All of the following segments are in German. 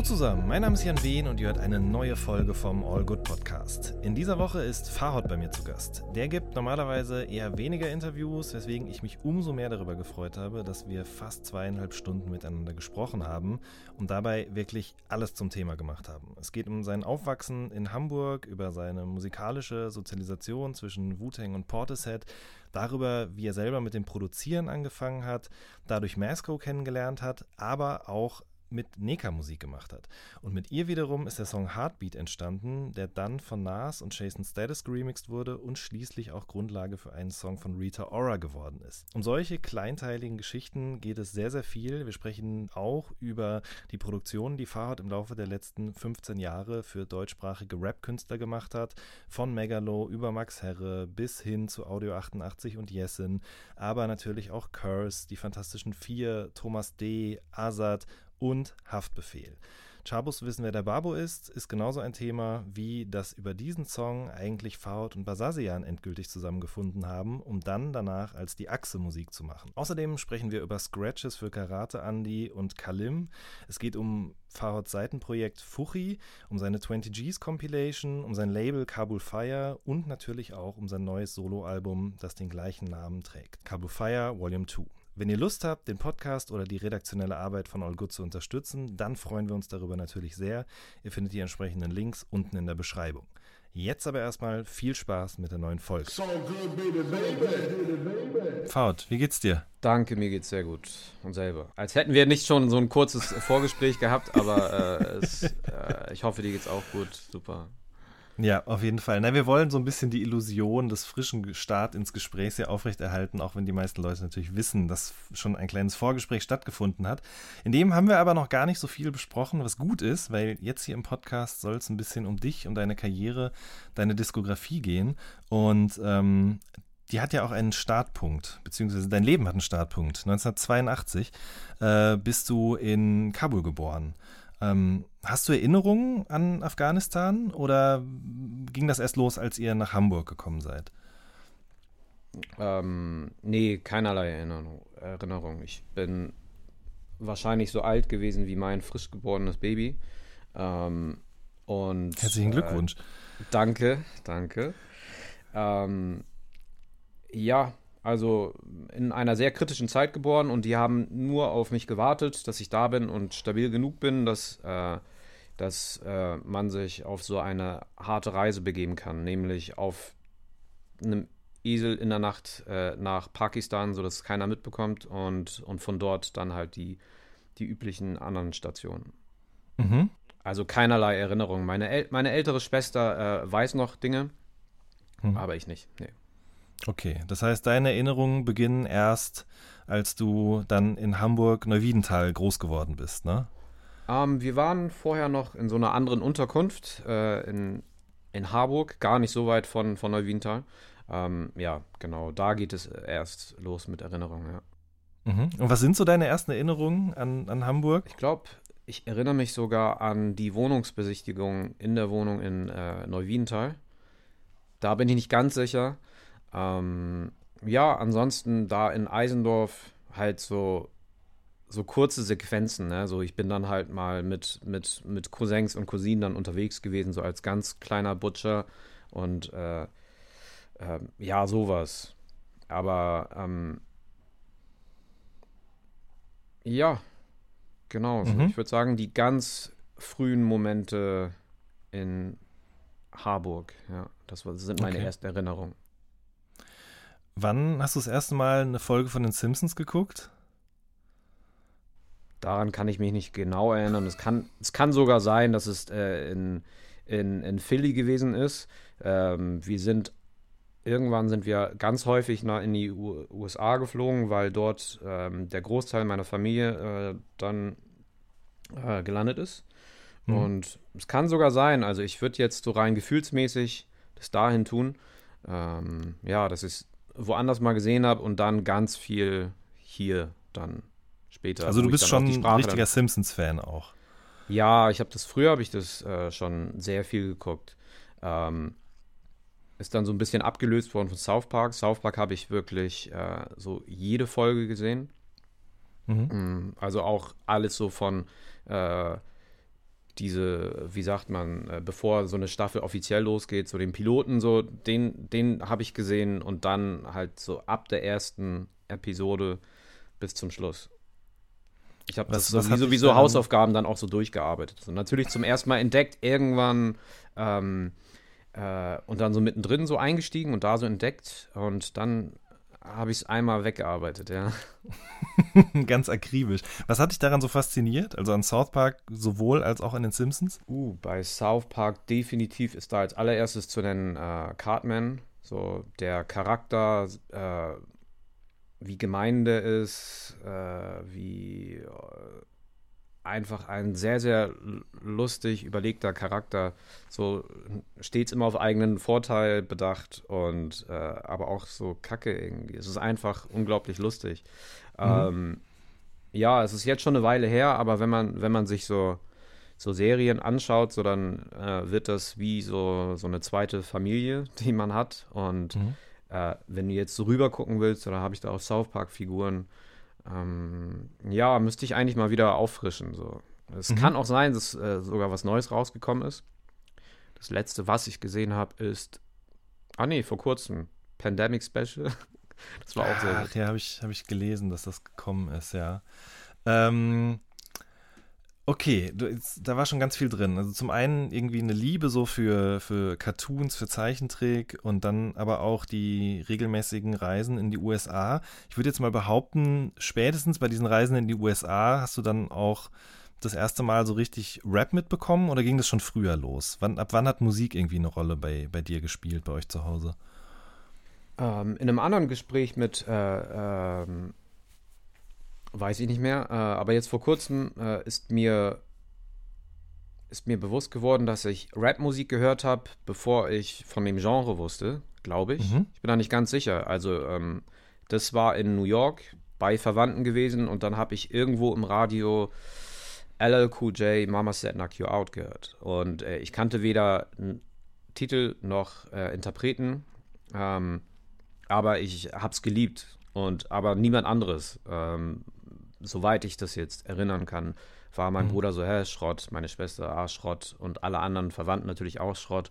Hallo zusammen, mein Name ist Jan Wehn und ihr hört eine neue Folge vom All Good Podcast. In dieser Woche ist Farhot bei mir zu Gast. Der gibt normalerweise eher weniger Interviews, weswegen ich mich umso mehr darüber gefreut habe, dass wir fast zweieinhalb Stunden miteinander gesprochen haben und dabei wirklich alles zum Thema gemacht haben. Es geht um sein Aufwachsen in Hamburg, über seine musikalische Sozialisation zwischen Wu-Tang und Portishead, darüber, wie er selber mit dem Produzieren angefangen hat, dadurch Masco kennengelernt hat, aber auch mit Neka-Musik gemacht hat. Und mit ihr wiederum ist der Song Heartbeat entstanden, der dann von Nas und Jason Status geremixed wurde und schließlich auch Grundlage für einen Song von Rita Ora geworden ist. Um solche kleinteiligen Geschichten geht es sehr, sehr viel. Wir sprechen auch über die Produktionen, die Farhad im Laufe der letzten 15 Jahre für deutschsprachige Rap-Künstler gemacht hat, von Megalo über Max Herre bis hin zu Audio 88 und Yesin, aber natürlich auch Curse, die Fantastischen Vier, Thomas D., Azad und Haftbefehl. Chabus wissen, wer der Babo ist, ist genauso ein Thema, wie dass über diesen Song eigentlich Faut und Basasian endgültig zusammengefunden haben, um dann danach als die Achse Musik zu machen. Außerdem sprechen wir über Scratches für Karate Andy und Kalim. Es geht um Fahods Seitenprojekt Fuchi, um seine 20Gs Compilation, um sein Label Kabul Fire und natürlich auch um sein neues Soloalbum, das den gleichen Namen trägt. Kabul Fire Volume 2. Wenn ihr Lust habt, den Podcast oder die redaktionelle Arbeit von All Good zu unterstützen, dann freuen wir uns darüber natürlich sehr. Ihr findet die entsprechenden Links unten in der Beschreibung. Jetzt aber erstmal viel Spaß mit der neuen Folge. So good, baby, baby. Faut, wie geht's dir? Danke, mir geht's sehr gut. Und selber. Als hätten wir nicht schon so ein kurzes Vorgespräch gehabt, aber äh, es, äh, ich hoffe, dir geht's auch gut. Super. Ja, auf jeden Fall. Na, wir wollen so ein bisschen die Illusion des frischen Start ins Gespräch hier aufrechterhalten, auch wenn die meisten Leute natürlich wissen, dass schon ein kleines Vorgespräch stattgefunden hat. In dem haben wir aber noch gar nicht so viel besprochen, was gut ist, weil jetzt hier im Podcast soll es ein bisschen um dich, um deine Karriere, deine Diskografie gehen. Und ähm, die hat ja auch einen Startpunkt, beziehungsweise dein Leben hat einen Startpunkt. 1982 äh, bist du in Kabul geboren. Ähm, hast du Erinnerungen an Afghanistan oder ging das erst los, als ihr nach Hamburg gekommen seid? Ähm, nee, keinerlei Erinnerung, Erinnerung. Ich bin wahrscheinlich so alt gewesen wie mein frisch geborenes Baby. Ähm, und, Herzlichen Glückwunsch. Äh, danke, danke. Ähm, ja, also in einer sehr kritischen Zeit geboren und die haben nur auf mich gewartet, dass ich da bin und stabil genug bin, dass, äh, dass äh, man sich auf so eine harte Reise begeben kann, nämlich auf einem Esel in der Nacht äh, nach Pakistan, sodass es keiner mitbekommt und, und von dort dann halt die, die üblichen anderen Stationen. Mhm. Also keinerlei Erinnerung. Meine, El meine ältere Schwester äh, weiß noch Dinge, Mhm. aber ich nicht. Nee. Okay, das heißt, deine Erinnerungen beginnen erst, als du dann in Hamburg-Neuwiedental groß geworden bist, ne? Ähm, wir waren vorher noch in so einer anderen Unterkunft äh, in, in Harburg, gar nicht so weit von, von Neuwienthal. Ähm, ja, genau, da geht es erst los mit Erinnerungen, ja. Mhm. Und was sind so deine ersten Erinnerungen an, an Hamburg? Ich glaube, ich erinnere mich sogar an die Wohnungsbesichtigung in der Wohnung in äh, Neuwienthal. Da bin ich nicht ganz sicher. Ähm, ja, ansonsten da in Eisendorf halt so, so kurze Sequenzen. Ne? So, ich bin dann halt mal mit, mit, mit Cousins und Cousinen dann unterwegs gewesen, so als ganz kleiner Butcher und äh, äh, ja, sowas. Aber ähm, ja, genau. Mhm. Ich würde sagen, die ganz frühen Momente in Harburg, ja, das sind meine Okay. ersten Erinnerungen. Wann hast du das erste Mal eine Folge von den Simpsons geguckt? Daran kann ich mich nicht genau erinnern. Es kann, es kann sogar sein, dass es äh, in, in, in Philly gewesen ist. Ähm, wir sind, irgendwann sind wir ganz häufig nach, in die U USA geflogen, weil dort ähm, der Großteil meiner Familie äh, dann äh, gelandet ist. Mhm. Und es kann sogar sein, also ich würde jetzt so rein gefühlsmäßig das dahin tun. Ähm, ja, dass ich woanders mal gesehen habe und dann ganz viel hier dann später. Also du bist schon ein richtiger Simpsons-Fan auch. Ja, ich habe das früher, habe ich das äh, schon sehr viel geguckt. Ähm, ist dann so ein bisschen abgelöst worden von South Park. South Park habe ich wirklich äh, so jede Folge gesehen. Mhm. Mm, Also auch alles so von äh, diese, wie sagt man, äh, bevor so eine Staffel offiziell losgeht, so den Piloten, so den, den habe ich gesehen und dann halt so ab der ersten Episode bis zum Schluss. Ich habe das was sowieso daran- Hausaufgaben dann auch so durchgearbeitet. So natürlich zum ersten Mal entdeckt, irgendwann ähm, äh, und dann so mittendrin so eingestiegen und da so entdeckt und dann habe ich es einmal weggearbeitet, ja. Ganz akribisch. Was hat dich daran so fasziniert? Also an South Park sowohl als auch an den Simpsons? Uh, bei South Park definitiv ist da als allererstes zu nennen äh, Cartman. So der Charakter, äh, wie gemein der ist, äh, wie äh, einfach ein sehr, sehr lustig überlegter Charakter. So stets immer auf eigenen Vorteil bedacht und äh, aber auch so kacke irgendwie. Es ist einfach unglaublich lustig. Ähm, ja, es ist jetzt schon eine Weile her, aber wenn man, wenn man sich so so Serien anschaut, so dann äh, wird das wie so, so eine zweite Familie, die man hat. Und Mhm. äh, wenn du jetzt so rüber gucken willst, dann habe ich da auch South Park-Figuren. Ähm, ja, müsste ich eigentlich mal wieder auffrischen. So. Es Mhm. kann auch sein, dass äh, sogar was Neues rausgekommen ist. Das letzte, was ich gesehen habe, ist. Ah, nee, vor kurzem. Pandemic Special. Das war auch sehr Ach ja, habe ich, hab ich gelesen, dass das gekommen ist, ja. Ähm, okay, du, jetzt, da war schon ganz viel drin. Also zum einen irgendwie eine Liebe so für, für Cartoons, für Zeichentrick und dann aber auch die regelmäßigen Reisen in die USA. Ich würde jetzt mal behaupten, spätestens bei diesen Reisen in die USA hast du dann auch das erste Mal so richtig Rap mitbekommen oder ging das schon früher los? Wann, ab wann hat Musik irgendwie eine Rolle bei, bei dir gespielt, bei euch zu Hause? Ähm, in einem anderen Gespräch mit, äh, ähm, weiß ich nicht mehr, äh, aber jetzt vor kurzem äh, ist mir ist mir bewusst geworden, dass ich Rapmusik gehört habe, bevor ich von dem Genre wusste, glaube ich. Mhm. Ich bin da nicht ganz sicher. Also ähm, das war in New York bei Verwandten gewesen und dann habe ich irgendwo im Radio LL Cool J Mama Said Knock You Out gehört. Und äh, ich kannte weder Titel noch äh, Interpreten. Ähm, aber ich hab's geliebt und aber niemand anderes, ähm, soweit ich das jetzt erinnern kann, war mein Bruder so, hä, Schrott, meine Schwester, ah, Schrott und alle anderen Verwandten natürlich auch Schrott.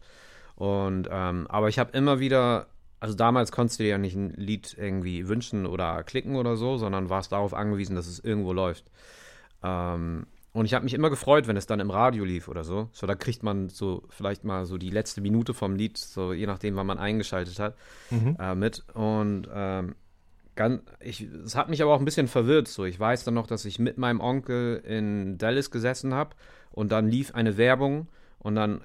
Und ähm, aber ich habe immer wieder, also damals konntest du dir ja nicht ein Lied irgendwie wünschen oder klicken oder so, sondern warst darauf angewiesen, dass es irgendwo läuft. Ähm, und ich habe mich immer gefreut, wenn es dann im Radio lief oder so. So, da kriegt man so vielleicht mal so die letzte Minute vom Lied, so je nachdem, wann man eingeschaltet hat, äh, mit. Und ähm, ganz, ich, es hat mich aber auch ein bisschen verwirrt. So, ich weiß dann noch, dass ich mit meinem Onkel in Dallas gesessen habe und dann lief eine Werbung und dann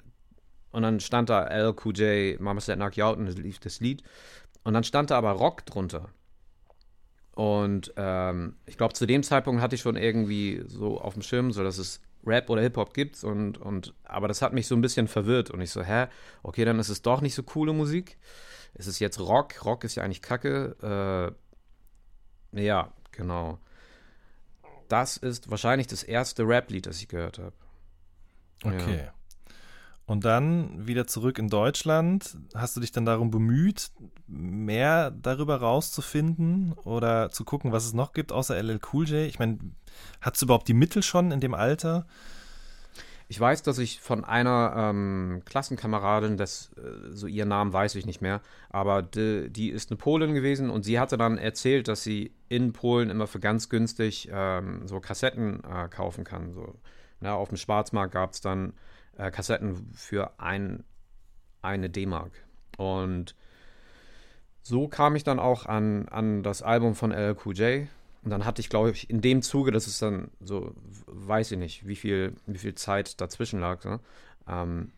und dann stand da LQJ, Mama Said Knock You Out und es lief das Lied. Und dann stand da aber Rock drunter. Und ähm, ich glaube, zu dem Zeitpunkt hatte ich schon irgendwie so auf dem Schirm, so dass es Rap oder Hip-Hop gibt. Und, und, aber das hat mich so ein bisschen verwirrt. Und ich so, hä, okay, dann ist es doch nicht so coole Musik. Es ist jetzt Rock. Rock ist ja eigentlich Kacke. Äh, ja, genau. Das ist wahrscheinlich das erste Rap-Lied, das ich gehört habe. Okay. Und dann wieder zurück in Deutschland. Hast du dich dann darum bemüht, mehr darüber rauszufinden oder zu gucken, was es noch gibt, außer LL Cool J? Ich meine, hattest du überhaupt die Mittel schon in dem Alter? Ich weiß, dass ich von einer ähm, Klassenkameradin, das, äh, so ihren Namen weiß ich nicht mehr, aber die, die ist eine Polin gewesen und sie hatte dann erzählt, dass sie in Polen immer für ganz günstig ähm, so Kassetten äh, kaufen kann. So, ne, auf dem Schwarzmarkt gab es dann äh, Kassetten für ein, eine D-Mark. Und so kam ich dann auch an, an das Album von LQJ. Und dann hatte ich, glaube ich, in dem Zuge, das ist dann so, weiß ich nicht, wie viel, wie viel Zeit dazwischen lag, ne? ähm,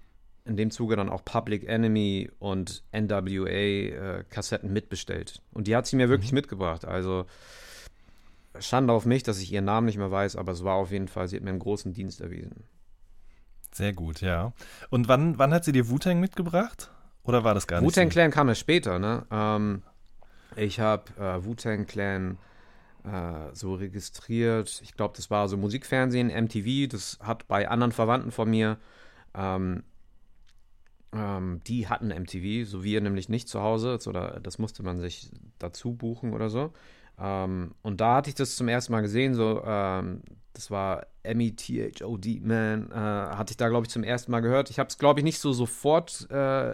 in dem Zuge dann auch Public Enemy und NWA äh, Kassetten mitbestellt. Und die hat sie mir wirklich mitgebracht. Also Schande auf mich, dass ich ihren Namen nicht mehr weiß, aber es war auf jeden Fall, sie hat mir einen großen Dienst erwiesen. Sehr gut, ja. Und wann, wann hat sie dir Wu-Tang mitgebracht? Oder war das gar nicht Wu-Tang so? Clan kam ja später, ne? Ähm, Ich habe äh, Wu-Tang Clan äh, so registriert. Ich glaube, das war so Musikfernsehen, MTV. Das hat bei anderen Verwandten von mir, ähm, ähm, die hatten MTV, so wir nämlich nicht zu Hause. Oder das musste man sich dazu buchen oder so. Ähm, und da hatte ich das zum ersten Mal gesehen, so, ähm, das war M-E-T-H-O-D, man, äh, hatte ich da, glaube ich, zum ersten Mal gehört. Ich habe es, glaube ich, nicht so sofort äh,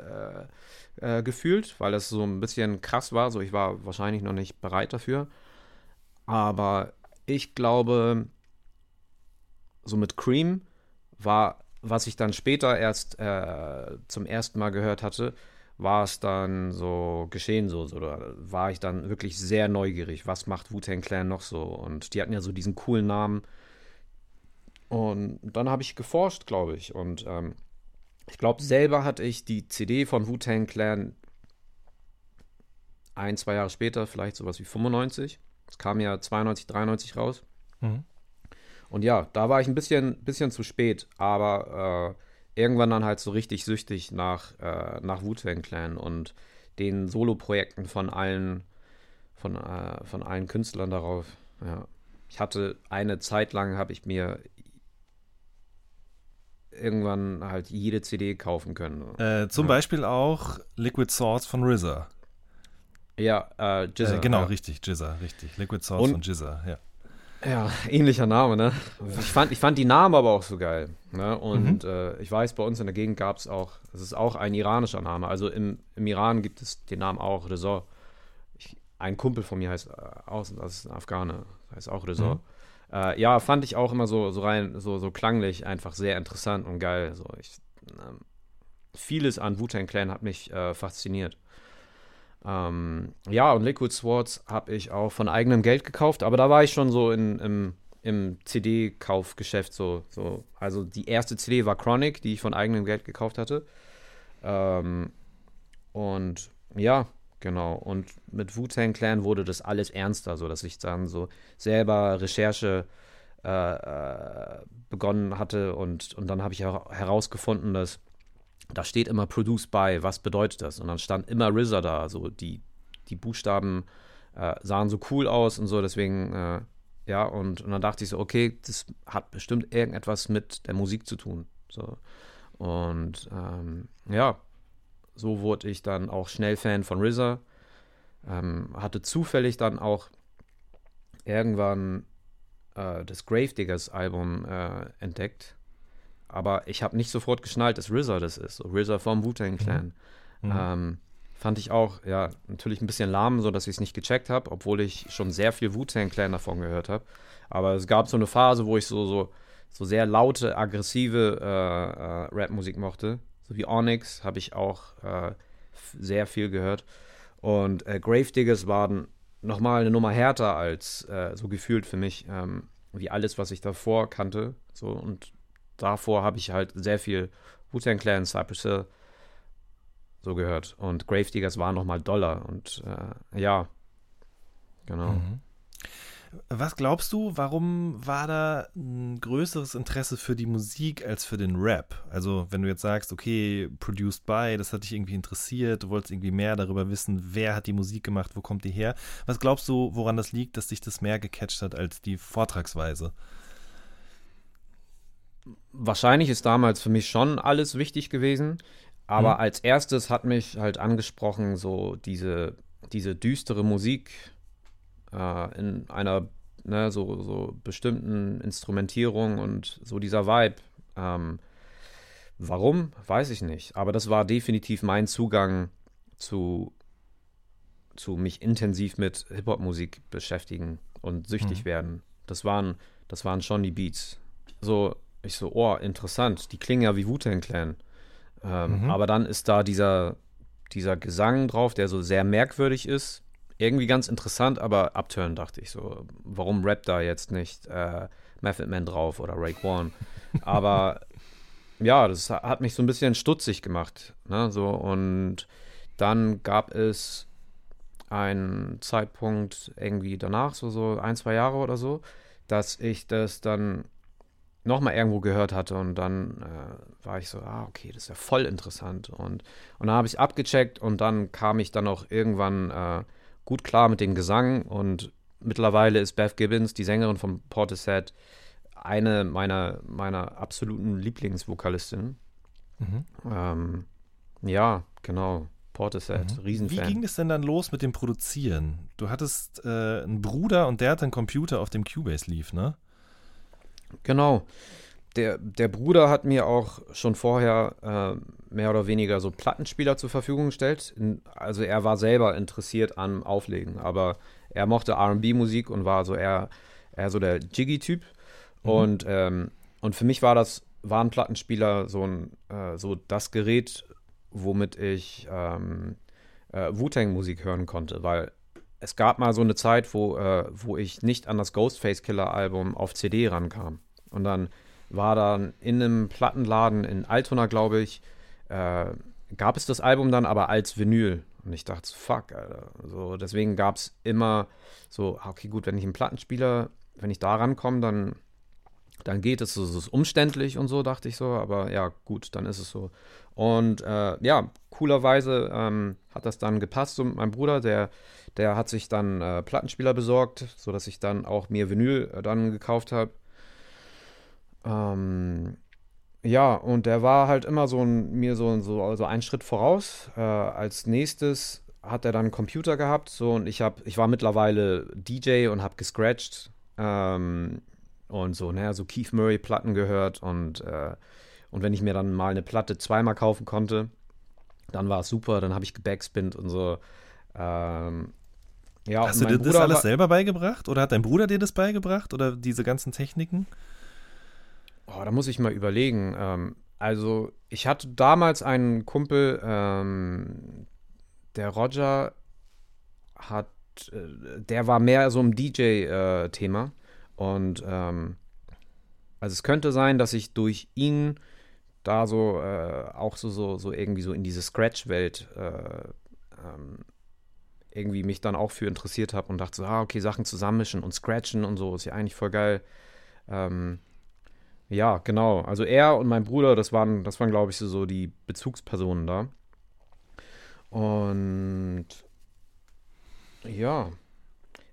äh, gefühlt, weil das so ein bisschen krass war. So, ich war wahrscheinlich noch nicht bereit dafür. Aber ich glaube, so mit Cream war, was ich dann später erst äh, zum ersten Mal gehört hatte, war es dann so geschehen so, so da war ich dann wirklich sehr neugierig, was macht Wu-Tang Clan noch so? Und die hatten ja so diesen coolen Namen. Und dann habe ich geforscht, glaube ich. Und ähm, ich glaube selber hatte ich die CD von Wu-Tang Clan ein, zwei Jahre später, vielleicht sowas wie 95, es kam ja 92, 93 raus mhm. und ja, da war ich ein bisschen, bisschen zu spät, aber äh, irgendwann dann halt so richtig süchtig nach, äh, nach Wu-Tang Clan und den Solo-Projekten von allen, von, äh, von allen Künstlern darauf. Ja. Ich hatte eine Zeit lang, habe ich mir irgendwann halt jede CD kaufen können. Äh, zum ja. Beispiel auch Liquid Swords von RZA. Ja, äh, Jizza. Äh, genau, ja. richtig, Jizza, richtig. Liquid Swords von Jizza, ja. Ja, ähnlicher Name, ne? Ich fand, ich fand die Namen aber auch so geil. Ne? Und mhm. äh, ich weiß, bei uns in der Gegend gab es auch, es ist auch ein iranischer Name. Also im, im Iran gibt es den Namen auch Resor. ein Kumpel von mir heißt äh, aus, das ist ein Afghane, heißt auch Resor. Mhm. Äh, ja, fand ich auch immer so, so rein, so, so klanglich einfach sehr interessant und geil. So, ich, ähm, vieles an Wu-Tang Clan hat mich äh, fasziniert. Ähm, ja, und Liquid Swords habe ich auch von eigenem Geld gekauft, aber da war ich schon so in, im, im CD-Kaufgeschäft so, so. Also die erste CD war Chronic, die ich von eigenem Geld gekauft hatte. Ähm, und ja, genau. Und mit Wu-Tang Clan wurde das alles ernster, so dass ich dann so selber Recherche äh, äh, begonnen hatte und, und dann habe ich auch herausgefunden, dass da steht immer Produced by, was bedeutet das? Und dann stand immer RZA da, also die, die Buchstaben äh, sahen so cool aus und so, deswegen, äh, ja, und, und dann dachte ich so, okay, das hat bestimmt irgendetwas mit der Musik zu tun. So. Und ähm, ja, so wurde ich dann auch schnell Fan von RZA. Ähm, hatte zufällig dann auch irgendwann äh, das Gravediggers Album äh, entdeckt aber ich habe nicht sofort geschnallt, dass RZA das ist. So RZA vom Wu-Tang Clan. Mhm. Ähm, fand ich auch, ja, natürlich ein bisschen lahm, so dass ich es nicht gecheckt habe, obwohl ich schon sehr viel Wu-Tang Clan davon gehört habe. Aber es gab so eine Phase, wo ich so, so, so sehr laute, aggressive äh, äh, Rap-Musik mochte. So wie Onyx habe ich auch äh, sehr viel gehört. Und äh, Gravediggers waren nochmal eine Nummer härter als äh, so gefühlt für mich, ähm, wie alles, was ich davor kannte. So und davor habe ich halt sehr viel Wu-Tang Clan, Cypress Hill so gehört. Und Gravediggers waren nochmal Dollar. Und äh, ja, genau. Mhm. Was glaubst du, warum war da ein größeres Interesse für die Musik als für den Rap? Also, wenn du jetzt sagst, okay, produced by, das hat dich irgendwie interessiert, du wolltest irgendwie mehr darüber wissen, wer hat die Musik gemacht, wo kommt die her? Was glaubst du, woran das liegt, dass dich das mehr gecatcht hat als die Vortragsweise? Wahrscheinlich ist damals für mich schon alles wichtig gewesen. Aber mhm. als erstes hat mich halt angesprochen, so diese, diese düstere Musik äh, in einer ne, so, so bestimmten Instrumentierung und so dieser Vibe. Ähm, warum, weiß ich nicht. Aber das war definitiv mein Zugang zu, zu mich intensiv mit Hip-Hop-Musik beschäftigen und süchtig mhm. werden. Das waren, das waren schon die Beats. So, ich so, oh, interessant, die klingen ja wie Wu-Tang Clan. Ähm, mhm. Aber dann ist da dieser, dieser Gesang drauf, der so sehr merkwürdig ist. Irgendwie ganz interessant, aber abtören dachte ich so. Warum rappt da jetzt nicht äh, Method Man drauf oder Ray One? Aber ja, das hat mich so ein bisschen stutzig gemacht. Ne? So, und dann gab es einen Zeitpunkt irgendwie danach, so, so ein, zwei Jahre oder so, dass ich das dann nochmal irgendwo gehört hatte und dann äh, war ich so, ah, okay, das ist ja voll interessant. Und, und dann habe ich abgecheckt und dann kam ich dann auch irgendwann äh, gut klar mit dem Gesang und mittlerweile ist Beth Gibbons, die Sängerin von Portishead, eine meiner, meiner absoluten Lieblingsvokalistinnen. Mhm. Ähm, ja, genau. Portishead, Mhm. Riesenfan. Wie ging es denn dann los mit dem Produzieren? Du hattest äh, einen Bruder und der hat einen Computer, auf dem Cubase lief, ne? Genau. Der, der Bruder hat mir auch schon vorher äh, mehr oder weniger so Plattenspieler zur Verfügung gestellt. Also er war selber interessiert am Auflegen, aber er mochte RB-Musik und war so eher, eher so der Jiggy-Typ. Mhm. Und, ähm, und für mich war das, war ein Plattenspieler so, ein, äh, so das Gerät, womit ich ähm, äh, Wu-Tang-Musik hören konnte, weil es gab mal so eine Zeit, wo, äh, wo ich nicht an das Ghostface Killer-Album auf CD rankam. Und dann war dann in einem Plattenladen in Altona, glaube ich, äh, gab es das Album dann aber als Vinyl. Und ich dachte, fuck, Alter. So, deswegen gab es immer so, ah, okay, gut, wenn ich einen Plattenspieler, wenn ich da rankomme, dann, dann geht es. Es ist umständlich und so, dachte ich so. Aber ja, gut, dann ist es so. Und äh, ja, coolerweise ähm, hat das dann gepasst. Mit meinem Bruder, der, der hat sich dann äh, Plattenspieler besorgt, sodass ich dann auch mir Vinyl äh, dann gekauft habe. Ähm, ja, und der war halt immer so ein, mir so, so, so einen Schritt voraus. Äh, als nächstes hat er dann einen Computer gehabt, so und ich habe, ich war mittlerweile DJ und habe gescratcht ähm, und so, naja, so Keith Murray Platten gehört und äh, und wenn ich mir dann mal eine Platte zweimal kaufen konnte, dann war es super, dann habe ich gebackspinnt und so. Ähm, ja, Hast du dir das Bruder alles selber beigebracht? Oder hat dein Bruder dir das beigebracht? Oder diese ganzen Techniken? Oh, da muss ich mal überlegen. Ähm, also, ich hatte damals einen Kumpel, ähm, der Roger hat, äh, der war mehr so im DJ-Thema. und ähm, also es könnte sein, dass ich durch ihn da so äh, auch so, so, so irgendwie so in diese Scratch-Welt äh, ähm, irgendwie mich dann auch für interessiert habe und dachte so, ah, okay, Sachen zusammenmischen und scratchen und so ist ja eigentlich voll geil. Ähm, ja, genau. Also er und mein Bruder, das waren, das waren, glaube ich, so, so die Bezugspersonen da. Und ja,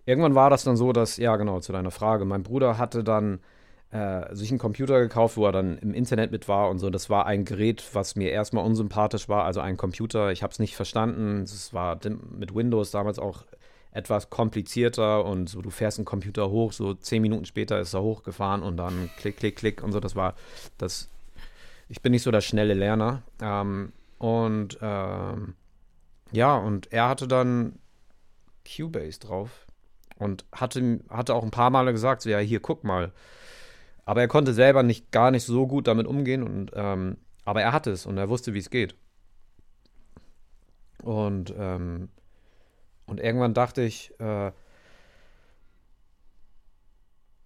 irgendwann war das dann so, dass, ja, genau, zu deiner Frage, mein Bruder hatte dann äh, sich einen Computer gekauft, wo er dann im Internet mit war und so. Das war ein Gerät, was mir erstmal unsympathisch war, also ein Computer. Ich habe es nicht verstanden. Es war mit Windows damals auch etwas komplizierter und so, du fährst einen Computer hoch, so zehn Minuten später ist er hochgefahren und dann klick, klick, klick und so. Das war das. Ich bin nicht so der schnelle Lerner. Ähm, und ähm, ja, und er hatte dann Cubase drauf und hatte, hatte auch ein paar Male gesagt, so ja, hier, guck mal. Aber er konnte selber nicht gar nicht so gut damit umgehen und ähm, aber er hatte es und er wusste, wie es geht. Und ähm, und irgendwann dachte ich, äh,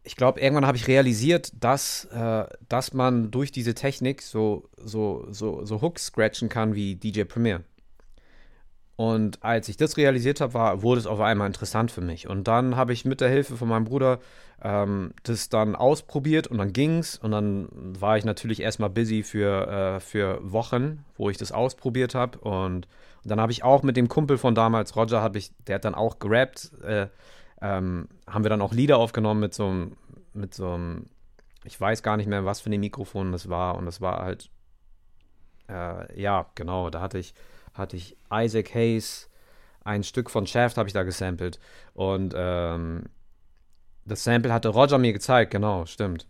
ich glaube, irgendwann habe ich realisiert, dass, äh, dass man durch diese Technik so, so, so, so Hooks scratchen kann wie DJ Premier. Und als ich das realisiert habe, war, wurde es auf einmal interessant für mich. Und dann habe ich mit der Hilfe von meinem Bruder ähm, das dann ausprobiert und dann ging's. Und dann war ich natürlich erstmal busy für, äh, für Wochen, wo ich das ausprobiert habe. Und, und dann habe ich auch mit dem Kumpel von damals, Roger, habe ich, der hat dann auch gerappt. Äh, ähm, haben wir dann auch Lieder aufgenommen mit so einem, mit so einem, ich weiß gar nicht mehr, was für ein Mikrofon das war. Und das war halt, äh, ja, genau, da hatte ich hatte ich Isaac Hayes, ein Stück von Shaft habe ich da gesampelt. Und ähm, das Sample hatte Roger mir gezeigt, genau, stimmt.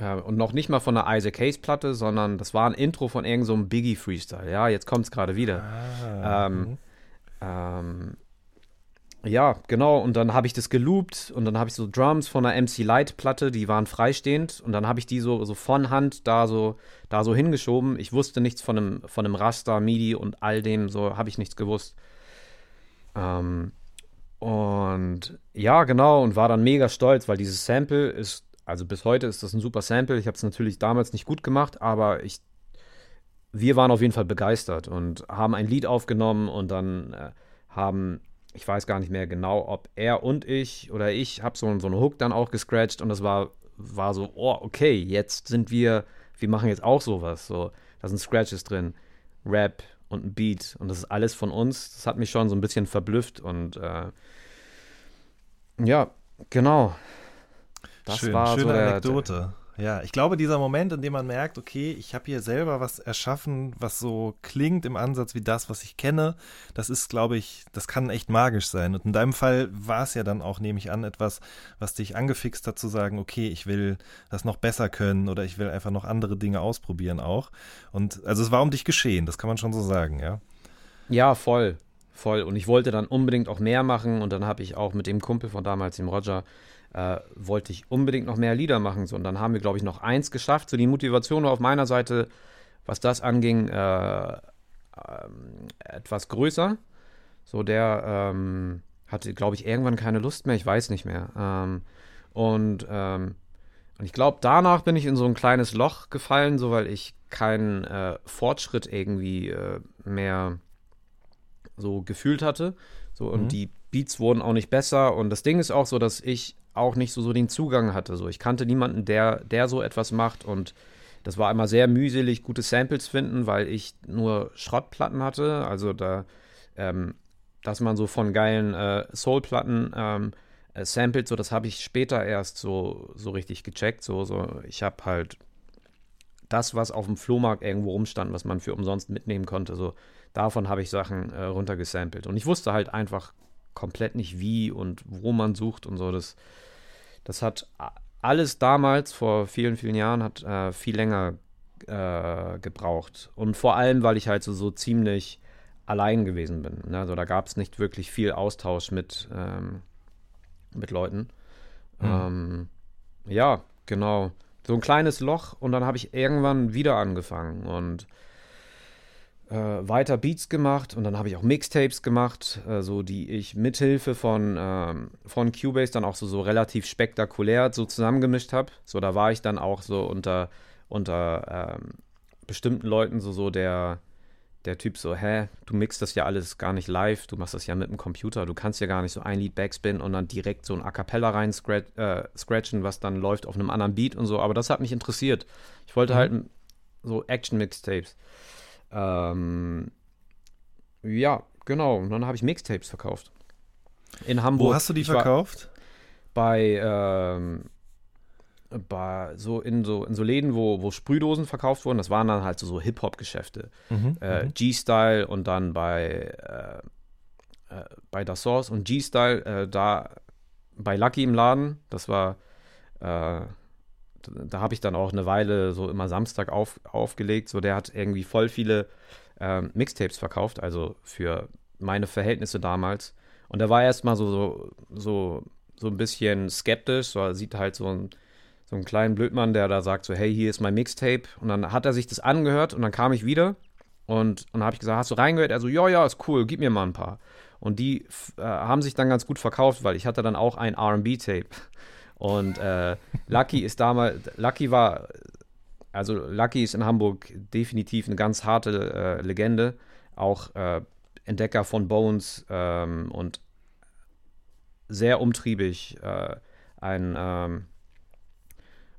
Äh, und noch nicht mal von einer Isaac Hayes Platte, sondern das war ein Intro von irgendeinem so Biggie Freestyle. Ja, jetzt kommt es gerade wieder. Ah, Ähm, mhm. Ähm, ja, genau. Und dann habe ich das geloopt und dann habe ich so Drums von einer MC Light Platte, die waren freistehend und dann habe ich die so, so von Hand da so, da so hingeschoben. Ich wusste nichts von einem, von einem Raster, MIDI und all dem, so habe ich nichts gewusst. Ähm, und ja, genau, und war dann mega stolz, weil dieses Sample ist, also bis heute ist das ein super Sample. Ich habe es natürlich damals nicht gut gemacht, aber ich, wir waren auf jeden Fall begeistert und haben ein Lied aufgenommen und dann äh, haben, ich weiß gar nicht mehr genau, ob er und ich oder ich, habe so, so eine Hook dann auch gescratcht und das war, war so, oh, okay, jetzt sind wir, wir machen jetzt auch sowas, so, da sind Scratches drin, Rap und ein Beat. Und das ist alles von uns. Das hat mich schon so ein bisschen verblüfft. Und äh, ja, genau. Das Schön, war schöne so der, Anekdote. Ja, ich glaube, dieser Moment, in dem man merkt, okay, ich habe hier selber was erschaffen, was so klingt im Ansatz wie das, was ich kenne, das ist, glaube ich, das kann echt magisch sein. Und in deinem Fall war es ja dann auch, nehme ich an, etwas, was dich angefixt hat zu sagen, okay, ich will das noch besser können oder ich will einfach noch andere Dinge ausprobieren auch. Und also es war um dich geschehen, das kann man schon so sagen, ja. Ja, voll, voll. Und ich wollte dann unbedingt auch mehr machen und dann habe ich auch mit dem Kumpel von damals, dem Roger, äh, wollte ich unbedingt noch mehr Lieder machen. So. Und dann haben wir, glaube ich, noch eins geschafft. So die Motivation war auf meiner Seite, was das anging, äh, äh, etwas größer. So der ähm, hatte, glaube ich, irgendwann keine Lust mehr. Ich weiß nicht mehr. Ähm, und, ähm, und ich glaube, danach bin ich in so ein kleines Loch gefallen, so weil ich keinen äh, Fortschritt irgendwie äh, mehr so gefühlt hatte. So, und mhm. die Beats wurden auch nicht besser. Und das Ding ist auch so, dass ich auch nicht so, so den Zugang hatte. So, ich kannte niemanden, der, der so etwas macht und das war immer sehr mühselig, gute Samples finden, weil ich nur Schrottplatten hatte. Also da, ähm, dass man so von geilen äh, Soul-Platten ähm, äh, samplet, so das habe ich später erst so, so richtig gecheckt. So, so, ich habe halt das, was auf dem Flohmarkt irgendwo rumstand, was man für umsonst mitnehmen konnte, so davon habe ich Sachen äh, runtergesampelt. Und ich wusste halt einfach komplett nicht wie und wo man sucht und so. Das, das hat alles damals, vor vielen, vielen Jahren, hat äh, viel länger äh, gebraucht. Und vor allem, weil ich halt so, so ziemlich allein gewesen bin. Ne? Also da gab es nicht wirklich viel Austausch mit, ähm, mit Leuten. Mhm. Ähm, ja, genau. So ein kleines Loch und dann habe ich irgendwann wieder angefangen und äh, weiter Beats gemacht und dann habe ich auch Mixtapes gemacht, äh, so die ich mithilfe von, ähm, von Cubase dann auch so, so relativ spektakulär so zusammengemischt habe. So, da war ich dann auch so unter, unter ähm, bestimmten Leuten so, so der, der Typ so, hä, du mixst das ja alles gar nicht live, du machst das ja mit dem Computer, du kannst ja gar nicht so ein Lied backspin und dann direkt so ein A Cappella rein scratch, äh, scratchen, was dann läuft auf einem anderen Beat und so, aber das hat mich interessiert. Ich wollte mhm. halt so Action-Mixtapes. Ähm, ja, genau. Und dann habe ich Mixtapes verkauft. In Hamburg. Wo hast du die ich verkauft? Bei, ähm, bei so in so in so Läden, wo, wo Sprühdosen verkauft wurden. Das waren dann halt so, so Hip-Hop-Geschäfte. Mhm, äh, mhm. G-Style und dann bei, äh, äh, bei Da Source und G-Style, äh, da bei Lucky im Laden. Das war äh, da habe ich dann auch eine Weile so immer Samstag auf, aufgelegt. So, der hat irgendwie voll viele ähm, Mixtapes verkauft, also für meine Verhältnisse damals. Und er war erstmal so, so, so, so ein bisschen skeptisch. So, er sieht halt so einen, so einen kleinen Blödmann, der da sagt: so, hey, hier ist mein Mixtape. Und dann hat er sich das angehört und dann kam ich wieder und, und habe ich gesagt: Hast du reingehört? Er so, ja, ja, ist cool, gib mir mal ein paar. Und die äh, haben sich dann ganz gut verkauft, weil ich hatte dann auch ein RB-Tape. Und äh, Lucky ist damals, Lucky war, also Lucky ist in Hamburg definitiv eine ganz harte äh, Legende. Auch äh, Entdecker von Bones ähm, und sehr umtriebig. Äh, ein ähm,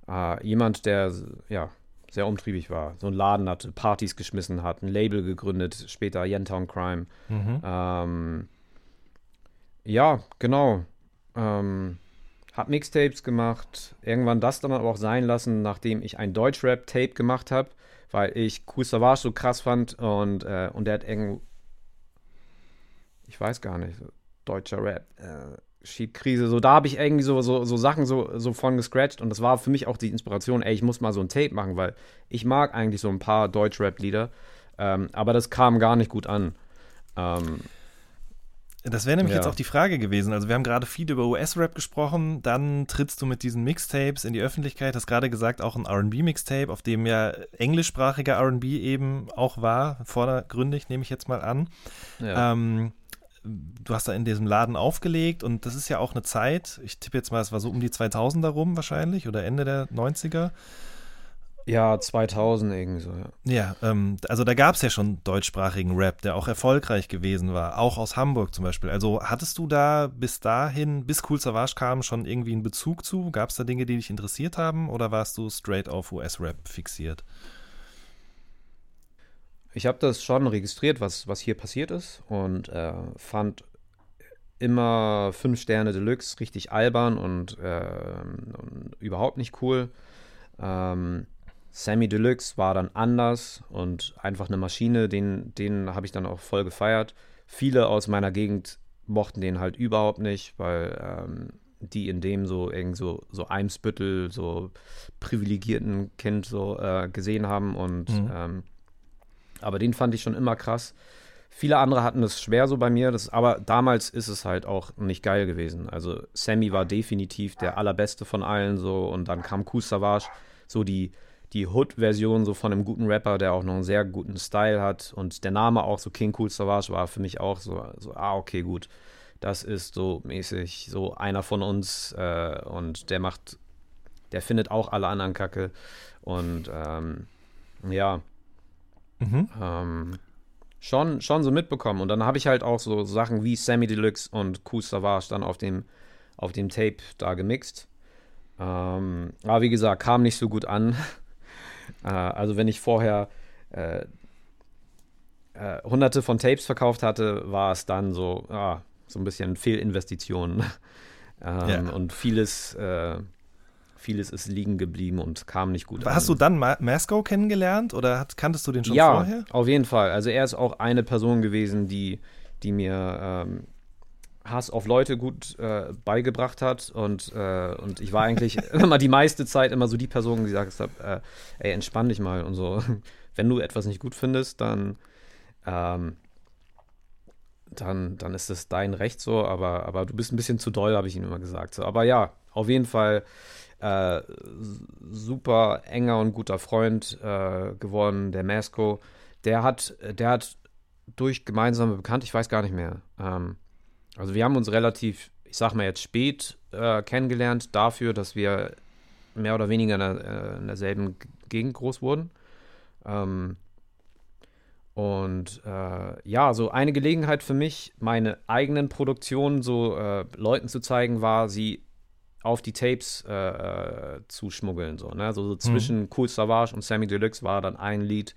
äh, jemand, der ja sehr umtriebig war. So ein Laden hatte, Partys geschmissen hat, ein Label gegründet, später Yentown Crime. Mhm. Ähm, ja, genau. Ähm, hab Mixtapes gemacht, irgendwann das dann aber auch sein lassen, nachdem ich ein Deutschrap-Tape gemacht habe, weil ich Cool so krass fand und, äh, und der hat irgendwo, ich weiß gar nicht, deutscher Rap, äh, Schiebkrise, so da habe ich irgendwie so, so, so Sachen so, so von gescratcht und das war für mich auch die Inspiration, ey, ich muss mal so ein Tape machen, weil ich mag eigentlich so ein paar Deutschrap-Lieder, ähm, aber das kam gar nicht gut an. Ähm, das wäre nämlich ja. jetzt auch die Frage gewesen. Also wir haben gerade viel über US-Rap gesprochen, dann trittst du mit diesen Mixtapes in die Öffentlichkeit, hast gerade gesagt, auch ein RB-Mixtape, auf dem ja englischsprachiger RB eben auch war, vordergründig, nehme ich jetzt mal an. Ja. Ähm, du hast da in diesem Laden aufgelegt und das ist ja auch eine Zeit, ich tippe jetzt mal, es war so um die 2000er rum wahrscheinlich oder Ende der 90er. Ja, 2000 irgendwie so, ja. Ja, ähm, also da gab es ja schon deutschsprachigen Rap, der auch erfolgreich gewesen war, auch aus Hamburg zum Beispiel. Also hattest du da bis dahin, bis Cool Savage kam, schon irgendwie einen Bezug zu? Gab es da Dinge, die dich interessiert haben oder warst du straight auf US-Rap fixiert? ich habe das schon registriert, was, was hier passiert ist und äh, fand immer fünf Sterne Deluxe richtig albern und, äh, und überhaupt nicht cool. Ähm, Sammy Deluxe war dann anders und einfach eine Maschine, den, den habe ich dann auch voll gefeiert. Viele aus meiner Gegend mochten den halt überhaupt nicht, weil ähm, die in dem so irgend so, so Eimsbüttel, so privilegierten Kind so äh, gesehen haben und mhm. ähm, aber den fand ich schon immer krass. Viele andere hatten es schwer so bei mir, das, aber damals ist es halt auch nicht geil gewesen. Also Sammy war definitiv der allerbeste von allen so und dann kam Kool Savage, so die, die Hood-Version so von einem guten Rapper, der auch noch einen sehr guten Style hat und der Name auch so King Kool Savage war für mich auch so, so ah okay gut, das ist so mäßig so einer von uns äh, und der macht, der findet auch alle anderen Kacke und ähm, ja, Mhm. Ähm, schon, schon so mitbekommen. Und dann habe ich halt auch so Sachen wie Sammy Deluxe und Kool Savage dann auf dem, auf dem Tape da gemixt. Ähm, aber wie gesagt, kam nicht so gut an. äh, also wenn ich vorher äh, äh, hunderte von Tapes verkauft hatte, war es dann so, ah, so ein bisschen Fehlinvestitionen. ähm, ja. Und vieles äh, vieles ist liegen geblieben und kam nicht gut Hast an. du dann Ma Masco kennengelernt oder hat, kanntest du den schon ja, vorher? Ja, auf jeden Fall. Also er ist auch eine Person gewesen, die, die mir ähm, Hass auf Leute gut äh, beigebracht hat und, äh, und ich war eigentlich immer die meiste Zeit immer so die Person, die sagt, äh, ey, entspann dich mal und so. Wenn du etwas nicht gut findest, dann ähm, dann, dann ist es dein Recht so, aber, aber du bist ein bisschen zu doll, habe ich ihm immer gesagt. So. Aber ja, auf jeden Fall äh, super enger und guter Freund äh, geworden, der Masco. Der hat, der hat durch gemeinsame Bekannte, ich weiß gar nicht mehr. Ähm, also wir haben uns relativ, ich sag mal jetzt spät äh, kennengelernt, dafür, dass wir mehr oder weniger in, der, äh, in derselben Gegend groß wurden. Ähm, und äh, ja, so eine Gelegenheit für mich, meine eigenen Produktionen so äh, Leuten zu zeigen, war, sie auf die Tapes äh, äh, zu schmuggeln. So, ne? also, so zwischen mhm. Cool Savage und Sammy Deluxe war dann ein Lied,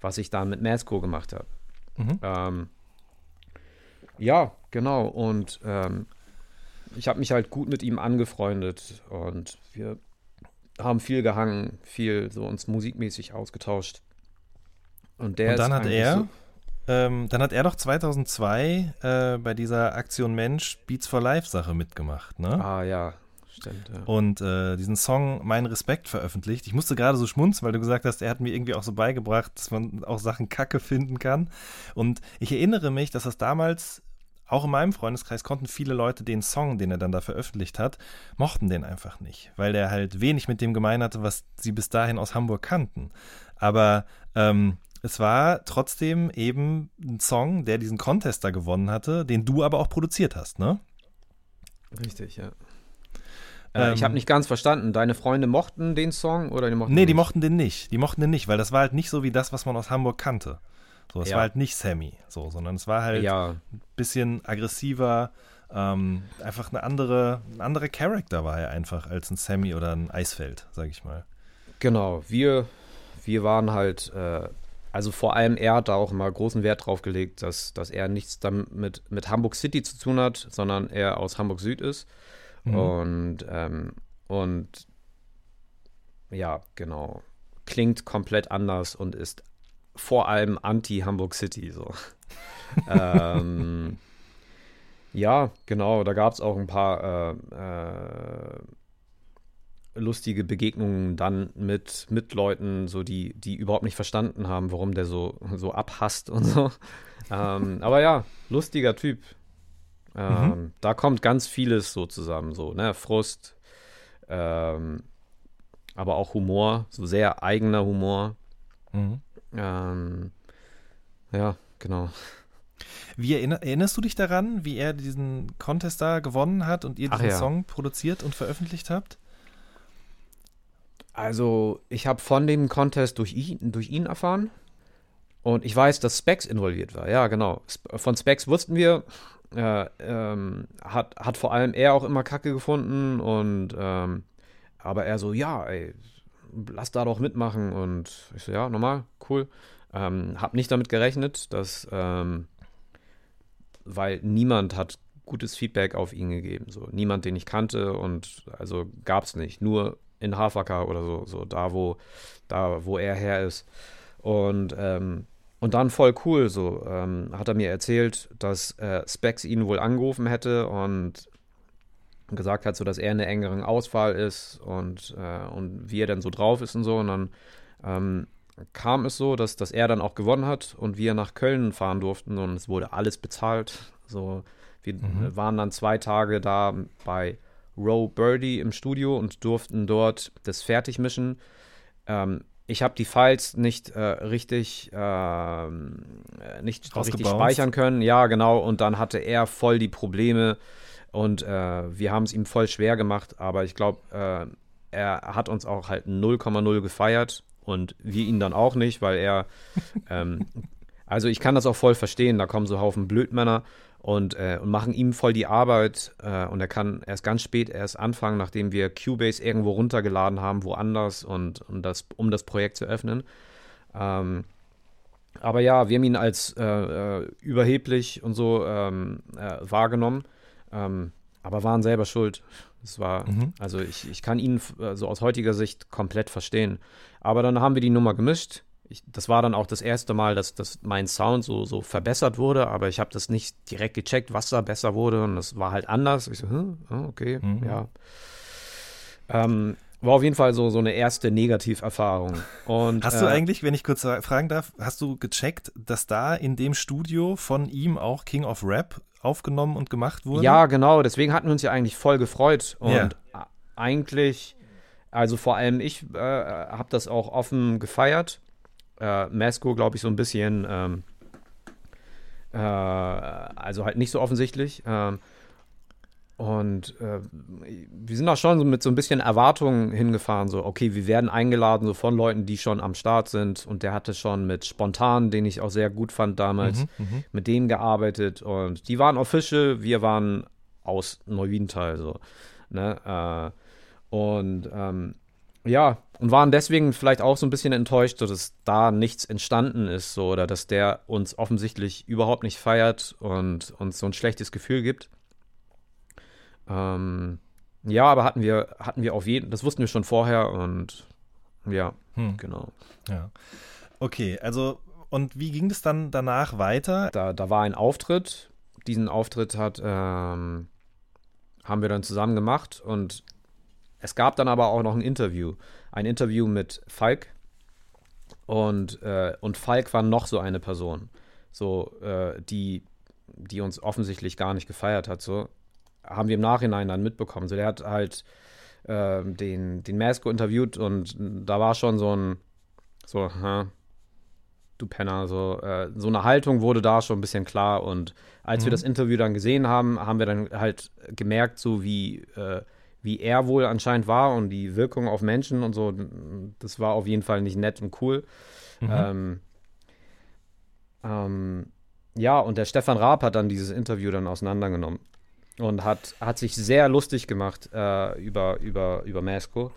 was ich dann mit Masco gemacht habe. Mhm. Ähm, ja, genau. Und ähm, ich habe mich halt gut mit ihm angefreundet und wir haben viel gehangen, viel so uns musikmäßig ausgetauscht. Und der und dann hat er, so ähm, dann hat er doch 2002 äh, bei dieser Aktion Mensch Beats for Life Sache mitgemacht, ne? Ah ja, Stimmt, ja. Und äh, diesen Song Mein Respekt veröffentlicht. Ich musste gerade so schmunzen, weil du gesagt hast, er hat mir irgendwie auch so beigebracht, dass man auch Sachen Kacke finden kann. Und ich erinnere mich, dass das damals auch in meinem Freundeskreis konnten viele Leute den Song, den er dann da veröffentlicht hat, mochten den einfach nicht, weil der halt wenig mit dem gemein hatte, was sie bis dahin aus Hamburg kannten. Aber ähm, es war trotzdem eben ein Song, der diesen Contest da gewonnen hatte, den du aber auch produziert hast, ne? Richtig, ja. Äh, ich habe ähm, nicht ganz verstanden. Deine Freunde mochten den Song oder die mochten Nee, die mochten den nicht. Die mochten den nicht, weil das war halt nicht so wie das, was man aus Hamburg kannte. So, es ja. war halt nicht Sammy, so, sondern es war halt ja. ein bisschen aggressiver, ähm, einfach eine andere, ein anderer Charakter war er einfach als ein Sammy oder ein Eisfeld, sag ich mal. Genau, wir, wir waren halt, äh, also vor allem er hat da auch immer großen Wert drauf gelegt, dass, dass er nichts damit mit, Hamburg City zu tun hat, sondern er aus Hamburg Süd ist. Mhm. Und, ähm, und ja, genau. Klingt komplett anders und ist vor allem anti-Hamburg City. So. ähm, ja, genau. Da gab es auch ein paar äh, äh, lustige Begegnungen dann mit, mit Leuten, so die, die überhaupt nicht verstanden haben, warum der so, so abhasst und so. ähm, aber ja, lustiger Typ. Ähm, mhm. Da kommt ganz vieles so zusammen, so, ne? Frust, ähm, aber auch Humor, so sehr eigener Humor. Mhm. Ähm, ja, genau. Wie erinnerst du dich daran, wie er diesen Contest da gewonnen hat und ihr diesen ja. Song produziert und veröffentlicht habt? Also, ich habe von dem Contest durch ihn, durch ihn erfahren. Und ich weiß, dass Specs involviert war. Ja, genau. Von Specs wussten wir, äh, ähm, hat, hat vor allem er auch immer Kacke gefunden und ähm, aber er so, ja, ey, lass da doch mitmachen und ich so, ja, normal, cool. Ähm, hab nicht damit gerechnet, dass, ähm, weil niemand hat gutes Feedback auf ihn gegeben. So, niemand, den ich kannte und also gab es nicht. Nur in Hafaka oder so, so da, wo, da, wo er her ist. Und, ähm, und dann voll cool, so ähm, hat er mir erzählt, dass äh, Specs ihn wohl angerufen hätte und gesagt hat, so dass er in der engeren Auswahl ist und, äh, und wie er denn so drauf ist und so. Und dann ähm, kam es so, dass, dass er dann auch gewonnen hat und wir nach Köln fahren durften und es wurde alles bezahlt. So, wir Mhm. waren dann zwei Tage da bei Row Birdie im Studio und durften dort das fertig mischen. Ähm, ich habe die Files nicht äh, richtig, äh, nicht richtig speichern können. Ja, genau. Und dann hatte er voll die Probleme und äh, wir haben es ihm voll schwer gemacht. Aber ich glaube, äh, er hat uns auch halt 0,0 gefeiert und wir ihn dann auch nicht, weil er, ähm, also ich kann das auch voll verstehen. Da kommen so Haufen Blödmänner und, äh, und machen ihm voll die Arbeit äh, und er kann erst ganz spät erst anfangen, nachdem wir Cubase irgendwo runtergeladen haben, woanders und, und das, um das Projekt zu öffnen. Ähm, aber ja, wir haben ihn als äh, äh, überheblich und so ähm, äh, wahrgenommen, ähm, aber waren selber schuld. Es war, Mhm. also ich, ich kann ihn äh, so aus heutiger Sicht komplett verstehen. Aber dann haben wir die Nummer gemischt. Ich, das war dann auch das erste Mal, dass, dass mein Sound so, so verbessert wurde, aber ich habe das nicht direkt gecheckt, was da besser wurde und das war halt anders. Ich so, hm, okay, Mhm. ja. Ähm, war auf jeden Fall so, so eine erste Negativerfahrung. Und, Hast du äh, eigentlich, wenn ich kurz fragen darf, hast du gecheckt, dass da in dem Studio von ihm auch King of Rap aufgenommen und gemacht wurde? Ja, genau. Deswegen hatten wir uns ja eigentlich voll gefreut. Und a- eigentlich, also vor allem ich äh, habe das auch offen gefeiert. Äh, Masco, glaube ich, so ein bisschen, ähm, äh, also halt nicht so offensichtlich. Ähm, und äh, wir sind da schon so mit so ein bisschen Erwartungen hingefahren, so, okay, wir werden eingeladen, so von Leuten, die schon am Start sind. Und der hatte schon mit Spontan, den ich auch sehr gut fand damals, Mhm, mhm. mit denen gearbeitet. Und die waren official, wir waren aus Neuwiedental, so. Ne? Äh, und ähm, ja, und waren deswegen vielleicht auch so ein bisschen enttäuscht, dass da nichts entstanden ist, so, oder dass der uns offensichtlich überhaupt nicht feiert und uns so ein schlechtes Gefühl gibt. Ähm, ja, aber hatten wir, hatten wir auf jeden, das wussten wir schon vorher und ja, Hm. genau. Ja. Okay, also und wie ging das dann danach weiter? Da, da war ein Auftritt. Diesen Auftritt hat, ähm, haben wir dann zusammen gemacht und es gab dann aber auch noch ein Interview. Ein Interview mit Falk. Und, äh, und Falk war noch so eine Person, so, äh, die, die uns offensichtlich gar nicht gefeiert hat. So haben wir im Nachhinein dann mitbekommen. So, der hat halt ähm, den, den Masco interviewt und da war schon so ein, so, hä, du Penner, so, äh, so eine Haltung wurde da schon ein bisschen klar. Und als wir Mhm. das Interview dann gesehen haben, haben wir dann halt gemerkt, so wie, äh, wie er wohl anscheinend war und die Wirkung auf Menschen und so. Das war auf jeden Fall nicht nett und cool. Mhm. Ähm, ähm, ja, und der Stefan Raab hat dann dieses Interview dann auseinandergenommen und hat, hat sich sehr lustig gemacht äh, über, über, über Masco.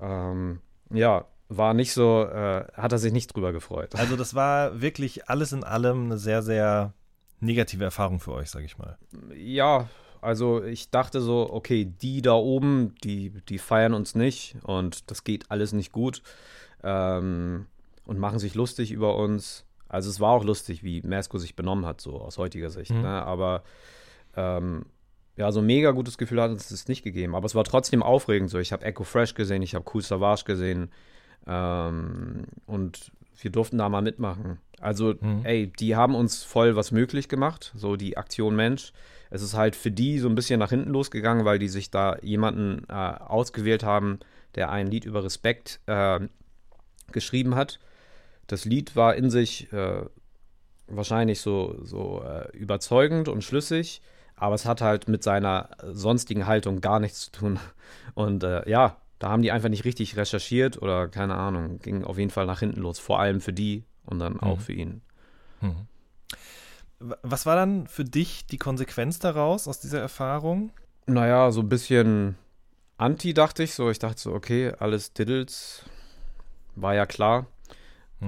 Ähm, ja, war nicht so, äh, hat er sich nicht drüber gefreut. Also das war wirklich alles in allem eine sehr, sehr negative Erfahrung für euch, sage ich mal. Ja, also ich dachte so, okay, die da oben, die, die feiern uns nicht und das geht alles nicht gut ähm, und machen sich lustig über uns. Also es war auch lustig, wie Masco sich benommen hat, so aus heutiger Sicht. Mhm. Ne? Aber ähm, ja, so ein mega gutes Gefühl hat uns das nicht gegeben. Aber es war trotzdem aufregend so. Ich habe Echo Fresh gesehen, ich habe Cool Savage gesehen ähm, und wir durften da mal mitmachen. Also, Mhm. ey, die haben uns voll was möglich gemacht, so die Aktion Mensch. Es ist halt für die so ein bisschen nach hinten losgegangen, weil die sich da jemanden äh, ausgewählt haben, der ein Lied über Respekt äh, geschrieben hat. Das Lied war in sich äh, wahrscheinlich so, so äh, überzeugend und schlüssig, aber es hat halt mit seiner sonstigen Haltung gar nichts zu tun. Und äh, ja, da haben die einfach nicht richtig recherchiert oder keine Ahnung, ging auf jeden Fall nach hinten los. Vor allem für die und dann auch für ihn. Mhm. Was war dann für dich die Konsequenz daraus, aus dieser Erfahrung? Naja, so ein bisschen anti, dachte ich so. Ich dachte so, okay, alles Diddles, war ja klar.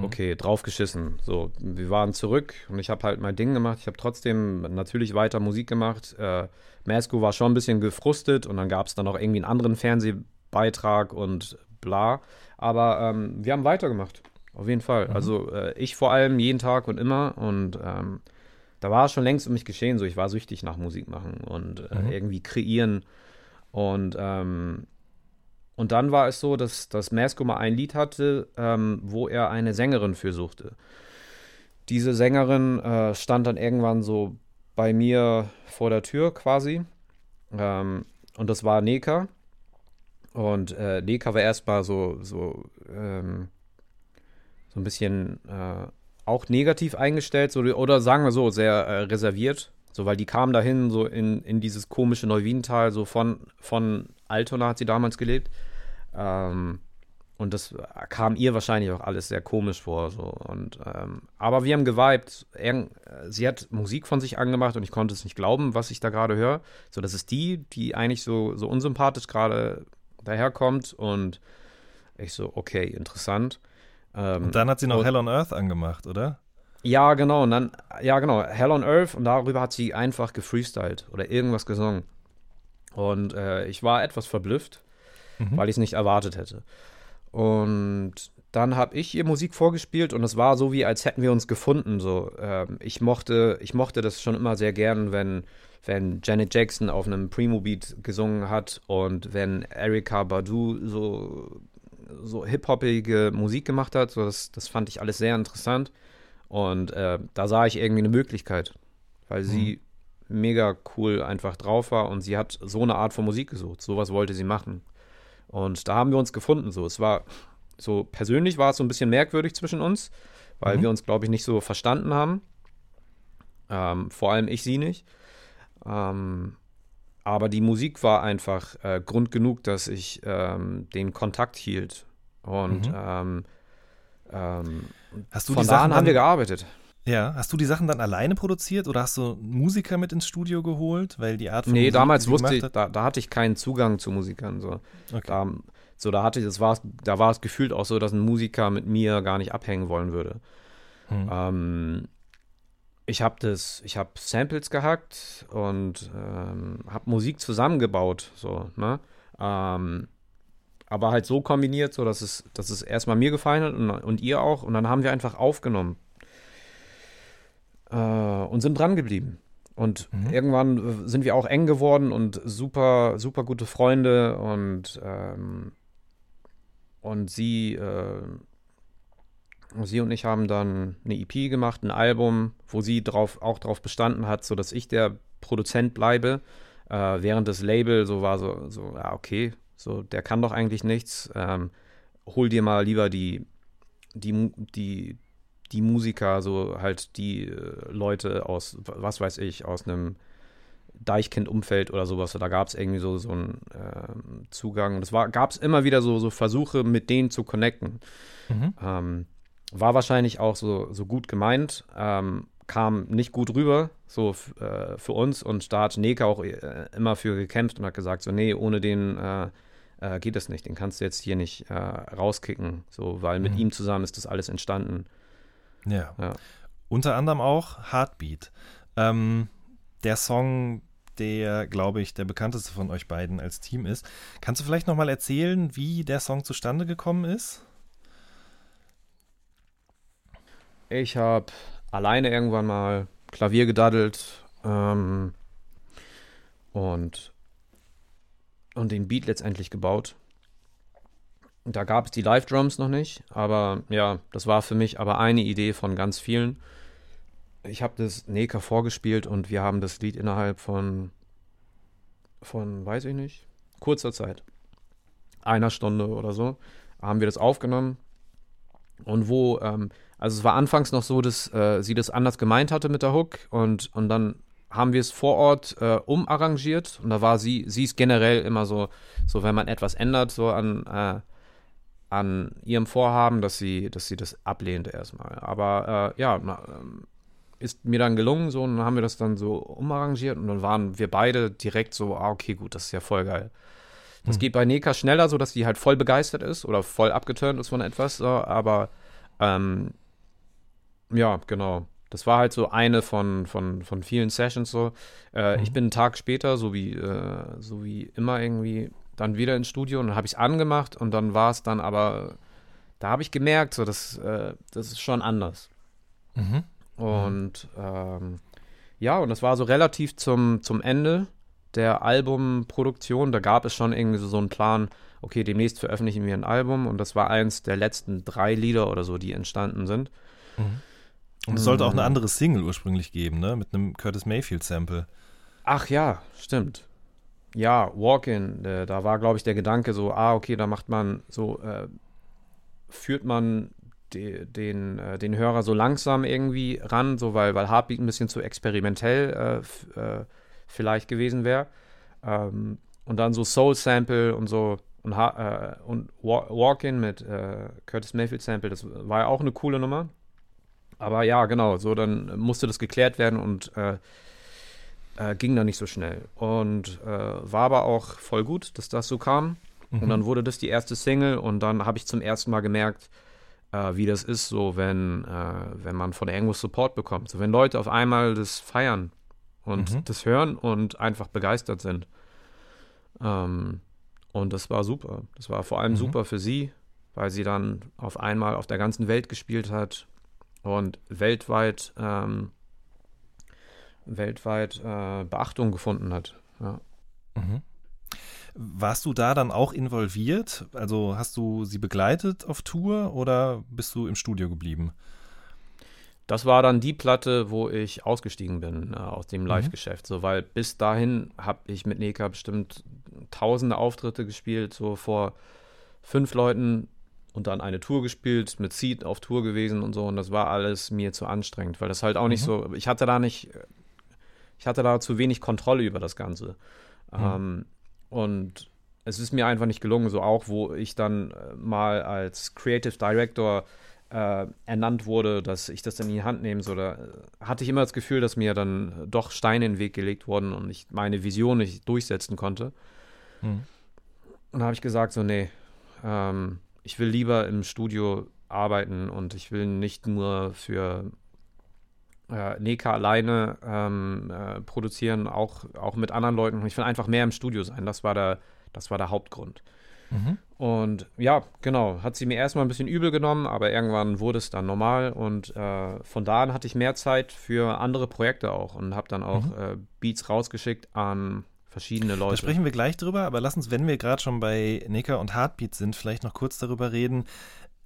Okay, draufgeschissen. So, wir waren zurück und ich habe halt mein Ding gemacht. Ich habe trotzdem natürlich weiter Musik gemacht. Äh, Masco war schon ein bisschen gefrustet und dann gab es dann noch irgendwie einen anderen Fernsehbeitrag und bla. Aber ähm, wir haben weitergemacht. Auf jeden Fall. Mhm. Also äh, ich vor allem jeden Tag und immer. Und ähm, da war es schon längst um mich geschehen. So, ich war süchtig nach Musik machen und äh, Mhm. irgendwie kreieren. Und ähm, und dann war es so, dass, dass Masco mal ein Lied hatte, ähm, wo er eine Sängerin für suchte. Diese Sängerin äh, stand dann irgendwann so bei mir vor der Tür quasi. Ähm, und das war Neka. Und äh, Neka war erstmal so, so, ähm, so ein bisschen äh, auch negativ eingestellt, so, oder sagen wir so, sehr äh, reserviert. So, weil die kam dahin, so in, in dieses komische Neuwiental, so von, von Altona hat sie damals gelebt. Ähm, und das kam ihr wahrscheinlich auch alles sehr komisch vor. So. Und, ähm, aber wir haben geweibt. Sie hat Musik von sich angemacht und ich konnte es nicht glauben, was ich da gerade höre. So, das ist die, die eigentlich so, so unsympathisch gerade daherkommt. Und ich so, okay, interessant. Ähm, Und dann hat sie noch und- Hell on Earth angemacht, oder? ja, genau. Und dann, ja, genau, Hell on Earth und darüber hat sie einfach gefreestylt oder irgendwas gesungen. Und äh, ich war etwas verblüfft, Mhm. weil ich es nicht erwartet hätte. Und dann habe ich ihr Musik vorgespielt und es war so, wie als hätten wir uns gefunden. So, ähm, ich mochte, ich mochte das schon immer sehr gern, wenn, wenn Janet Jackson auf einem Primo-Beat gesungen hat und wenn Erika Badu so, so hip-hoppige Musik gemacht hat. So, das, das fand ich alles sehr interessant. Und äh, da sah ich irgendwie eine Möglichkeit, weil sie mega cool einfach drauf war und sie hat so eine Art von Musik gesucht. Sowas wollte sie machen. Und da haben wir uns gefunden. So, es war so persönlich war es so ein bisschen merkwürdig zwischen uns, weil Mhm. wir uns, glaube ich, nicht so verstanden haben. Ähm, vor allem ich sie nicht. Ähm, aber die Musik war einfach äh, Grund genug, dass ich ähm, den Kontakt hielt. Und Mhm. ähm, ähm, Hast du von die da Sachen an haben wir gearbeitet. Ja, hast du die Sachen dann alleine produziert oder hast du Musiker mit ins Studio geholt, weil die Art von Nee, Musik, damals wusste ich, da, da hatte ich keinen Zugang zu Musikern. So. Okay. Da, so, da hatte ich, das war, da war es gefühlt auch so, dass ein Musiker mit mir gar nicht abhängen wollen würde. Hm. Ähm, ich habe das, ich habe Samples gehackt und ähm, habe Musik zusammengebaut, so, ne? Ähm, aber halt so kombiniert, so dass es, dass es erstmal mir gefallen hat und, und ihr auch. Und dann haben wir einfach aufgenommen äh, und sind dran geblieben. Und Mhm. irgendwann äh, sind wir auch eng geworden und super, super gute Freunde und ähm, und sie, äh, sie und ich haben dann eine EP gemacht, ein Album, wo sie drauf, auch darauf bestanden hat, so dass ich der Produzent bleibe, äh, während das Label so war so, so, ja, okay, so, der kann doch eigentlich nichts, ähm, hol dir mal lieber die, die, die, die Musiker, so halt die äh, Leute aus, was weiß ich, aus einem Deichkind-Umfeld oder sowas. Da gab es irgendwie so, so einen ähm, Zugang. Und es gab es immer wieder so, so Versuche, mit denen zu connecten. Mhm. Ähm, war wahrscheinlich auch so, so gut gemeint, ähm, kam nicht gut rüber, so äh, für uns. Und da hat Neka auch äh, immer für gekämpft und hat gesagt, so, nee, ohne den äh, äh, geht das nicht. Den kannst du jetzt hier nicht äh, rauskicken, so, weil mit Mhm. ihm zusammen ist das alles entstanden. Ja. Ja. Unter anderem auch Heartbeat. Ähm, der Song, der, glaube ich, der bekannteste von euch beiden als Team ist. Kannst du vielleicht nochmal erzählen, wie der Song zustande gekommen ist? Ich habe alleine irgendwann mal Klavier gedaddelt ähm, und, und den Beat letztendlich gebaut. Da gab es die Live-Drums noch nicht, aber ja, das war für mich aber eine Idee von ganz vielen. Ich habe das Neka vorgespielt und wir haben das Lied innerhalb von, von, weiß ich nicht, kurzer Zeit, einer Stunde oder so, haben wir das aufgenommen. Und wo, ähm, also es war anfangs noch so, dass äh, sie das anders gemeint hatte mit der Hook und, und dann haben wir es vor Ort äh, umarrangiert und da war sie, sie ist generell immer so, so wenn man etwas ändert, so an, äh, an ihrem Vorhaben, dass sie, dass sie das ablehnt erstmal. Aber äh, ja, na, ähm, ist mir dann gelungen, so, und dann haben wir das dann so umarrangiert und dann waren wir beide direkt so, ah, okay, gut, das ist ja voll geil. Das Hm. geht bei Neka schneller, so dass die halt voll begeistert ist oder voll abgeturnt ist von etwas, so, aber Ähm, ja, genau. Das war halt so eine von, von, von vielen Sessions so. Äh, Mhm. Ich bin einen Tag später, so wie, äh, so wie immer irgendwie, dann wieder ins Studio und dann habe ich es angemacht und dann war es dann aber, da habe ich gemerkt, so, das, äh, das ist schon anders. Mhm. Und ähm, ja, und das war so relativ zum, zum Ende der Albumproduktion. Da gab es schon irgendwie so, so einen Plan, okay, demnächst veröffentlichen wir ein Album und das war eins der letzten drei Lieder oder so, die entstanden sind. Und es sollte auch eine Mhm. andere Single ursprünglich geben, ne? Mit einem Curtis Mayfield-Sample. Ach ja, stimmt. Ja, Walk-In, äh, da war, glaube ich, der Gedanke so, ah, okay, da macht man so, äh, führt man de, den, äh, den Hörer so langsam irgendwie ran, so weil, weil Heartbeat ein bisschen zu experimentell äh, äh, vielleicht gewesen wäre. Ähm, und dann so Soul-Sample und so und, äh, und Wa- Walk-In mit Curtis Mayfield-Sample, das war ja auch eine coole Nummer. Aber ja, genau, so dann musste das geklärt werden und äh, ging dann nicht so schnell. Und äh, war aber auch voll gut, dass das so kam. Und dann wurde das die erste Single und dann habe ich zum ersten Mal gemerkt, äh, wie das ist, so wenn, äh, wenn man von irgendwo Support bekommt. So wenn Leute auf einmal das feiern und Mhm. das hören und einfach begeistert sind. Ähm, und das war super. Das war vor allem Mhm. super für sie, weil sie dann auf einmal auf der ganzen Welt gespielt hat und weltweit ähm, weltweit äh, Beachtung gefunden hat. Ja. Mhm. Warst du da dann auch involviert? Also hast du sie begleitet auf Tour oder bist du im Studio geblieben? Das war dann die Platte, wo ich ausgestiegen bin äh, aus Mhm. dem Live-Geschäft. So, weil bis dahin habe ich mit Neka bestimmt tausende Auftritte gespielt, so vor fünf Leuten und dann eine Tour gespielt, mit Seed auf Tour gewesen und so. Und das war alles mir zu anstrengend, weil das halt auch nicht Mhm. so, ich hatte da nicht, ich hatte da zu wenig Kontrolle über das Ganze. Mhm. Ähm, und es ist mir einfach nicht gelungen, so auch, wo ich dann äh, mal als Creative Director äh, ernannt wurde, dass ich das dann in die Hand nehme, so da äh, hatte ich immer das Gefühl, dass mir dann äh, doch Steine in den Weg gelegt wurden und ich meine Vision nicht durchsetzen konnte. Mhm. Und da habe ich gesagt, so, nee, ähm, ich will lieber im Studio arbeiten und ich will nicht nur für äh, Neka alleine ähm, äh, produzieren, auch, auch mit anderen Leuten. Ich will einfach mehr im Studio sein. Das war der, das war der Hauptgrund. Mhm. Und ja, genau, hat sie mir erstmal ein bisschen übel genommen, aber irgendwann wurde es dann normal und äh, von da an hatte ich mehr Zeit für andere Projekte auch und habe dann auch Mhm. äh, Beats rausgeschickt an verschiedene Da Leute. sprechen wir gleich drüber, aber lass uns, wenn wir gerade schon bei Nicker und Heartbeat sind, vielleicht noch kurz darüber reden,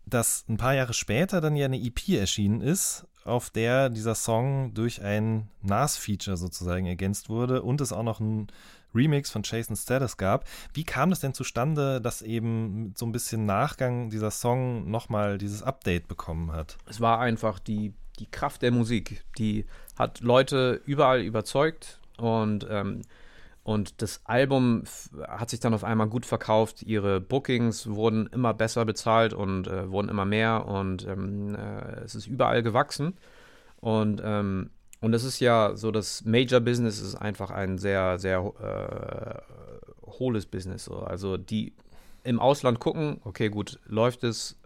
dass ein paar Jahre später dann ja eine EP erschienen ist, auf der dieser Song durch ein NAS-Feature sozusagen ergänzt wurde und es auch noch ein Remix von Jason Status gab. Wie kam es denn zustande, dass eben so ein bisschen Nachgang dieser Song nochmal dieses Update bekommen hat? es war einfach die, die Kraft der Musik. Die hat Leute überall überzeugt und, ähm, und das Album hat sich dann auf einmal gut verkauft. Ihre Bookings wurden immer besser bezahlt und äh, wurden immer mehr und ähm, äh, es ist überall gewachsen. Und, ähm, und es ist ja so, das Major Business ist einfach ein sehr, sehr äh, hohles Business. So. Also die im Ausland gucken, okay, gut, läuft es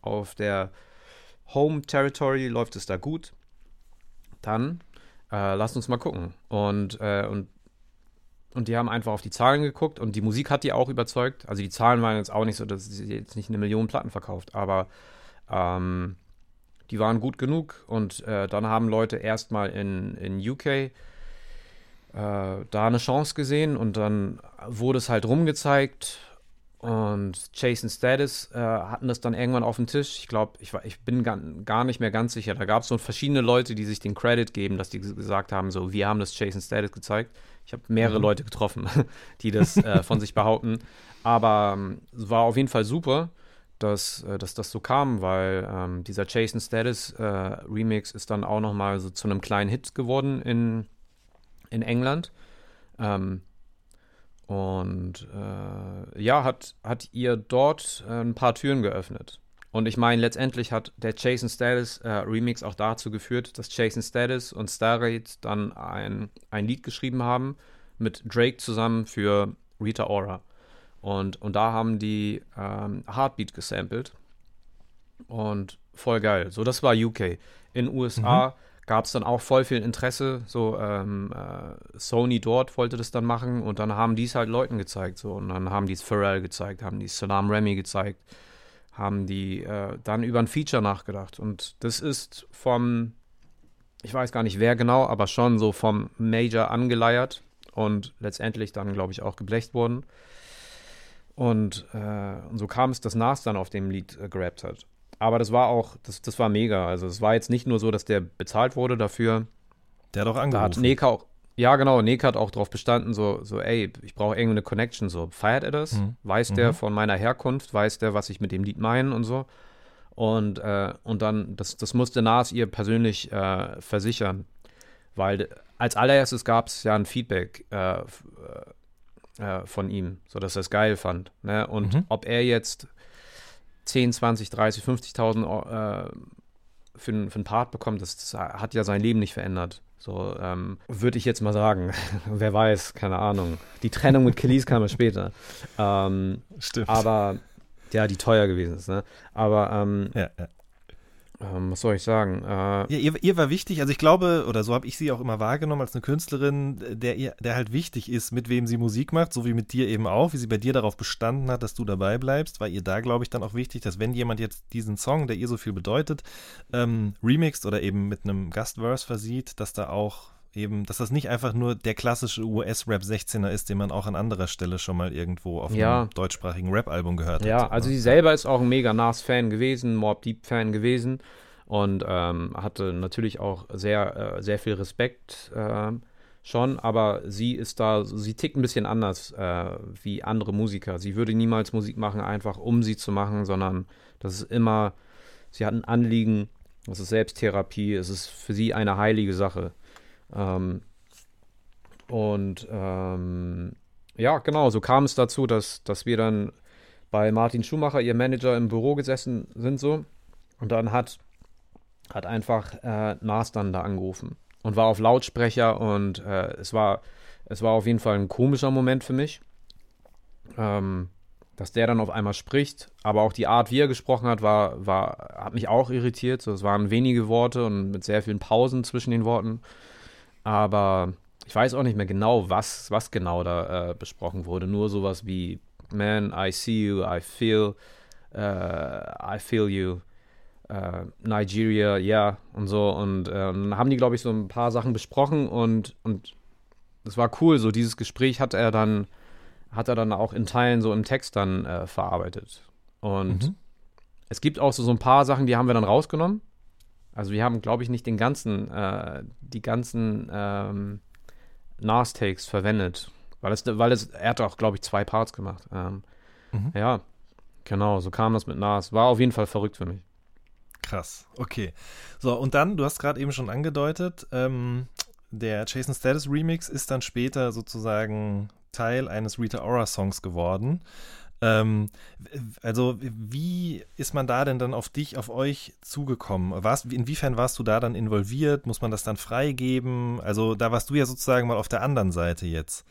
auf der Home Territory, läuft es da gut, dann äh, lasst uns mal gucken. Und, äh, und, und die haben einfach auf die Zahlen geguckt und die Musik hat die auch überzeugt. Also die Zahlen waren jetzt auch nicht so, dass sie jetzt nicht eine Million Platten verkauft, aber ähm, die waren gut genug und äh, dann haben Leute erstmal in, in UK äh, da eine Chance gesehen und dann wurde es halt rumgezeigt und Jason Status äh, hatten das dann irgendwann auf dem Tisch. Ich glaube, ich, ich bin gar, gar nicht mehr ganz sicher. Da gab es so verschiedene Leute, die sich den Credit geben, dass die ges- gesagt haben, so, wir haben das Jason Status gezeigt. Ich habe mehrere Mhm. Leute getroffen, die das äh, von sich behaupten. Aber ähm, es war auf jeden Fall super, dass, äh, dass das so kam, weil ähm, dieser Jason Status äh, Remix ist dann auch noch mal so zu einem kleinen Hit geworden in, in England. Ähm, und äh, ja, hat, hat ihr dort äh, ein paar Türen geöffnet. Und ich meine, letztendlich hat der Jason Status äh, Remix auch dazu geführt, dass Jason Status und Stargate dann ein, ein Lied geschrieben haben mit Drake zusammen für Rita Ora. Und, und da haben die ähm, Heartbeat gesampelt. Und voll geil. So, das war UK. In USA Mhm. gab es dann auch voll viel Interesse. So, ähm, äh, Sony dort wollte das dann machen und dann haben die es halt Leuten gezeigt. So, und dann haben die es Pharrell gezeigt, haben die es Salam Remy gezeigt, haben die äh, dann über ein Feature nachgedacht. Und das ist vom, ich weiß gar nicht wer genau, aber schon so vom Major angeleiert und letztendlich dann, glaube ich, auch geblecht worden. Und, äh, und so kam es, dass Nas dann auf dem Lied äh, gerappt hat. Aber das war auch, das, das war mega. Also es war jetzt nicht nur so, dass der bezahlt wurde dafür. Der hat auch Da hat angerufen. Neka auch, ja genau, Neka hat auch darauf bestanden, so, so, ey, ich brauche irgendeine Connection. So, feiert er das? Mhm. Weiß Mhm. der von meiner Herkunft? Weiß der, was ich mit dem Lied meine und so? Und, äh, und dann, das, das musste Nas ihr persönlich äh, versichern. Weil als allererstes gab es ja ein Feedback äh, äh, äh, von ihm, so dass er es geil fand. Ne? Und Mhm. ob er jetzt 10, 20, 30, 50.000 äh, für, für einen Part bekommt, das, das hat ja sein Leben nicht verändert. So ähm, würde ich jetzt mal sagen. Wer weiß, keine Ahnung. Die Trennung mit Kelly's kam ja später. Ähm, Stimmt. aber ja, die teuer gewesen ist. Ne? Aber ähm, ja, ja. Ähm, was soll ich sagen? Äh, Ja, ihr, ihr war wichtig, also ich glaube, oder so habe ich sie auch immer wahrgenommen als eine Künstlerin, der ihr, der halt wichtig ist, mit wem sie Musik macht, so wie mit dir eben auch, wie sie bei dir darauf bestanden hat, dass du dabei bleibst, war ihr da, glaube ich, dann auch wichtig, dass wenn jemand jetzt diesen Song, der ihr so viel bedeutet, ähm, remixt oder eben mit einem Gastverse versieht, dass da auch eben, dass das nicht einfach nur der klassische US-Rap 16er ist, den man auch an anderer Stelle schon mal irgendwo auf Ja. einem deutschsprachigen Rap-Album gehört Ja, hat. also ne? sie selber ist auch ein mega Nas-Fan gewesen, Mob Deep-Fan gewesen und ähm, hatte natürlich auch sehr, äh, sehr viel Respekt ähm, schon, aber sie ist da, sie tickt ein bisschen anders äh, wie andere Musiker. Sie würde niemals Musik machen, einfach um sie zu machen, sondern das ist immer, sie hat ein Anliegen, das ist Selbsttherapie, es ist für sie eine heilige Sache. Ähm, und ähm, ja, genau, so kam es dazu, dass, dass wir dann bei Martin Schumacher, ihr Manager, im Büro gesessen sind so. Und dann hat, hat einfach äh, Nas dann da angerufen und war auf Lautsprecher und äh, es war es war auf jeden Fall ein komischer Moment für mich, ähm, dass der dann auf einmal spricht, aber auch die Art, wie er gesprochen hat, war, war hat mich auch irritiert. So, es waren wenige Worte und mit sehr vielen Pausen zwischen den Worten, aber ich weiß auch nicht mehr genau, was, was genau da äh, besprochen wurde. Nur sowas wie, man, I see you, I feel, äh, I feel you, äh, Nigeria, ja, und so. Und äh, dann haben die, glaube ich, so ein paar Sachen besprochen und, und es war cool. So dieses Gespräch hat er dann, hat er dann auch in Teilen so im Text dann äh, verarbeitet. Und Mhm. es gibt auch so, so ein paar Sachen, die haben wir dann rausgenommen. Also wir haben, glaube ich, nicht den ganzen, äh, die ganzen ähm, Nas-Takes verwendet. Weil es, weil es, er hat auch, glaube ich, zwei Parts gemacht. Ähm, Mhm. Ja, genau, so kam das mit Nas. War auf jeden Fall verrückt für mich. Krass, okay. So, und dann, du hast gerade eben schon angedeutet, ähm, der Jason Status Remix ist dann später sozusagen Teil eines Rita Ora Songs geworden. Ähm, also, wie ist man da denn dann auf dich, auf euch zugekommen? Warst, inwiefern warst du da dann involviert? Muss man das dann freigeben? Also, da warst du ja sozusagen mal auf der anderen Seite jetzt.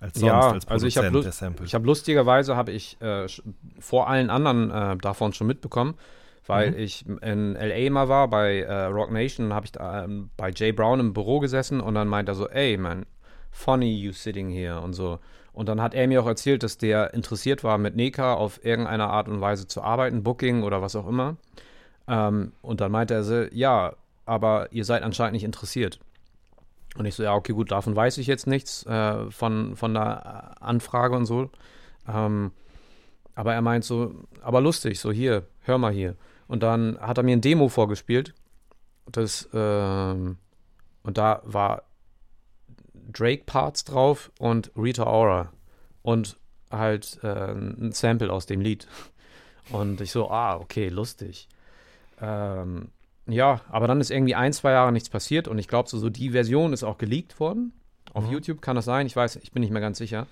Als sonst, Ja, als also ich hab Produzent Samples. Ich habe lustigerweise habe ich äh, vor allen anderen äh, davon schon mitbekommen, weil Mhm. ich in LA mal war bei äh, Rock Nation, habe ich da ähm, bei Jay Brown im Büro gesessen und dann meint er so, ey man, funny you sitting here und so. Und dann hat er mir auch erzählt, dass der interessiert war, mit Neka auf irgendeine Art und Weise zu arbeiten, Booking oder was auch immer. Ähm, und dann meinte er so, ja, aber ihr seid anscheinend nicht interessiert. Und ich so, ja, okay, gut, davon weiß ich jetzt nichts, äh, von, von der Anfrage und so. Ähm, aber er meint so, aber lustig, so hier, hör mal hier. Und dann hat er mir ein Demo vorgespielt. Das, ähm, und da war Drake-Parts drauf und Rita Ora. Und halt äh, ein Sample aus dem Lied. Und ich so, ah, okay, lustig. Ähm, ja, aber dann ist irgendwie ein, zwei Jahre nichts passiert und ich glaube, so, so die Version ist auch geleakt worden. Auf Mhm. YouTube kann das sein, ich weiß, ich bin nicht mehr ganz sicher.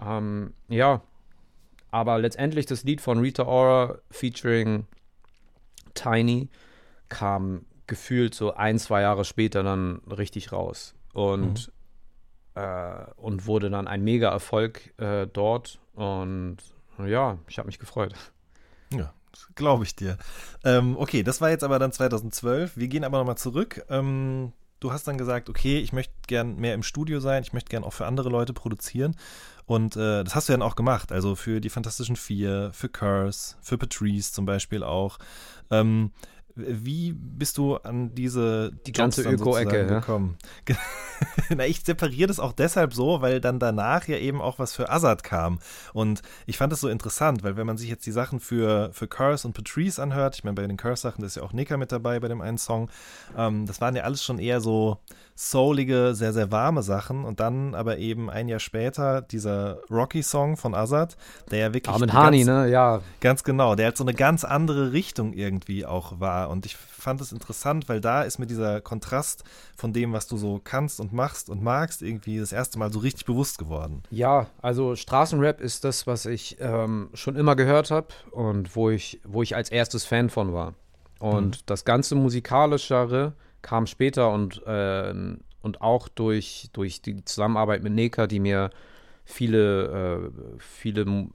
Ähm, ja, aber letztendlich das Lied von Rita Ora featuring Tiny kam gefühlt so ein, zwei Jahre später dann richtig raus und, äh, und wurde dann ein mega Erfolg äh, dort und ja, ich habe mich gefreut. Ja, Glaube ich dir. Ähm, okay, das war jetzt aber dann 2012. Wir gehen aber nochmal zurück. Ähm, du hast dann gesagt, okay, ich möchte gern mehr im Studio sein, ich möchte gern auch für andere Leute produzieren. Und äh, das hast du dann auch gemacht. Also für die Fantastischen Vier, für Curse, für Patrice zum Beispiel auch. Ähm, wie bist du an diese die ganze Öko-Ecke ja? gekommen? Na, ich separiere das auch deshalb so, weil dann danach ja eben auch was für Azad kam. Und ich fand das so interessant, weil wenn man sich jetzt die Sachen für, für Curse und Patrice anhört, ich meine, bei den Curse-Sachen ist ja auch Nika mit dabei bei dem einen Song, ähm, das waren ja alles schon eher so soulige, sehr, sehr warme Sachen. Und dann aber eben ein Jahr später dieser Rocky-Song von Azad, der ja wirklich. Armin Hani, ne? Ja. Ganz genau, der halt so eine ganz andere Richtung irgendwie auch war. Und ich fand es interessant, weil da ist mir dieser Kontrast von dem, was du so kannst und machst und magst, irgendwie das erste Mal so richtig bewusst geworden. Ja, also Straßenrap ist das, was ich ähm, schon immer gehört habe und wo ich, wo ich als erstes Fan von war. Und mhm. das ganze musikalischere kam später und, äh, und auch durch, durch die Zusammenarbeit mit Neka, die mir viele, äh, viele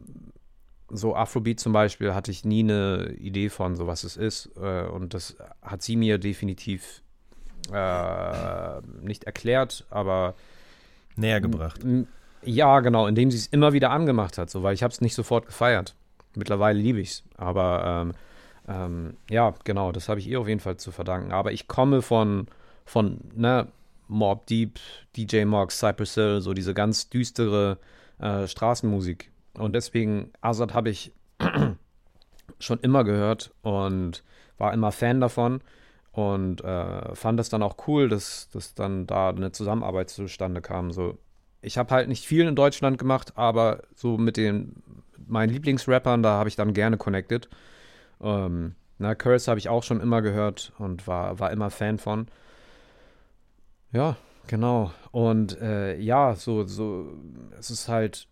so Afrobeat zum Beispiel hatte ich nie eine Idee von, so was es ist. Äh, und das hat sie mir definitiv äh, nicht erklärt, aber näher gebracht. Ja, genau, indem sie es immer wieder angemacht hat, so, weil ich habe es nicht sofort gefeiert. Mittlerweile liebe ich es, aber ähm, ähm, ja, genau, das habe ich ihr auf jeden Fall zu verdanken. Aber ich komme von, von ne, Mob Deep, DJ Mox, Cypress Hill, so diese ganz düstere äh, Straßenmusik. Und deswegen, Azad habe ich schon immer gehört und war immer Fan davon und äh, fand es dann auch cool, dass, dass dann da eine Zusammenarbeit zustande kam. So, ich habe halt nicht viel in Deutschland gemacht, aber so mit den meinen Lieblingsrappern, da habe ich dann gerne connected. Ähm, na, Curse habe ich auch schon immer gehört und war, war immer Fan von. Ja, genau. Und äh, ja, so, so, es ist halt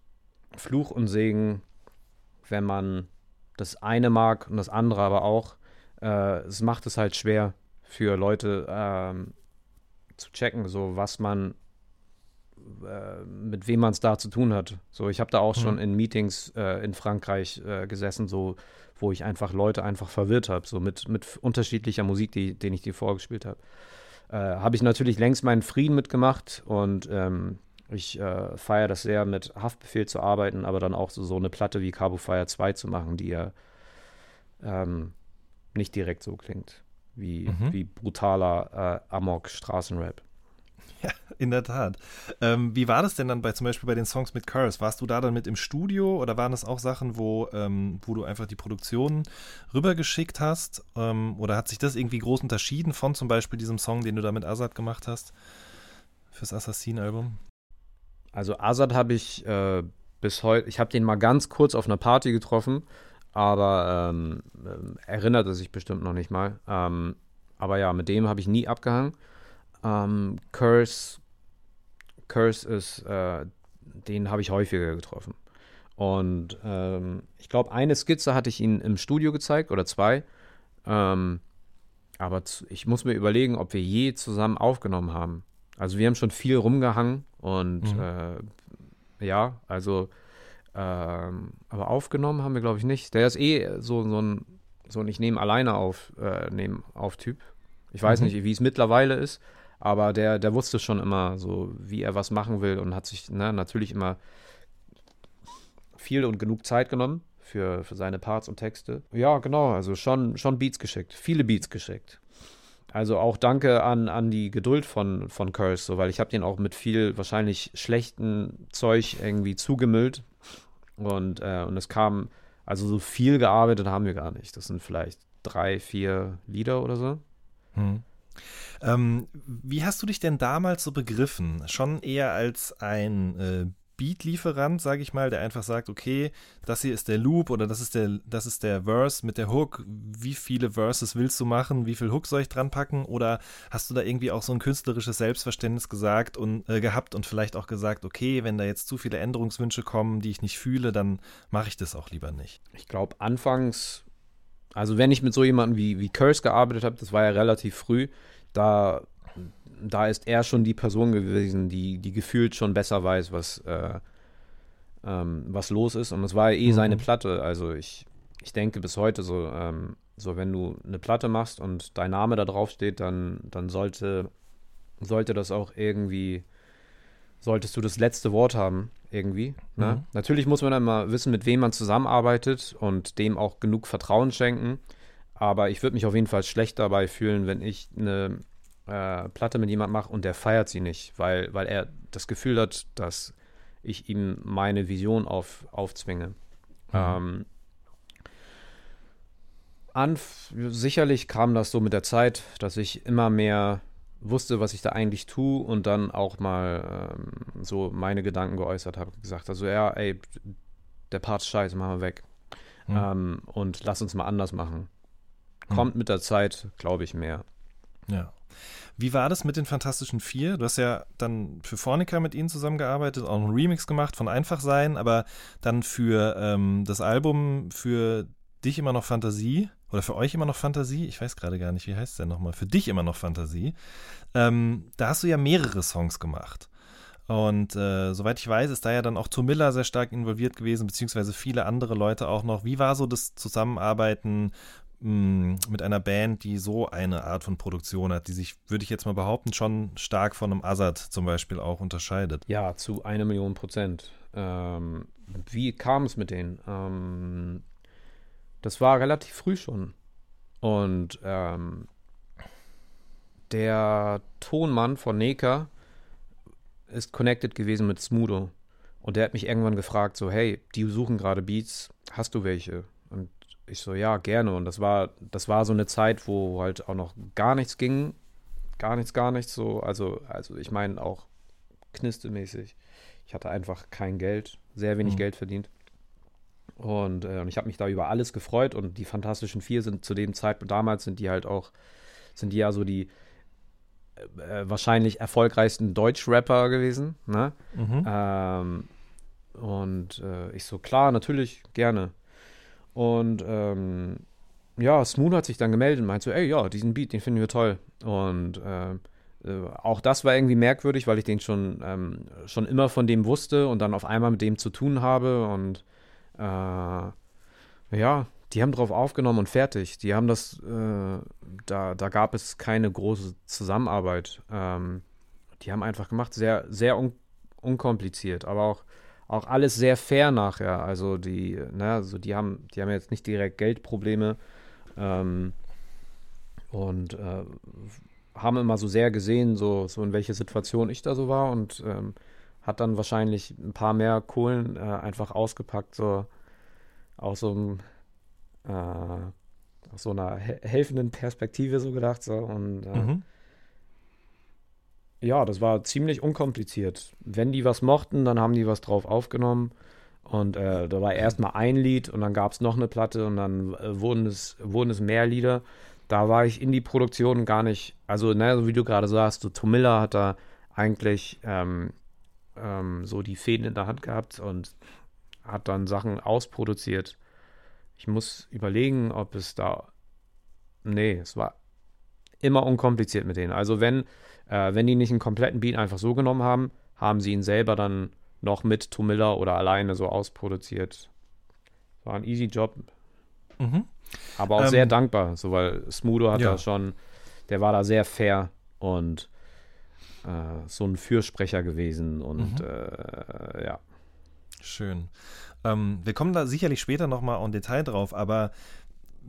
Fluch und Segen, wenn man das eine mag und das andere aber auch. Äh, es macht es halt schwer für Leute ähm, zu checken, so was man, äh, mit wem man es da zu tun hat. So, ich habe da auch mhm. schon in Meetings äh, in Frankreich äh, gesessen, so wo ich einfach Leute einfach verwirrt habe, so mit, mit unterschiedlicher Musik, die, den ich dir vorgespielt habe. Äh, habe ich natürlich längst meinen Frieden mitgemacht und ähm, ich äh, feiere das sehr, mit Haftbefehl zu arbeiten, aber dann auch so, so eine Platte wie Cabo Fire 2 zu machen, die ja ähm, nicht direkt so klingt wie, mhm. wie brutaler äh, Amok-Straßenrap. Ja, in der Tat. Ähm, wie war das denn dann bei zum Beispiel bei den Songs mit Curse? Warst du da dann mit im Studio oder waren das auch Sachen, wo, ähm, wo du einfach die Produktion rübergeschickt hast? Ähm, oder hat sich das irgendwie groß unterschieden von zum Beispiel diesem Song, den du da mit Azad gemacht hast fürs Assassin-Album? Also Azad habe ich äh, bis heute, ich habe den mal ganz kurz auf einer Party getroffen, aber ähm, äh, erinnert er sich bestimmt noch nicht mal. Ähm, aber ja, mit dem habe ich nie abgehangen. Ähm, Curse, Curse ist, äh, den habe ich häufiger getroffen. Und ähm, ich glaube, eine Skizze hatte ich ihnen im Studio gezeigt oder zwei. Ähm, aber zu, ich muss mir überlegen, ob wir je zusammen aufgenommen haben. Also wir haben schon viel rumgehangen und mhm. äh, ja, also ähm, aber aufgenommen haben wir, glaube ich, nicht. Der ist eh so, so ein, so ein Ich nehme alleine auf, äh, nehmen auf Typ. Ich weiß mhm. nicht, wie es mittlerweile ist, aber der, der wusste schon immer so, wie er was machen will und hat sich ne, natürlich immer viel und genug Zeit genommen für, für seine Parts und Texte. Ja, genau, also schon, schon Beats geschickt, viele Beats geschickt. Also auch danke an, an die Geduld von, von Curse, so, weil ich habe den auch mit viel wahrscheinlich schlechten Zeug irgendwie zugemüllt. Und, äh, und es kam, also so viel gearbeitet haben wir gar nicht. Das sind vielleicht drei, vier Lieder oder so. Hm. Ähm, wie hast du dich denn damals so begriffen? Schon eher als ein äh, Beat-Lieferant, sage ich mal, der einfach sagt, okay, das hier ist der Loop oder das ist der, das ist der Verse mit der Hook. Wie viele Verses willst du machen? Wie viel Hook soll ich dran packen? Oder hast du da irgendwie auch so ein künstlerisches Selbstverständnis gesagt und äh, gehabt und vielleicht auch gesagt, okay, wenn da jetzt zu viele Änderungswünsche kommen, die ich nicht fühle, dann mache ich das auch lieber nicht. Ich glaube, anfangs, also wenn ich mit so jemandem wie, wie Curse gearbeitet habe, das war ja relativ früh, da, da ist er schon die Person gewesen, die, die gefühlt schon besser weiß, was, äh, ähm, was los ist. Und es war eh mhm. seine Platte. Also ich, ich ich denke bis heute so, ähm, so wenn du eine Platte machst und dein Name da drauf steht, dann, dann sollte, sollte das auch irgendwie, solltest du das letzte Wort haben, irgendwie. Ne? Mhm. Natürlich muss man dann mal wissen, mit wem man zusammenarbeitet und dem auch genug Vertrauen schenken. Aber ich würde mich auf jeden Fall schlecht dabei fühlen, wenn ich eine äh, Platte mit jemandem mache und der feiert sie nicht, weil, weil er das Gefühl hat, dass ich ihm meine Vision auf, aufzwinge. Ähm, anf sicherlich kam das so mit der Zeit, dass ich immer mehr wusste, was ich da eigentlich tue und dann auch mal ähm, so meine Gedanken geäußert habe. Gesagt, also ja, ey, der Part ist scheiße, machen wir weg. Mhm. Ähm, und lass uns mal anders machen. Kommt mit der Zeit, glaube ich, mehr. Ja. Wie war das mit den Fantastischen Vier? Du hast ja dann für Fornica mit ihnen zusammengearbeitet, auch einen Remix gemacht von Einfach sein, aber dann für ähm, das Album für dich immer noch Fantasie oder für euch immer noch Fantasie, ich weiß gerade gar nicht, wie heißt es denn nochmal, für dich immer noch Fantasie, ähm, da hast du ja mehrere Songs gemacht. Und äh, soweit ich weiß, ist da ja dann auch Tomilla sehr stark involviert gewesen, beziehungsweise viele andere Leute auch noch. Wie war so das Zusammenarbeiten mh, mit einer Band, die so eine Art von Produktion hat, die sich, würde ich jetzt mal behaupten, schon stark von einem Azad zum Beispiel auch unterscheidet? Ja, zu einer Million Prozent. Ähm, wie kam es mit denen? Ähm, das war relativ früh schon. Und ähm, der Tonmann von Neka ist connected gewesen mit Smudo. Und der hat mich irgendwann gefragt, so, hey, die suchen gerade Beats, hast du welche? Und ich so, ja, gerne. Und das war, das war so eine Zeit, wo halt auch noch gar nichts ging. Gar nichts, gar nichts so. Also, also ich meine auch knistemäßig. Ich hatte einfach kein Geld, sehr wenig Mhm. Geld verdient. Und, äh, und ich habe mich da über alles gefreut. Und die Fantastischen Vier sind zu dem Zeitpunkt, damals sind die halt auch, sind die ja so die äh, wahrscheinlich erfolgreichsten Deutsch-Rapper gewesen. Ne? Mhm. Ähm, und äh, ich so, klar, natürlich, gerne. Und ähm, ja, Smooth hat sich dann gemeldet und meinte so, ey, ja, diesen Beat, den finden wir toll. Und ähm, äh, auch das war irgendwie merkwürdig, weil ich den schon, ähm, schon immer von dem wusste und dann auf einmal mit dem zu tun habe. Und äh, ja, die haben drauf aufgenommen und fertig. Die haben das, äh, da, da gab es keine große Zusammenarbeit. Ähm, die haben einfach gemacht, sehr, sehr un unkompliziert, aber auch, auch alles sehr fair nachher. Also die, ne, also die haben, die haben jetzt nicht direkt Geldprobleme ähm, und äh, haben immer so sehr gesehen, so, so in welche Situation ich da so war und ähm, hat dann wahrscheinlich ein paar mehr Kohlen äh, einfach ausgepackt, so aus so einem äh, aus so einer he helfenden Perspektive so gedacht so und äh, Mhm. ja, das war ziemlich unkompliziert. Wenn die was mochten, dann haben die was drauf aufgenommen. Und äh, da war erstmal ein Lied und dann gab es noch eine Platte und dann äh, wurden, es, wurden es mehr Lieder. Da war ich in die Produktion gar nicht, also ne, so wie du gerade sagst, so Tomilla hat da eigentlich ähm, ähm, so die Fäden in der Hand gehabt und hat dann Sachen ausproduziert. Ich muss überlegen, ob es da. Nee, es war immer unkompliziert mit denen. Also wenn, äh, wenn die nicht einen kompletten Beat einfach so genommen haben, haben sie ihn selber dann noch mit Tomilla oder alleine so ausproduziert. War ein easy Job, Mhm. aber auch Ähm, sehr dankbar, so weil Smudo hat ja. da schon, der war da sehr fair und äh, so ein Fürsprecher gewesen und Mhm. äh, ja. Schön. Ähm, wir kommen da sicherlich später nochmal en Detail drauf, aber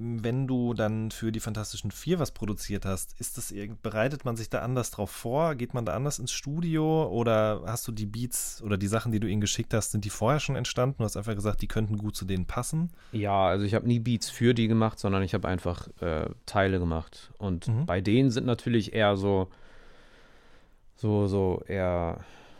wenn du dann für die Fantastischen Vier was produziert hast, ist das irgend, bereitet man sich da anders drauf vor? Geht man da anders ins Studio oder hast du die Beats oder die Sachen, die du ihnen geschickt hast, sind die vorher schon entstanden? Du hast einfach gesagt, die könnten gut zu denen passen. Ja, also ich habe nie Beats für die gemacht, sondern ich habe einfach äh, Teile gemacht. Und Mhm. bei denen sind natürlich eher so, so, so eher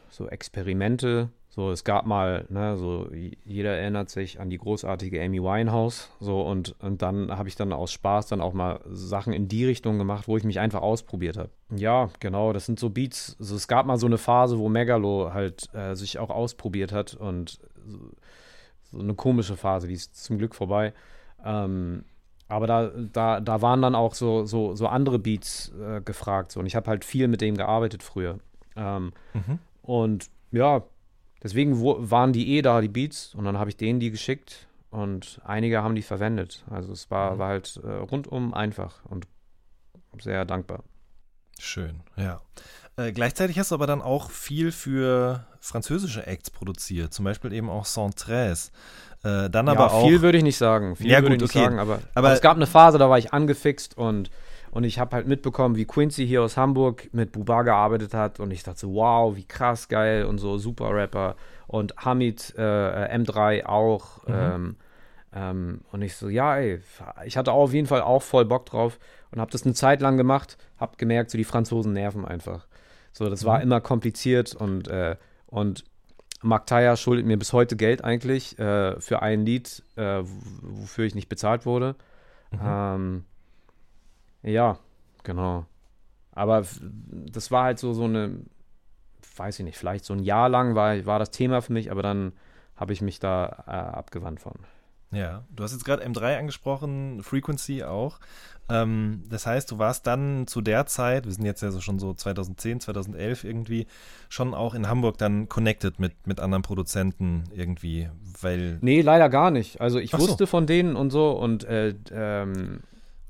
so Experimente. So, es gab mal, ne, so jeder erinnert sich an die großartige Amy Winehouse. So, und, und dann habe ich dann aus Spaß dann auch mal Sachen in die Richtung gemacht, wo ich mich einfach ausprobiert habe. Ja, genau, das sind so Beats. Also es gab mal so eine Phase, wo Megalo halt äh, sich auch ausprobiert hat und so, so eine komische Phase, die ist zum Glück vorbei. Ähm, aber da, da, da waren dann auch so, so, so andere Beats äh, gefragt. So. Und ich habe halt viel mit dem gearbeitet früher. Ähm, Mhm. und ja, deswegen wo, waren die eh da, die Beats. Und dann habe ich denen die geschickt. und einige haben die verwendet. Also es war, Mhm. war halt äh, rundum einfach und sehr dankbar. Schön, ja. Äh, gleichzeitig hast du aber dann auch viel für französische Acts produziert, zum Beispiel eben auch Centrés. Äh, dann aber ja, auch. viel würde ich nicht sagen. Viel Ja, würde ich nicht okay. sagen, aber, Aber- aber, es gab eine Phase, da war ich angefixt und, und ich habe halt mitbekommen, wie Quincy hier aus Hamburg mit Buba gearbeitet hat und ich dachte so, wow, wie krass geil und so, super Rapper und Hamid äh, M3 auch. Mhm. Ähm, ähm, und ich so, ja, ey, ich hatte auch auf jeden Fall auch voll Bock drauf und habe das eine Zeit lang gemacht, habe gemerkt, so die Franzosen nerven einfach. So, das war Mhm. immer kompliziert und, äh, und Mark Taya schuldet mir bis heute Geld eigentlich äh, für ein Lied, äh, wofür ich nicht bezahlt wurde. Mhm. Ähm, ja, genau. Aber das war halt so, so eine, weiß ich nicht, vielleicht so ein Jahr lang war, war das Thema für mich, aber dann habe ich mich da äh, abgewandt von. Ja, du hast jetzt gerade M3 angesprochen, Frequency auch. Ähm, das heißt, du warst dann zu der Zeit, wir sind jetzt ja so schon so 2010, 2011 irgendwie, schon auch in Hamburg dann connected mit, mit anderen Produzenten irgendwie, weil. Nee, leider gar nicht. Also ich so. wusste von denen und so und äh, ähm,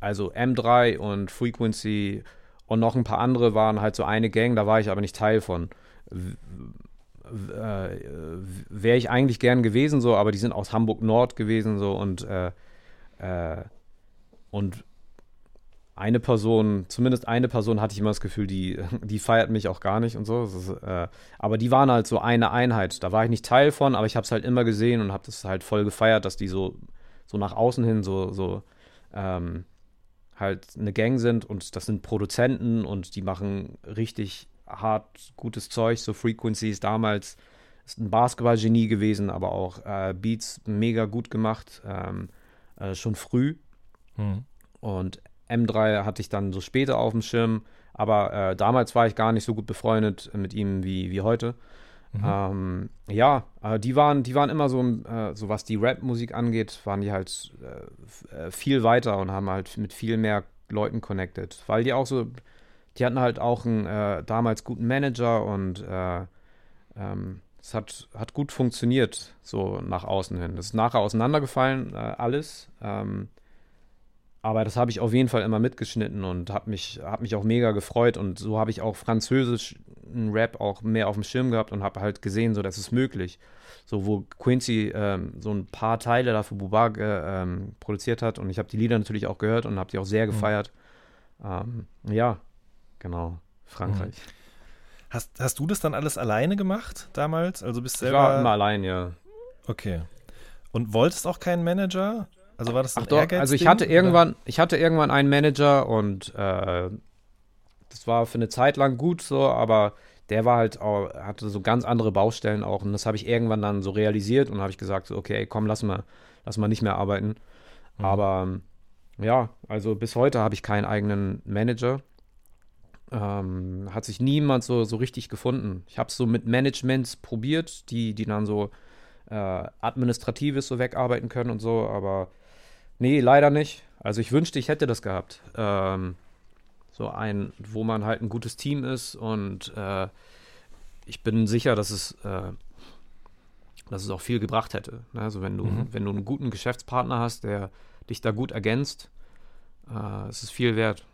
also M3 und Frequency und noch ein paar andere waren halt so eine Gang, da war ich aber nicht Teil von. Äh, Wäre ich eigentlich gern gewesen, so, aber die sind aus Hamburg Nord gewesen, so und äh, äh, und eine Person, zumindest eine Person hatte ich immer das Gefühl, die, die feiert mich auch gar nicht und so. Ist, äh, aber die waren halt so eine Einheit. Da war ich nicht Teil von, aber ich habe es halt immer gesehen und habe das halt voll gefeiert, dass die so, so nach außen hin so, so ähm, halt eine Gang sind und das sind Produzenten und die machen richtig hart gutes Zeug. So Frequency ist damals ist ein Basketballgenie gewesen, aber auch äh, Beats mega gut gemacht, ähm, äh, schon früh. Hm. Und M3 hatte ich dann so später auf dem Schirm, aber äh, damals war ich gar nicht so gut befreundet mit ihm wie, wie heute. Mhm. Ähm, ja, äh, die waren, die waren immer so, äh, so was die Rap-Musik angeht, waren die halt äh, viel weiter und haben halt mit viel mehr Leuten connected, weil die auch so, die hatten halt auch einen äh, damals guten Manager und äh, ähm, es hat, hat gut funktioniert, so nach außen hin. Das ist nachher auseinandergefallen, äh, alles. Ähm, aber das habe ich auf jeden Fall immer mitgeschnitten und habe mich, hab mich auch mega gefreut. Und so habe ich auch französischen Rap auch mehr auf dem Schirm gehabt und habe halt gesehen, so das ist möglich. So, wo Quincy ähm, so ein paar Teile dafür Buba äh, ähm, produziert hat. Und ich habe die Lieder natürlich auch gehört und habe die auch sehr gefeiert. Ähm, ja, genau. Frankreich. Hast, hast du das dann alles alleine gemacht damals? Also bist Ich selber. war immer allein, ja. Okay. Und wolltest auch keinen Manager? Also war das ein Ach doch, also ich hatte oder? irgendwann, ich hatte irgendwann einen Manager und äh, das war für eine Zeit lang gut so, aber der war halt auch, hatte so ganz andere Baustellen auch und das habe ich irgendwann dann so realisiert und habe ich gesagt so, okay, komm, lass mal, lass mal nicht mehr arbeiten. Mhm. Aber ja, also bis heute habe ich keinen eigenen Manager. Ähm, hat sich niemand so, so richtig gefunden. Ich habe es so mit Managements probiert, die, die dann so äh, Administratives so wegarbeiten können und so, aber nee, leider nicht. Also ich wünschte, ich hätte das gehabt. Ähm, so ein, wo man halt ein gutes Team ist und äh, ich bin sicher, dass es, äh, dass es auch viel gebracht hätte. Ne? Also wenn du, Mhm. wenn du einen guten Geschäftspartner hast, der dich da gut ergänzt, äh, es ist viel wert.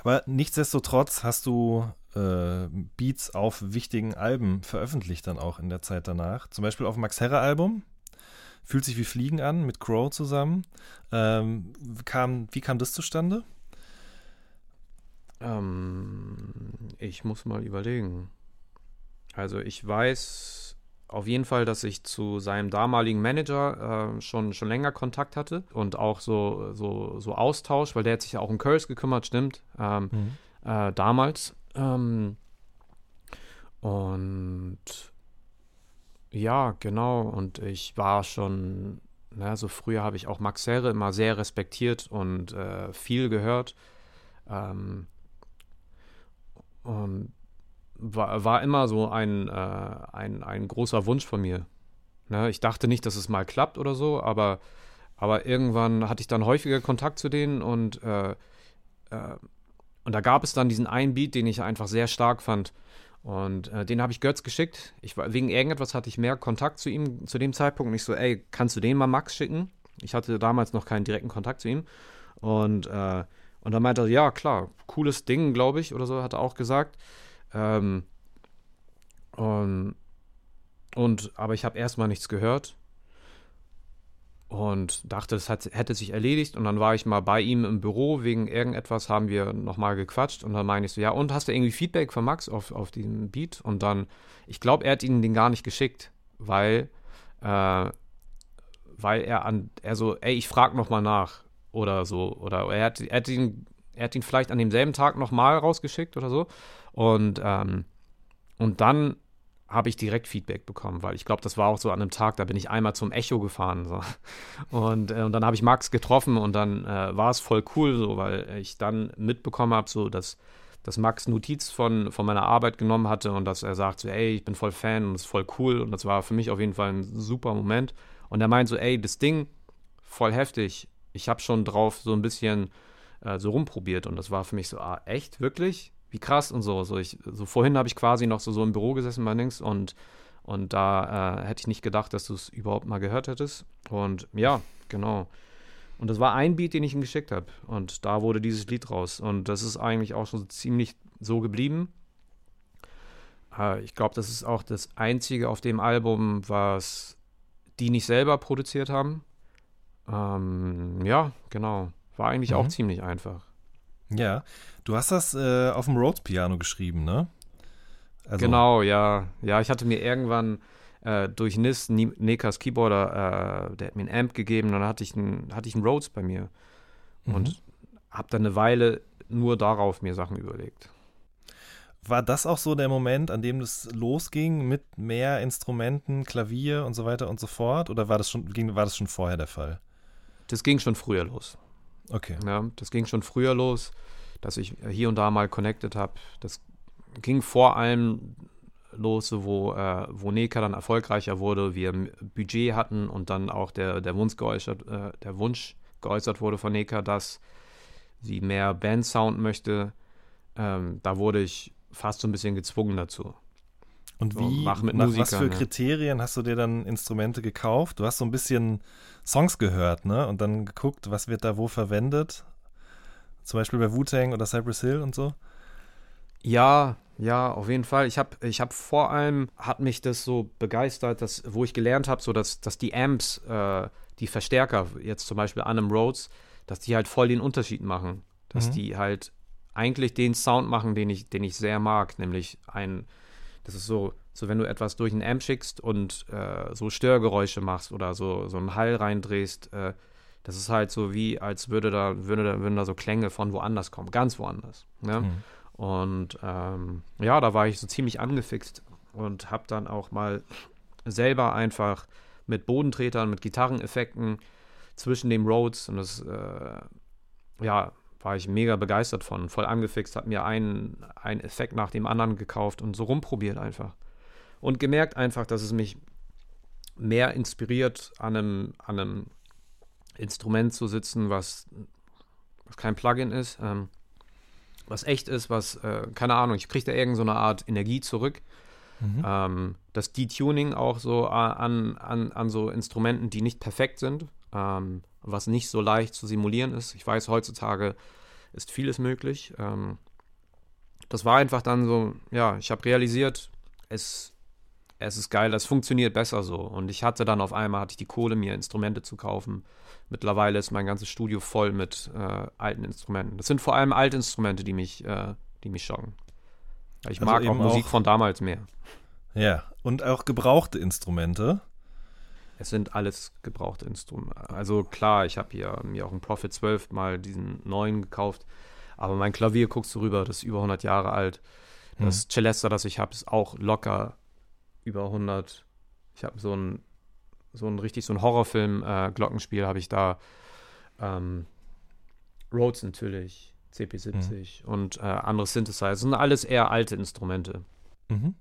Aber nichtsdestotrotz hast du äh, Beats auf wichtigen Alben veröffentlicht dann auch in der Zeit danach. Zum Beispiel auf dem Max Herre Album. Fühlt sich wie Fliegen an, mit Crow zusammen. Ähm, kam, wie kam das zustande? Ähm, ich muss mal überlegen. Also ich weiß auf jeden Fall, dass ich zu seinem damaligen Manager äh, schon, schon länger Kontakt hatte und auch so, so, so Austausch, weil der hat sich ja auch um Curse gekümmert, stimmt, ähm, äh, damals. Ähm, und ja, genau. Und ich war schon, ne, so früher habe ich auch Max Herre immer sehr respektiert und äh, viel gehört. Ähm, und war, war immer so ein, äh, ein, ein großer Wunsch von mir. Ne? Ich dachte nicht, dass es mal klappt oder so, aber, aber irgendwann hatte ich dann häufiger Kontakt zu denen und, äh, äh, und da gab es dann diesen einen Beat, den ich einfach sehr stark fand. Und äh, den habe ich Götz geschickt. Ich, wegen irgendetwas hatte ich mehr Kontakt zu ihm zu dem Zeitpunkt. Und ich so, ey, kannst du den mal Max schicken? Ich hatte damals noch keinen direkten Kontakt zu ihm. Und, äh, und dann meinte er, ja, klar, cooles Ding, glaube ich, oder so, hat er auch gesagt. Ähm, und, und, aber ich habe erstmal nichts gehört und dachte, das hat, hätte sich erledigt. Und dann war ich mal bei ihm im Büro wegen irgendetwas, haben wir nochmal gequatscht. Und dann meine ich so, ja, und hast du irgendwie Feedback von Max auf, auf diesem Beat? Und dann, ich glaube, er hat ihnen den gar nicht geschickt, weil, äh, weil er an, er so, ey, ich frage nochmal nach oder so. Oder er hat, er hat ihn, er hat ihn vielleicht an demselben Tag nochmal rausgeschickt oder so. Und, ähm, und dann habe ich direkt Feedback bekommen, weil ich glaube, das war auch so an einem Tag, da bin ich einmal zum Echo gefahren. So. Und, äh, und dann habe ich Max getroffen und dann äh, war es voll cool, so, weil ich dann mitbekommen habe, so, dass, dass Max Notiz von, von meiner Arbeit genommen hatte und dass er sagt, so, ey, ich bin voll Fan und das ist voll cool. Und das war für mich auf jeden Fall ein super Moment. Und er meint so, ey, das Ding, voll heftig. Ich habe schon drauf so ein bisschen äh, so rumprobiert und das war für mich so, ah, echt, wirklich? Wie krass und so. So, ich, so vorhin habe ich quasi noch so, so im Büro gesessen bei Links und, und da äh, hätte ich nicht gedacht, dass du es überhaupt mal gehört hättest. Und ja, genau. Und das war ein Beat, den ich ihm geschickt habe. Und da wurde dieses Lied raus. Und das ist eigentlich auch schon ziemlich so geblieben. Äh, ich glaube, das ist auch das einzige auf dem Album, was die nicht selber produziert haben. Ähm, ja, genau. War eigentlich mhm. auch ziemlich einfach. Ja, du hast das äh, auf dem Rhodes Piano geschrieben, ne? Also genau, ja. Ja, ich hatte mir irgendwann äh, durch Nis, Nekas Keyboarder, äh, der hat mir ein Amp gegeben, dann hatte ich einen, hatte ich einen Rhodes bei mir. Mhm. Und habe dann eine Weile nur darauf mir Sachen überlegt. War das auch so der Moment, an dem es losging mit mehr Instrumenten, Klavier und so weiter und so fort? Oder war das schon, ging, war das schon vorher der Fall? Das ging schon früher los. Okay. Ja, das ging schon früher los, dass ich hier und da mal connected habe. Das ging vor allem los, wo, äh, wo Neka dann erfolgreicher wurde, wir Budget hatten und dann auch der, der Wunsch geäußert, äh, der Wunsch geäußert wurde von Neka, dass sie mehr Band-Sound möchte. Ähm, da wurde ich fast so ein bisschen gezwungen dazu. Und wie, nach, Musikern, was für ja. Kriterien hast du dir dann Instrumente gekauft? Du hast so ein bisschen Songs gehört, ne? Und dann geguckt, was wird da wo verwendet? Zum Beispiel bei Wu-Tang oder Cypress Hill und so? Ja, ja, auf jeden Fall. Ich habe ich hab vor allem, hat mich das so begeistert, dass, wo ich gelernt habe, so dass, dass die Amps, äh, die Verstärker, jetzt zum Beispiel an einem Rhodes, dass die halt voll den Unterschied machen. Dass mhm. die halt eigentlich den Sound machen, den ich, den ich sehr mag, nämlich ein das ist so, so wenn du etwas durch einen Amp schickst und äh, so Störgeräusche machst oder so, so einen Hall reindrehst, äh, das ist halt so wie, als würde da, würde da, würden da so Klänge von woanders kommen, ganz woanders. Ne? Mhm. Und ähm, ja, da war ich so ziemlich angefixt und habe dann auch mal selber einfach mit Bodentretern, mit Gitarreneffekten zwischen dem Rhodes und das, äh, ja, war ich mega begeistert von, voll angefixt, habe mir einen, einen Effekt nach dem anderen gekauft und so rumprobiert einfach. Und gemerkt einfach, dass es mich mehr inspiriert, an einem, an einem Instrument zu sitzen, was, was kein Plugin ist, ähm, was echt ist, was, äh, keine Ahnung, ich kriege da irgendeine so Art Energie zurück. Mhm. Ähm, das Detuning auch so an, an, an so Instrumenten, die nicht perfekt sind, ähm, was nicht so leicht zu simulieren ist. Ich weiß, heutzutage ist vieles möglich. Ähm, das war einfach dann so, ja, ich habe realisiert, es, es ist geil, es funktioniert besser so. Und ich hatte dann auf einmal, hatte ich die Kohle, mir Instrumente zu kaufen. Mittlerweile ist mein ganzes Studio voll mit äh, alten Instrumenten. Das sind vor allem alte Instrumente, die mich, äh, die mich schocken. Ich also mag auch Musik auch, von damals mehr. Ja, und auch gebrauchte Instrumente. Es sind alles gebrauchte Instrumente. Also klar, ich habe hier mir auch einen Prophet 12 mal diesen neuen gekauft. Aber mein Klavier guckst du rüber, das ist über 100 Jahre alt. Das mhm. Celesta, das ich habe, ist auch locker über 100. Ich habe so ein, so ein richtig so ein Horrorfilm-Glockenspiel äh, habe ich da. Ähm, Rhodes natürlich, CP70 mhm. und äh, andere Synthesizer. Das sind alles eher alte Instrumente. Mhm.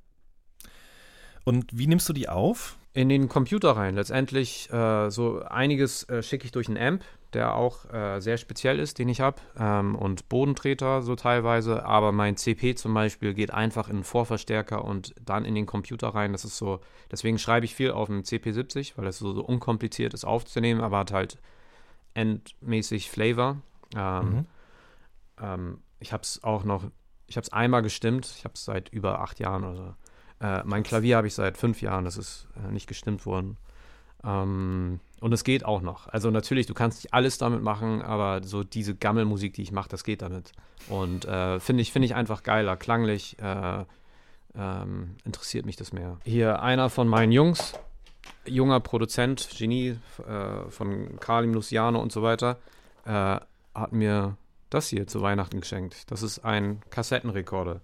Und wie nimmst du die auf? In den Computer rein. Letztendlich äh, so einiges äh, schicke ich durch einen Amp, der auch äh, sehr speziell ist, den ich habe. Ähm, und Bodentreter so teilweise. Aber mein CP zum Beispiel geht einfach in einen Vorverstärker und dann in den Computer rein. Das ist so, deswegen schreibe ich viel auf dem CP70, weil es so, so unkompliziert ist aufzunehmen, aber hat halt endmäßig Flavor. Ähm, Mhm. ähm, ich habe es auch noch, ich habe es einmal gestimmt. Ich habe es seit über acht Jahren oder so. Äh, mein Klavier habe ich seit fünf Jahren, das ist äh, nicht gestimmt worden. Ähm, und es geht auch noch. Also natürlich, du kannst nicht alles damit machen, aber so diese Gammelmusik, die ich mache, das geht damit. Und äh, finde ich, finde ich einfach geiler, klanglich. Äh, ähm, interessiert mich das mehr. Hier einer von meinen Jungs, junger Produzent, Genie äh, von Kalim Luciano und so weiter, äh, hat mir das hier zu Weihnachten geschenkt. Das ist ein Kassettenrekorder.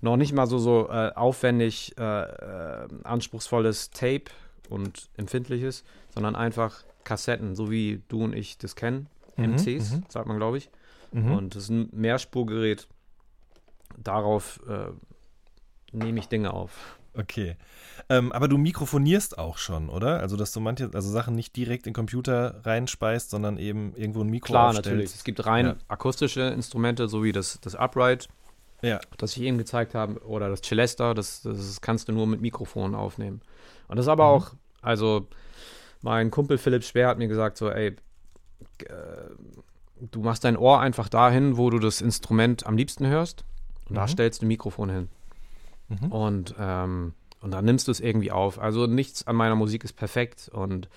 Noch nicht mal so, so äh, aufwendig, äh, äh, anspruchsvolles Tape und empfindliches, sondern einfach Kassetten, so wie du und ich das kennen. Mhm, MCs, mhm. sagt man, glaube ich. Mhm. Und das ist ein Mehrspurgerät. Darauf äh, nehme ich Dinge auf. Okay. Ähm, aber du mikrofonierst auch schon, oder? Also, dass du manche, also Sachen nicht direkt in den Computer reinspeist, sondern eben irgendwo ein Mikro Klar, aufstellst. natürlich. Es gibt rein Ja. akustische Instrumente, so wie das, das Upright, Ja. das ich eben gezeigt habe, oder das Celesta, das, das kannst du nur mit Mikrofon aufnehmen. Und das ist aber Mhm. auch, also mein Kumpel Philipp Speer hat mir gesagt, so, ey, äh, du machst dein Ohr einfach dahin, wo du das Instrument am liebsten hörst. Und da Mhm. stellst du ein Mikrofon hin. Mhm. Und, ähm, und dann nimmst du es irgendwie auf. Also nichts an meiner Musik ist perfekt und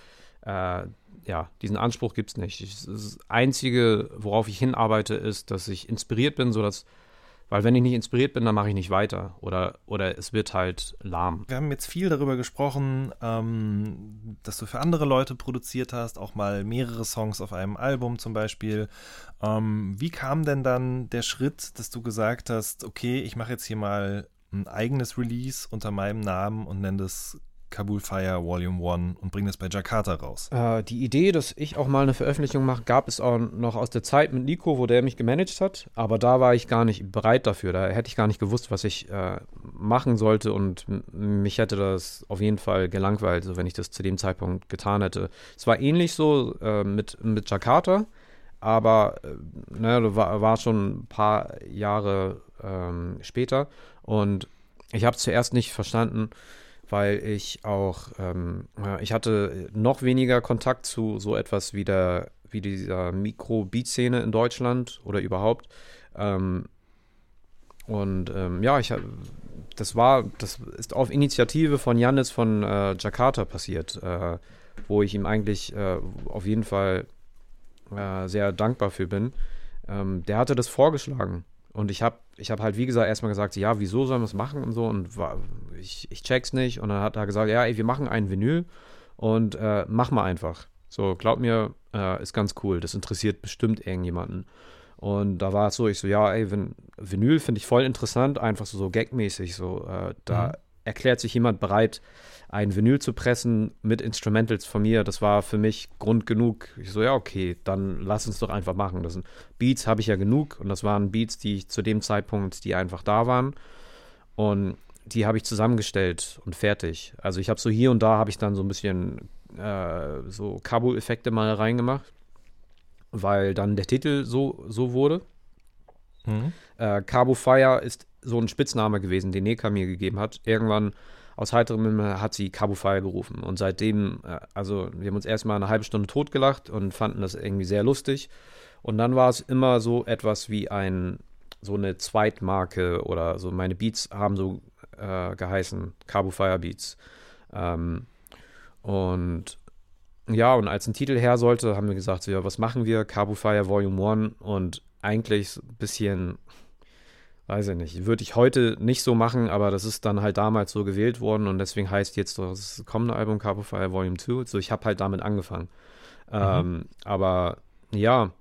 äh, ja, diesen Anspruch gibt es nicht. Ich, das Einzige, worauf ich hinarbeite, ist, dass ich inspiriert bin, sodass, weil wenn ich nicht inspiriert bin, dann mache ich nicht weiter oder, oder es wird halt lahm. Wir haben jetzt viel darüber gesprochen, ähm, dass du für andere Leute produziert hast, auch mal mehrere Songs auf einem Album zum Beispiel. Ähm, wie kam denn dann der Schritt, dass du gesagt hast, okay, ich mache jetzt hier mal ein eigenes Release unter meinem Namen und nenne das Kabul Fire Volume 1 und bringe das bei Jakarta raus? Äh, die Idee, dass ich auch mal eine Veröffentlichung mache, gab es auch noch aus der Zeit mit Nico, wo der mich gemanagt hat. Aber da war ich gar nicht bereit dafür. Da hätte ich gar nicht gewusst, was ich äh, machen sollte. Und mich hätte das auf jeden Fall gelangweilt, so wenn ich das zu dem Zeitpunkt getan hätte. Es war ähnlich so äh, mit, mit Jakarta. Aber äh, ne, das war, war schon ein paar Jahre ähm, später. Und ich habe es zuerst nicht verstanden, weil ich auch, ähm, ich hatte noch weniger Kontakt zu so etwas wie der, wie dieser Mikro-Beat-Szene in Deutschland oder überhaupt. Ähm, und ähm, ja, ich das war, das ist auf Initiative von Janis von äh, Jakarta passiert, äh, wo ich ihm eigentlich äh, auf jeden Fall äh, sehr dankbar für bin. Ähm, der hatte das vorgeschlagen. Und ich habe ich hab halt, wie gesagt, erstmal gesagt, ja, wieso sollen wir es machen und so. Und war, ich, ich check's nicht. Und dann hat er gesagt, ja, ey, wir machen ein Vinyl und äh, mach mal einfach. So, glaub mir, äh, ist ganz cool. Das interessiert bestimmt irgendjemanden. Und da war es so, ich so, ja, ey, wenn, Vinyl finde ich voll interessant, einfach so, so gagmäßig. So, äh, da Mhm. erklärt sich jemand bereit, ein Vinyl zu pressen mit Instrumentals von mir. Das war für mich Grund genug. Ich so, ja, okay, dann lass uns doch einfach machen. Das sind Beats habe ich ja genug und das waren Beats, die ich zu dem Zeitpunkt, die einfach da waren. Und die habe ich zusammengestellt und fertig. Also ich habe so hier und da habe ich dann so ein bisschen äh, so Kabul-Effekte mal reingemacht, weil dann der Titel so, so wurde. Mhm. Äh, Cabo Fire ist so ein Spitzname gewesen, den Neka mir gegeben hat. Irgendwann aus heiterem Himmel hat sie Cabo Fire gerufen. Und seitdem, äh, also wir haben uns erstmal eine halbe Stunde totgelacht und fanden das irgendwie sehr lustig. Und dann war es immer so etwas wie ein, so eine Zweitmarke oder so. Meine Beats haben so äh, geheißen, Cabo Fire Beats. Ähm, und ja, und als ein Titel her sollte, haben wir gesagt, ja, was machen wir? Cabo Fire Volume 1 und eigentlich ein bisschen, weiß ich nicht, würde ich heute nicht so machen, aber das ist dann halt damals so gewählt worden und deswegen heißt jetzt das kommende Album Cabo Fire Volume 2. So, ich habe halt damit angefangen. Ähm, aber ja,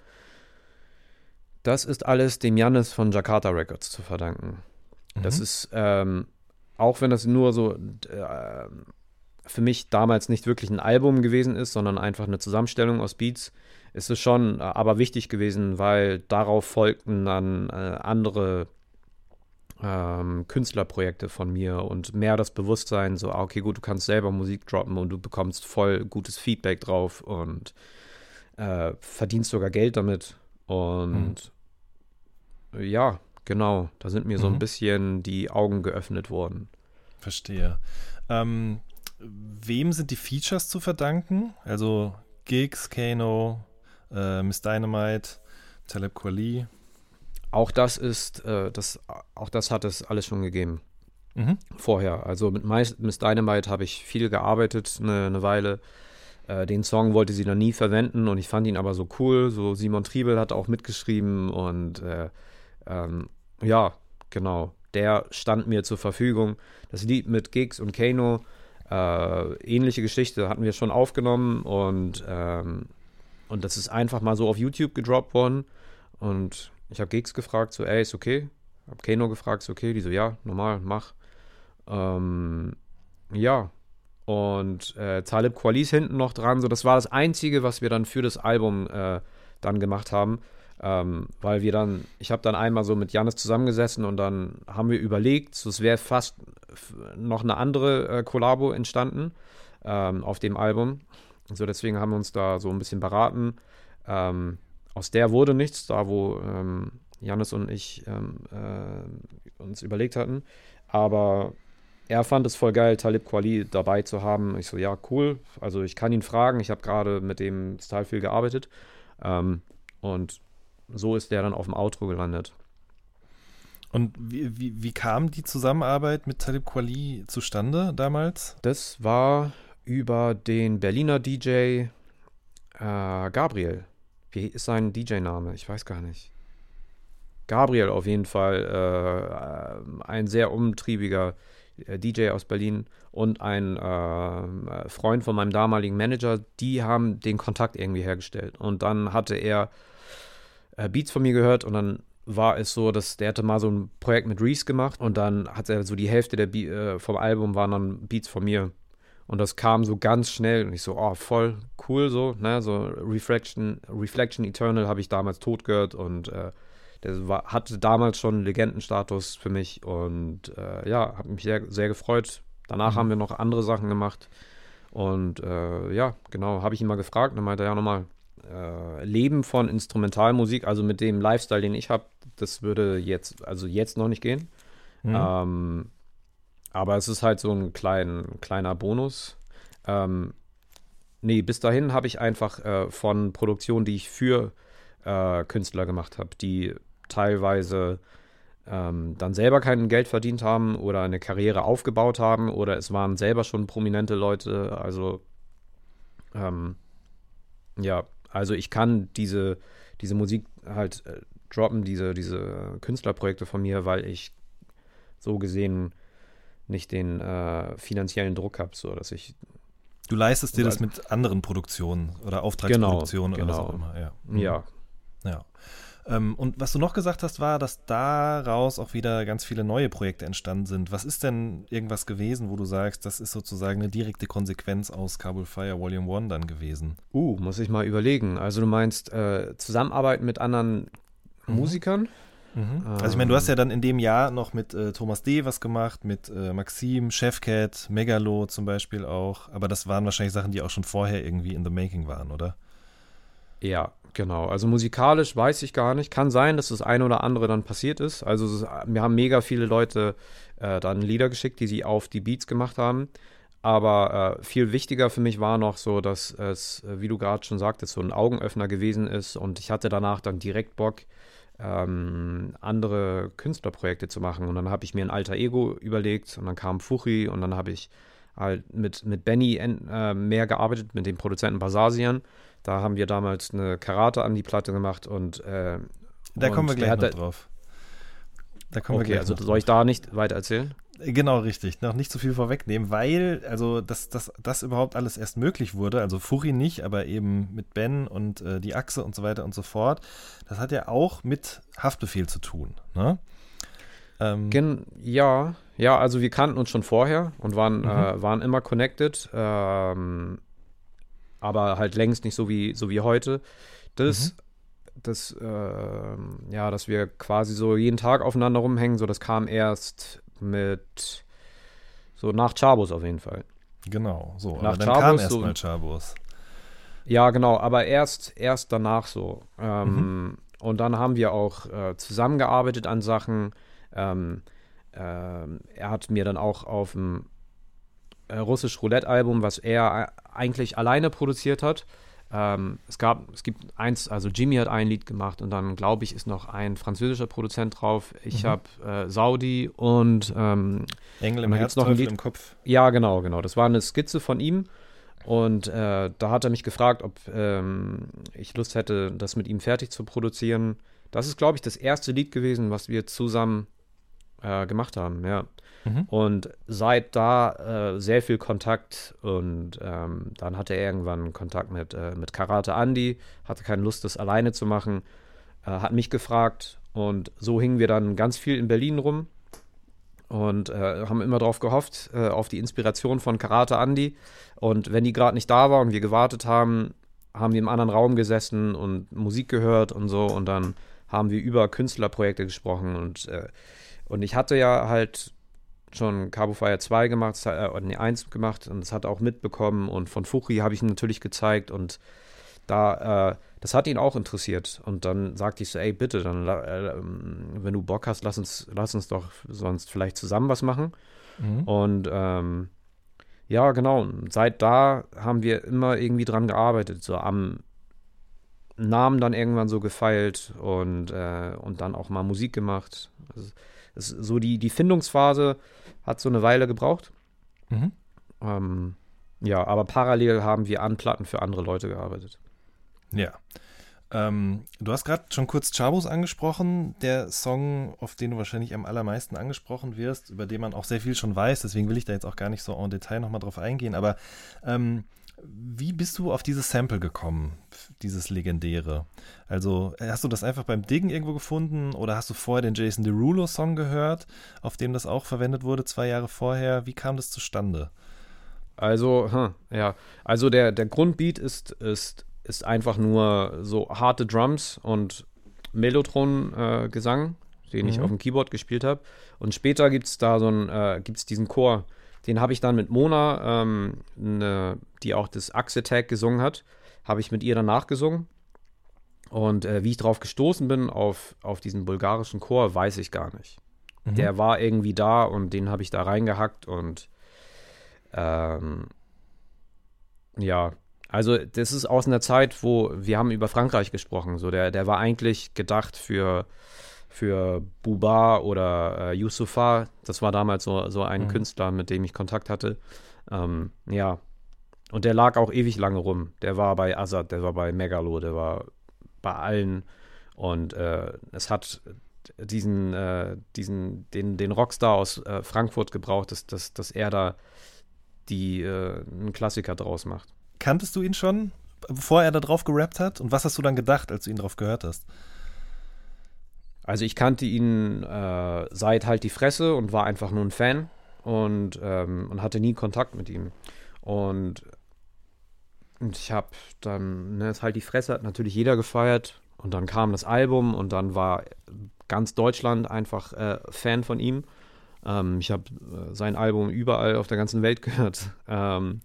das ist alles dem Jannis von Jakarta Records zu verdanken. Das Mhm. ist, ähm, auch wenn das nur so äh, für mich damals nicht wirklich ein Album gewesen ist, sondern einfach eine Zusammenstellung aus Beats, ist es schon äh, aber wichtig gewesen, weil darauf folgten dann äh, andere ähm, Künstlerprojekte von mir und mehr das Bewusstsein, so, ah, okay, gut, du kannst selber Musik droppen und du bekommst voll gutes Feedback drauf und äh, verdienst sogar Geld damit. Und mhm. ja, genau, da sind mir mhm. so ein mhm. bisschen die Augen geöffnet worden. Verstehe. Ähm, wem sind die Features zu verdanken? Also Gigs, Kano, äh, Miss Dynamite, Taleb Kweli. Auch das ist, äh, das, auch das hat es alles schon gegeben. Mhm. Vorher. Also mit Miss Dynamite habe ich viel gearbeitet, eine, eine Weile. Äh, den Song wollte sie dann nie verwenden und ich fand ihn aber so cool. So Simon Triebel hat auch mitgeschrieben und äh, ähm, ja, genau. Der stand mir zur Verfügung. Das Lied mit Gigs und Kano, äh, ähnliche Geschichte, hatten wir schon aufgenommen und, ähm, und das ist einfach mal so auf YouTube gedroppt worden. Und ich habe Gigs gefragt, so, ey, ist okay. Hab Kano gefragt, ist okay. Die so, ja, normal, mach. Ähm, ja. Und äh, Talib Qualis hinten noch dran. So, das war das Einzige, was wir dann für das Album äh, dann gemacht haben. Ähm, weil wir dann, ich habe dann einmal so mit Janis zusammengesessen und dann haben wir überlegt, so, es wäre fast noch eine andere äh, Kollabo entstanden ähm, auf dem Album. So, deswegen haben wir uns da so ein bisschen beraten. Ähm, aus der wurde nichts, da wo ähm, Janis und ich ähm, äh, uns überlegt hatten. Aber er fand es voll geil, Talib Kweli dabei zu haben. Ich so, ja, cool. Also ich kann ihn fragen. Ich habe gerade mit dem Style viel gearbeitet. Ähm, und so ist der dann auf dem Outro gelandet. Und wie, wie, wie kam die Zusammenarbeit mit Talib Kweli zustande damals? Das war über den Berliner DJ äh, Gabriel. Wie ist sein DJ-Name? Ich weiß gar nicht. Gabriel auf jeden Fall. Äh, ein sehr umtriebiger äh, DJ aus Berlin und ein äh, Freund von meinem damaligen Manager. Die haben den Kontakt irgendwie hergestellt. Und dann hatte er äh, Beats von mir gehört und dann war es so, dass der hatte mal so ein Projekt mit Reese gemacht und dann hat er so die Hälfte der Be äh, vom Album waren dann Beats von mir. Und das kam so ganz schnell und ich so, oh, voll cool so, ne, so Reflection, Reflection Eternal habe ich damals tot gehört und äh, der war, hatte damals schon Legendenstatus für mich und äh, ja, habe mich sehr, sehr gefreut. Danach mhm. haben wir noch andere Sachen gemacht und äh, ja, genau, habe ich ihn mal gefragt und dann meinte er ja nochmal, äh, Leben von Instrumentalmusik, also mit dem Lifestyle, den ich habe, das würde jetzt, also jetzt noch nicht gehen. Mhm. Ähm, aber es ist halt so ein klein, kleiner Bonus. Ähm, nee, bis dahin habe ich einfach äh, von Produktionen, die ich für äh, Künstler gemacht habe, die teilweise ähm, dann selber kein Geld verdient haben oder eine Karriere aufgebaut haben oder es waren selber schon prominente Leute. Also ähm, ja, also ich kann diese, diese Musik halt äh, droppen, diese, diese Künstlerprojekte von mir, weil ich so gesehen nicht den äh, finanziellen Druck habe, so dass ich. Du leistest dir das mit anderen Produktionen oder Auftragsproduktionen genau, oder genau. was auch immer, ja. Mhm. Ja. Ja. Ähm, und was du noch gesagt hast, war, dass daraus auch wieder ganz viele neue Projekte entstanden sind. Was ist denn irgendwas gewesen, wo du sagst, das ist sozusagen eine direkte Konsequenz aus Kabul Fire Volume 1 dann gewesen? Uh, muss ich mal überlegen. Also du meinst äh, Zusammenarbeit mit anderen mhm. Musikern? Mhm. Also ich meine, du hast ja dann in dem Jahr noch mit äh, Thomas D. was gemacht, mit äh, Maxim, Chefcat, Megalo zum Beispiel auch. Aber das waren wahrscheinlich Sachen, die auch schon vorher irgendwie in the making waren, oder? Ja, Genau, also musikalisch weiß ich gar nicht. Kann sein, dass das eine oder andere dann passiert ist. Also mir haben mega viele Leute äh, dann Lieder geschickt, die sie auf die Beats gemacht haben. Aber äh, viel wichtiger für mich war noch so, dass es, äh, wie du gerade schon sagtest, so ein Augenöffner gewesen ist. Und ich hatte danach dann direkt Bock, ähm, andere Künstlerprojekte zu machen. Und dann habe ich mir ein alter Ego überlegt und dann kam Fuchi und dann habe ich halt mit, mit Benny äh, mehr gearbeitet, mit dem Produzenten Basasian. Da haben wir damals eine Karate an die Platte gemacht und äh, da kommen wir gleich noch drauf. Da kommen okay, wir gleich also soll ich da nicht weiter erzählen? Genau, richtig. Noch nicht zu viel vorwegnehmen, weil, also, dass das, das überhaupt alles erst möglich wurde, also Furi nicht, aber eben mit Ben und äh, die Achse und so weiter und so fort, das hat ja auch mit Haftbefehl zu tun, ne? Ähm, Gen ja, ja, also wir kannten uns schon vorher und waren, mhm. äh, waren immer connected. Ähm, aber halt längst nicht so wie, so wie heute. Das das, äh, ja, dass wir quasi so jeden Tag aufeinander rumhängen, so das kam erst mit so nach Chabos auf jeden Fall. Genau, so. Nach aber dann Chabos kam so- erstmal Chabos. Ja, genau, aber erst, erst danach so. Ähm, Und dann haben wir auch äh, zusammengearbeitet an Sachen. Ähm, ähm, er hat mir dann auch auf dem äh, russisch Roulette-Album, was er äh, eigentlich alleine produziert hat. Ähm, es gab, es gibt eins, also Jimmy hat ein Lied gemacht und dann glaube ich ist noch ein französischer Produzent drauf. Ich Mhm. habe äh, Saudi und ähm, Engel im Herz, noch ein Lied- im Kopf. ja, genau, genau. Das war eine Skizze von ihm. Und äh, da hat er mich gefragt, ob ähm, ich Lust hätte, das mit ihm fertig zu produzieren. Das ist, glaube ich, das erste Lied gewesen, was wir zusammen äh, gemacht haben, ja. Mhm. Und seit da äh, sehr viel Kontakt und ähm, dann hatte er irgendwann Kontakt mit, äh, mit Karate Andy, hatte keine Lust, das alleine zu machen, äh, hat mich gefragt und so hingen wir dann ganz viel in Berlin rum und äh, haben immer darauf gehofft, äh, auf die Inspiration von Karate Andy. Und wenn die gerade nicht da war und wir gewartet haben, haben wir im anderen Raum gesessen und Musik gehört und so und dann haben wir über Künstlerprojekte gesprochen und, äh, und ich hatte ja halt schon Cabo Fire 2 gemacht, äh, nee, 1 gemacht und das hat er auch mitbekommen und von Fuchi habe ich ihm natürlich gezeigt und da, äh, das hat ihn auch interessiert und dann sagte ich so, ey, bitte, dann, äh, ähm, wenn du Bock hast, lass uns, lass uns doch sonst vielleicht zusammen was machen Mhm. und ähm, ja, genau. Seit da haben wir immer irgendwie dran gearbeitet, so am Namen dann irgendwann so gefeilt und, äh, und dann auch mal Musik gemacht. Also, es, so die, die Findungsphase hat so eine Weile gebraucht. Mhm. Ähm, ja, aber parallel haben wir an Platten für andere Leute gearbeitet. Ja. Ähm, du hast gerade schon kurz Chabos angesprochen, der Song, auf den du wahrscheinlich am allermeisten angesprochen wirst, über den man auch sehr viel schon weiß, deswegen will ich da jetzt auch gar nicht so en Detail nochmal drauf eingehen, aber ähm, wie bist du auf dieses Sample gekommen, dieses legendäre? Also hast du das einfach beim Diggen irgendwo gefunden oder hast du vorher den Jason Derulo Song gehört, auf dem das auch verwendet wurde, zwei Jahre vorher? Wie kam das zustande? Also, hm, ja, also der, der Grundbeat ist, ist, ist einfach nur so harte Drums und Mellotron-Gesang, den ich Mhm. auf dem Keyboard gespielt habe. Und später gibt es da so einen, äh, gibt's diesen Chor, den habe ich dann mit Mona, ähm, ne, die auch das Axe-Tag gesungen hat, habe ich mit ihr danach gesungen. Und äh, wie ich drauf gestoßen bin auf, auf diesen bulgarischen Chor, weiß ich gar nicht. Mhm. Der war irgendwie da und den habe ich da reingehackt und ähm, ja, also das ist aus einer Zeit, wo wir haben über Frankreich gesprochen. So der, der war eigentlich gedacht für für Buba oder äh, Youssoufa. Das war damals so, so ein Mhm. Künstler, mit dem ich Kontakt hatte. Ähm, ja. Und der lag auch ewig lange rum. Der war bei Azad, der war bei Megalo, der war bei allen. Und äh, es hat diesen, äh, diesen, den, den Rockstar aus äh, Frankfurt gebraucht, dass, dass, dass er da die äh, einen Klassiker draus macht. Kanntest du ihn schon, bevor er da drauf gerappt hat? Und was hast du dann gedacht, als du ihn drauf gehört hast? Also ich kannte ihn äh, seit halt die Fresse und war einfach nur ein Fan und, ähm, und hatte nie Kontakt mit ihm. Und, und ich habe dann, ne, halt die Fresse hat natürlich jeder gefeiert und dann kam das Album und dann war ganz Deutschland einfach äh, Fan von ihm. Ähm, ich habe äh, sein Album überall auf der ganzen Welt gehört. Ähm,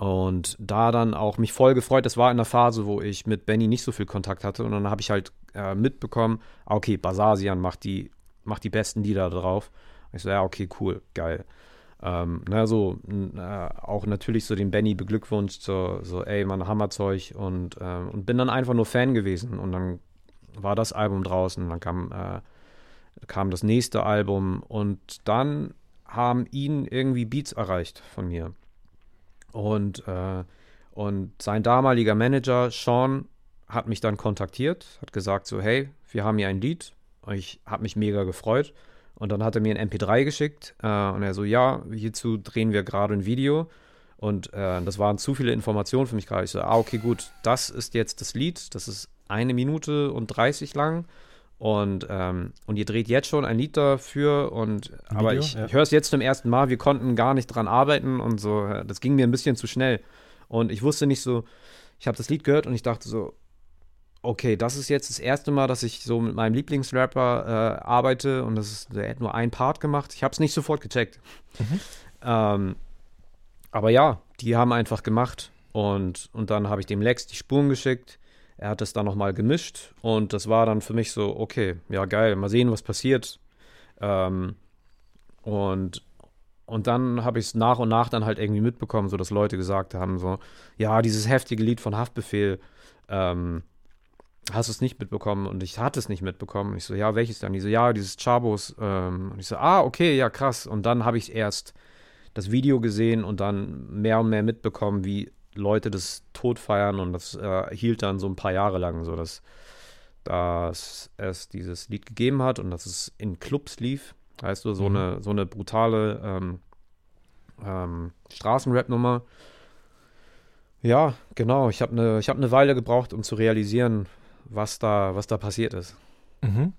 und da dann auch mich voll gefreut. Das war in der Phase, wo ich mit Benny nicht so viel Kontakt hatte. Und dann habe ich halt äh, mitbekommen, ah, okay, Basasian macht die, macht die besten Lieder drauf. Ich so, ja, okay, cool, geil. Ähm, na, so, äh, auch natürlich so den Benny beglückwünscht, so, so ey, man, Hammerzeug. Und, ähm, und bin dann einfach nur Fan gewesen. Und dann war das Album draußen. Dann kam, äh, kam das nächste Album. Und dann haben ihn irgendwie Beats erreicht von mir. Und, äh, und sein damaliger Manager, Sean, hat mich dann kontaktiert, hat gesagt so, hey, wir haben hier ein Lied. Und ich habe mich mega gefreut. Und dann hat er mir ein MP3 geschickt äh, und er so, ja, hierzu drehen wir gerade ein Video. Und äh, das waren zu viele Informationen für mich gerade. Ich so, ah, okay, gut, das ist jetzt das Lied. Das ist eine Minute und 30 lang. Und, ähm, und ihr dreht jetzt schon ein Lied dafür. Und Ein aber Video, ich, ja. ich höre es jetzt zum ersten Mal. Wir konnten gar nicht dran arbeiten und so. Das ging mir ein bisschen zu schnell. Und ich wusste nicht so, ich habe das Lied gehört und ich dachte so, okay, das ist jetzt das erste Mal, dass ich so mit meinem Lieblingsrapper äh, arbeite und das ist, der hat nur einen Part gemacht. Ich habe es nicht sofort gecheckt. Mhm. Ähm, aber ja, die haben einfach gemacht und, und dann habe ich dem Lex die Spuren geschickt. Er hat es dann nochmal gemischt und das war dann für mich so, okay, ja geil, mal sehen, was passiert. Ähm, und, und dann habe ich es nach und nach dann halt irgendwie mitbekommen, so dass Leute gesagt haben, so, ja, dieses heftige Lied von Haftbefehl, ähm, hast du es nicht mitbekommen? Und ich hatte es nicht mitbekommen. Ich so, ja, welches dann? Die so, ja, dieses Chabos. Ähm, und ich so, ah, okay, ja, krass. Und dann habe ich erst das Video gesehen und dann mehr und mehr mitbekommen, wie Leute das tot feiern. Und das äh, hielt dann so ein paar Jahre lang so, dass, dass es dieses Lied gegeben hat und dass es in Clubs lief. Weißt du, so, mhm. eine, so eine brutale ähm, ähm, Straßenrap-Nummer. Ja, genau. Ich habe eine hab ne Weile gebraucht, um zu realisieren, was da, was da passiert ist. Mhm.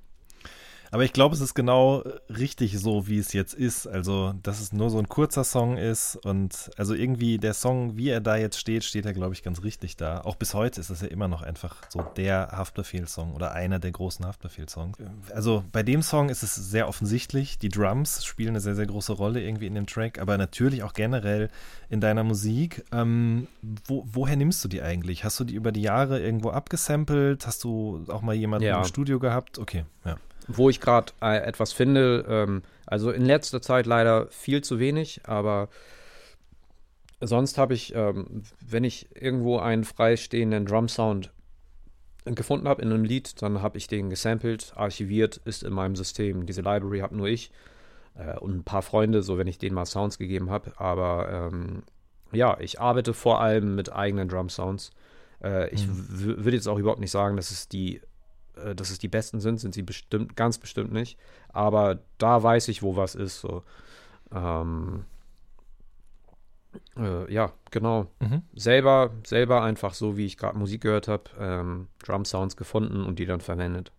Aber ich glaube, es ist genau richtig so, wie es jetzt ist. Also, dass es nur so ein kurzer Song ist und also irgendwie der Song, wie er da jetzt steht, steht er, glaube ich, ganz richtig da. Auch bis heute ist es ja immer noch einfach so der Haftbefehl-Song oder einer der großen Haftbefehl-Songs. Also bei dem Song ist es sehr offensichtlich, die Drums spielen eine sehr, sehr große Rolle irgendwie in dem Track, aber natürlich auch generell in deiner Musik. Ähm, wo, woher nimmst du die eigentlich? Hast du die über die Jahre irgendwo abgesampelt? Hast du auch mal jemanden ja. im Studio gehabt? Okay, ja wo ich gerade äh, etwas finde. Ähm, also in letzter Zeit leider viel zu wenig, aber sonst habe ich, ähm, wenn ich irgendwo einen freistehenden Drum-Sound gefunden habe in einem Lied, dann habe ich den gesampelt, archiviert, ist in meinem System. Diese Library habe nur ich äh, und ein paar Freunde, so wenn ich denen mal Sounds gegeben habe. Aber ähm, ja, ich arbeite vor allem mit eigenen Drum-Sounds. Äh, ich mhm. würde jetzt auch überhaupt nicht sagen, dass es die äh, dass es die besten sind, sind sie bestimmt, ganz bestimmt nicht. Aber da weiß ich, wo was ist. So. Ähm, äh, ja, genau. Mhm. Selber, selber einfach so, wie ich gerade Musik gehört habe, ähm, Drum Sounds gefunden und die dann verwendet.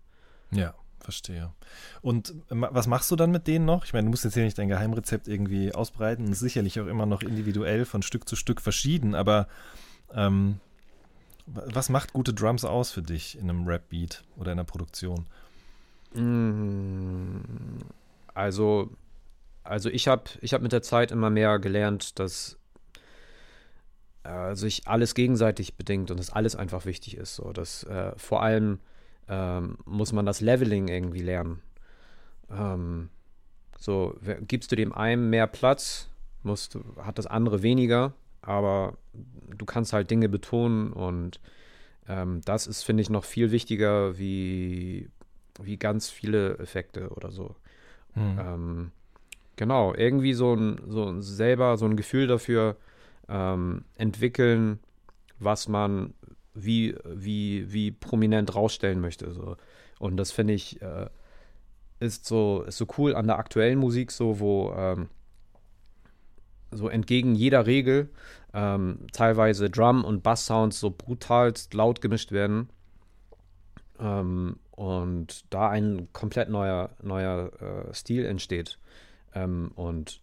Ja, verstehe. Und was machst du dann mit denen noch? Ich meine, du musst jetzt hier nicht dein Geheimrezept irgendwie ausbreiten. Sicherlich auch immer noch individuell von Stück zu Stück verschieden, aber ähm, was macht gute Drums aus für dich in einem Rap-Beat oder in einer Produktion? Mm, also, also ich habe ich hab mit der Zeit immer mehr gelernt, dass äh, sich alles gegenseitig bedingt und dass alles einfach wichtig ist. So, dass äh, vor allem ähm, muss man das Leveling irgendwie lernen. Ähm, so, gibst du dem einen mehr Platz, musst, hat das andere weniger aber du kannst halt Dinge betonen und ähm, das ist, finde ich, noch viel wichtiger wie, wie ganz viele Effekte oder so. Hm. Ähm, genau, irgendwie so ein, so ein selber so ein Gefühl dafür ähm, entwickeln, was man wie, wie, wie prominent rausstellen möchte. So. Und das finde ich äh, ist so, ist so cool an der aktuellen Musik, so wo ähm, so entgegen jeder Regel ähm, teilweise Drum- und Bass-Sounds so brutal laut gemischt werden. Ähm, und da ein komplett neuer, neuer äh, Stil entsteht. Ähm, und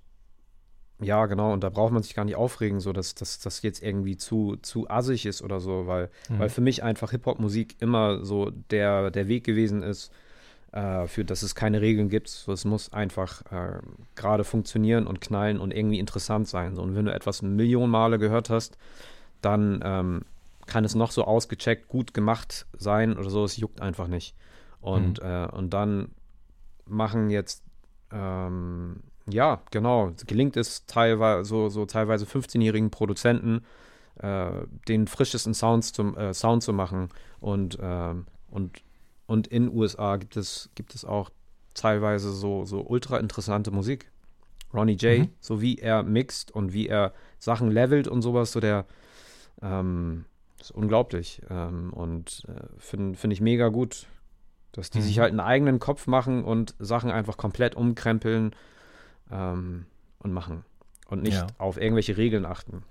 ja, genau, und da braucht man sich gar nicht aufregen, so dass das jetzt irgendwie zu, zu assig ist oder so, weil, mhm. weil für mich einfach Hip-Hop-Musik immer so der, der Weg gewesen ist, äh, für dass es keine Regeln gibt. So, es muss einfach äh, gerade funktionieren und knallen und irgendwie interessant sein. So, und wenn du etwas Millionen Male gehört hast, dann ähm, kann es noch so ausgecheckt, gut gemacht sein oder so, es juckt einfach nicht. Und, mhm. äh, und dann machen jetzt, ähm, ja, genau, gelingt es teilweise so, so teilweise 15-jährigen Produzenten, äh, den frischesten Sounds zum, äh, Sound zu machen und, ähm, und und in USA gibt es, gibt es auch teilweise so, so ultra interessante Musik. Ronnie J., mhm. so wie er mixt und wie er Sachen levelt und sowas, so der ähm, ist unglaublich. Ähm, und äh, finde find ich mega gut, dass die mhm. sich halt einen eigenen Kopf machen und Sachen einfach komplett umkrempeln ähm, und machen. Und nicht ja. auf irgendwelche Regeln achten.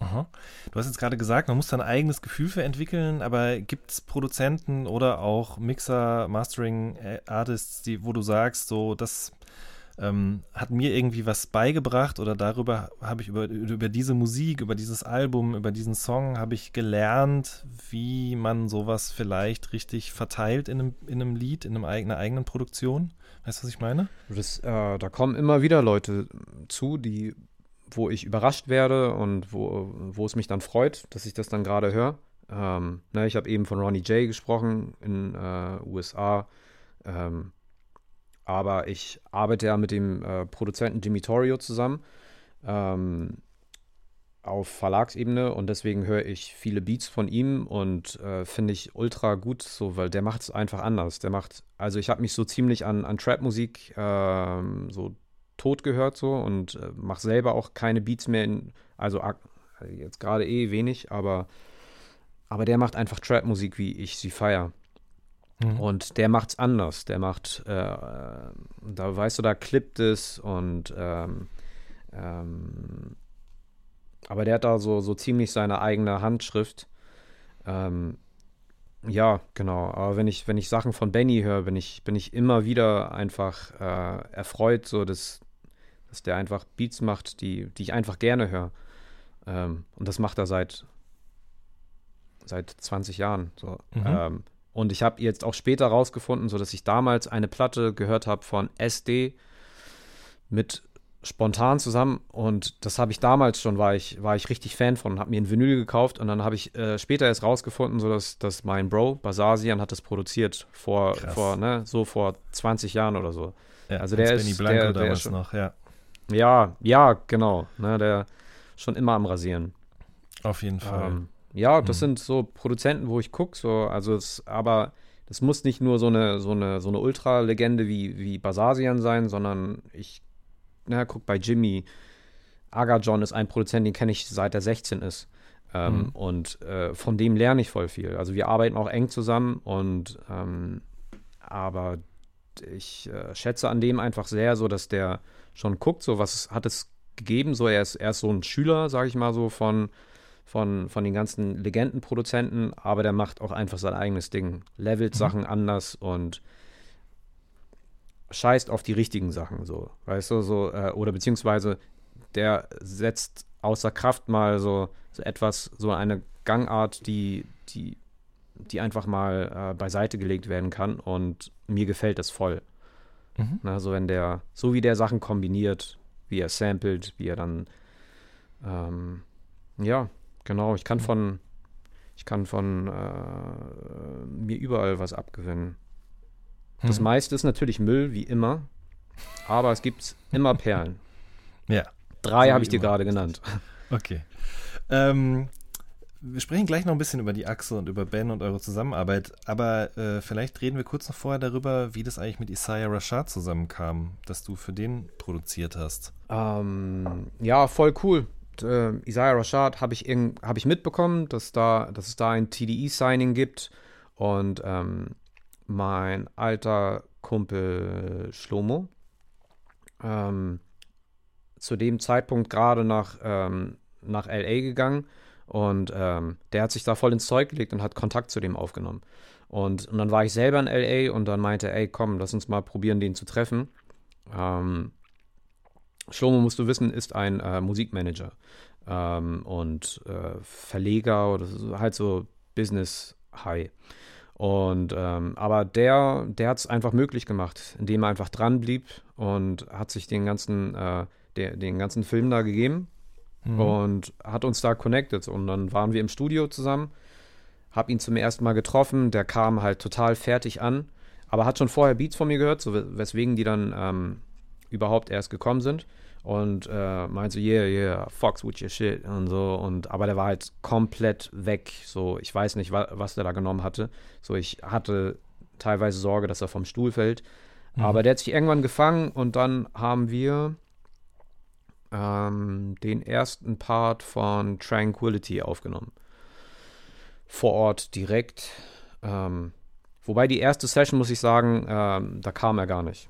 Aha. Du hast jetzt gerade gesagt, man muss da ein eigenes Gefühl für entwickeln, aber gibt es Produzenten oder auch Mixer, Mastering äh, die, wo du sagst, so das ähm, hat mir irgendwie was beigebracht oder darüber habe ich über, über diese Musik, über dieses Album, über diesen Song habe ich gelernt, wie man sowas vielleicht richtig verteilt in einem, in einem Lied, in einem, einer eigenen Produktion. Weißt du, was ich meine? Das, äh, da kommen immer wieder Leute zu, die, wo ich überrascht werde und wo, wo es mich dann freut, dass ich das dann gerade höre. Ähm, ne, ich habe eben von Ronnie J gesprochen in äh, USA. Ähm, aber ich arbeite ja mit dem äh, Produzenten Jimmy Torrio zusammen ähm, auf Verlagsebene und deswegen höre ich viele Beats von ihm und äh, finde ich ultra gut, so, weil der macht es einfach anders. Der macht, also ich habe mich so ziemlich an, an Trap-Musik ähm, so tot gehört so und äh, mache selber auch keine Beats mehr in, also jetzt gerade eh wenig, aber aber der macht einfach Trap-Musik, wie ich sie feiere. Mhm. Und der macht's anders. Der macht, äh, da weißt du, da klippt es und ähm, ähm, aber der hat da so, so ziemlich seine eigene Handschrift. Ähm, ja, genau. Aber wenn ich, wenn ich Sachen von Benny höre, bin ich, bin ich immer wieder einfach äh, erfreut, so dass, dass der einfach Beats macht, die, die ich einfach gerne höre. Ähm, und das macht er seit, seit 20 Jahren. So. Mhm. Ähm, und ich habe jetzt auch später rausgefunden, so dass ich damals eine Platte gehört habe von SD mit spontan zusammen und das habe ich damals schon, war ich, war ich richtig Fan von, habe mir ein Vinyl gekauft und dann habe ich äh, später erst rausgefunden, so dass, dass mein Bro, Basasian, hat das produziert vor, vor ne, so vor 20 Jahren oder so. Ja, also der ist, Blanco der, der damals schon, noch, ja. Ja, ja, genau, ne, der schon immer am Rasieren. Auf jeden Fall. Ähm, ja, das mhm. sind so Produzenten, wo ich gucke, so, also es, aber das muss nicht nur so eine, so eine, so eine Ultra-Legende wie, wie Basasian sein, sondern ich, na, guck bei Jimmy. Aga John ist ein Produzent, den kenne ich seit er 16 ist. Ähm, mhm. Und äh, von dem lerne ich voll viel. Also wir arbeiten auch eng zusammen und ähm, aber ich äh, schätze an dem einfach sehr, so dass der schon guckt, so was hat es gegeben. So er ist, er ist so ein Schüler, sage ich mal so, von von, von den ganzen Legendenproduzenten, aber der macht auch einfach sein eigenes Ding. Levelt mhm. Sachen anders und scheißt auf die richtigen Sachen, so, weißt du, so, äh, oder beziehungsweise der setzt außer Kraft mal so, so etwas, so eine Gangart, die, die, die einfach mal äh, beiseite gelegt werden kann und mir gefällt das voll. Mhm. Also wenn der, so wie der Sachen kombiniert, wie er samplet, wie er dann, ähm, ja, Genau, ich kann mhm. von, ich kann von äh, mir überall was abgewinnen. Das hm. meiste ist natürlich Müll, wie immer. Aber es gibt immer Perlen. Ja. Drei habe ich dir gerade genannt. Okay. Ähm, wir sprechen gleich noch ein bisschen über die Achse und über Ben und eure Zusammenarbeit, aber äh, vielleicht reden wir kurz noch vorher darüber, wie das eigentlich mit Isaiah Rashad zusammenkam, dass du für den produziert hast. Ähm, ja, voll cool äh, Isaiah Rashad habe ich, hab ich mitbekommen, dass, da, dass es da ein TDE-Signing gibt. Und ähm, mein alter Kumpel Schlomo, ähm, zu dem Zeitpunkt gerade nach, ähm, nach LA gegangen und ähm, der hat sich da voll ins Zeug gelegt und hat Kontakt zu dem aufgenommen. Und, und dann war ich selber in LA und dann meinte, ey, komm, lass uns mal probieren, den zu treffen. Ähm, Schlomo, musst du wissen, ist ein äh, Musikmanager ähm, und äh, Verleger oder halt so Business High. Und ähm, aber der, der hat es einfach möglich gemacht, indem er einfach dran blieb und hat sich den ganzen, äh, der, den ganzen Film da gegeben mhm. und hat uns da connected. Und dann waren wir im Studio zusammen, hab ihn zum ersten Mal getroffen, der kam halt total fertig an, aber hat schon vorher Beats von mir gehört, so weswegen die dann ähm, überhaupt erst gekommen sind und äh, meinte so, yeah, yeah, Fox with your shit und so. Und aber der war halt komplett weg. So, ich weiß nicht, wa was der da genommen hatte. So, ich hatte teilweise Sorge, dass er vom Stuhl fällt. Mhm. Aber der hat sich irgendwann gefangen und dann haben wir ähm, den ersten Part von Tranquility aufgenommen. Vor Ort direkt. Ähm, wobei die erste Session, muss ich sagen, ähm, da kam er gar nicht.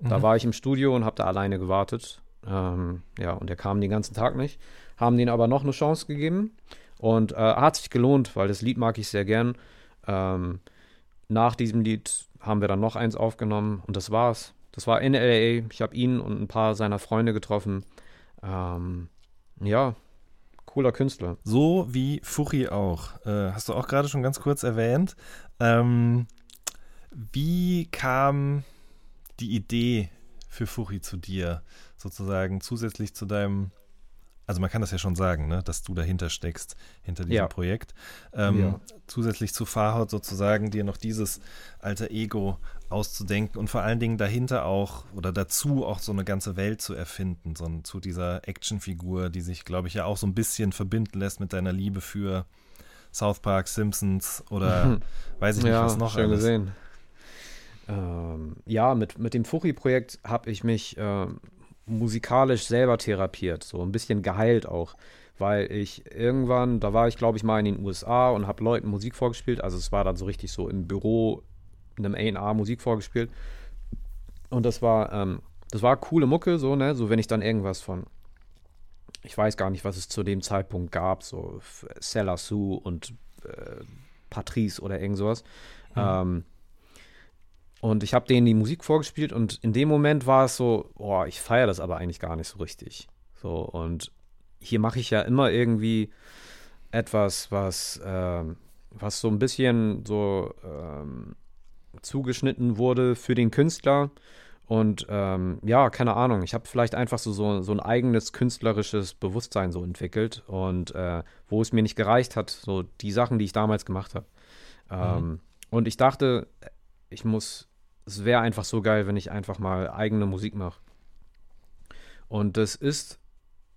Da mhm. war ich im Studio und habe da alleine gewartet. Ähm, ja, und er kam den ganzen Tag nicht. Haben den aber noch eine Chance gegeben. Und äh, hat sich gelohnt, weil das Lied mag ich sehr gern. Ähm, nach diesem Lied haben wir dann noch eins aufgenommen und das war's. das war in LA. Ich habe ihn und ein paar seiner Freunde getroffen. Ähm, ja, cooler Künstler. So wie Fuchi auch. Äh, hast du auch gerade schon ganz kurz erwähnt. Ähm, wie kam die Idee für Fuchi zu dir, sozusagen zusätzlich zu deinem also man kann das ja schon sagen, ne, dass du dahinter steckst, hinter diesem Ja. Projekt. Ähm, Ja. Zusätzlich zu Fahrhaut sozusagen dir noch dieses alter Ego auszudenken und vor allen Dingen dahinter auch oder dazu auch so eine ganze Welt zu erfinden, so ein, zu dieser Actionfigur, die sich, glaube ich, ja auch so ein bisschen verbinden lässt mit deiner Liebe für South Park, Simpsons oder weiß ich nicht, ja, was noch schön alles. gesehen. Ähm, ja, mit, mit dem Fuchi-Projekt habe ich mich ähm, musikalisch selber therapiert, so ein bisschen geheilt auch, weil ich irgendwann, da war ich glaube ich mal in den USA und habe Leuten Musik vorgespielt, also es war dann so richtig so im Büro einem A&R Musik vorgespielt. Und das war, ähm, das war coole Mucke, so, ne, so wenn ich dann irgendwas von, ich weiß gar nicht, was es zu dem Zeitpunkt gab, so Sella Sue und äh, Patrice oder irgend sowas. Ähm, und ich habe denen die Musik vorgespielt und in dem Moment war es so, boah, ich feiere das aber eigentlich gar nicht so richtig. So, und hier mache ich ja immer irgendwie etwas, was, ähm, was so ein bisschen so ähm, zugeschnitten wurde für den Künstler. Und ähm, ja, keine Ahnung, ich habe vielleicht einfach so, so, so ein eigenes künstlerisches Bewusstsein so entwickelt und äh, wo es mir nicht gereicht hat, so die Sachen, die ich damals gemacht habe. Ähm, Und ich dachte, ich muss, es wäre einfach so geil, wenn ich einfach mal eigene Musik mache. Und das ist,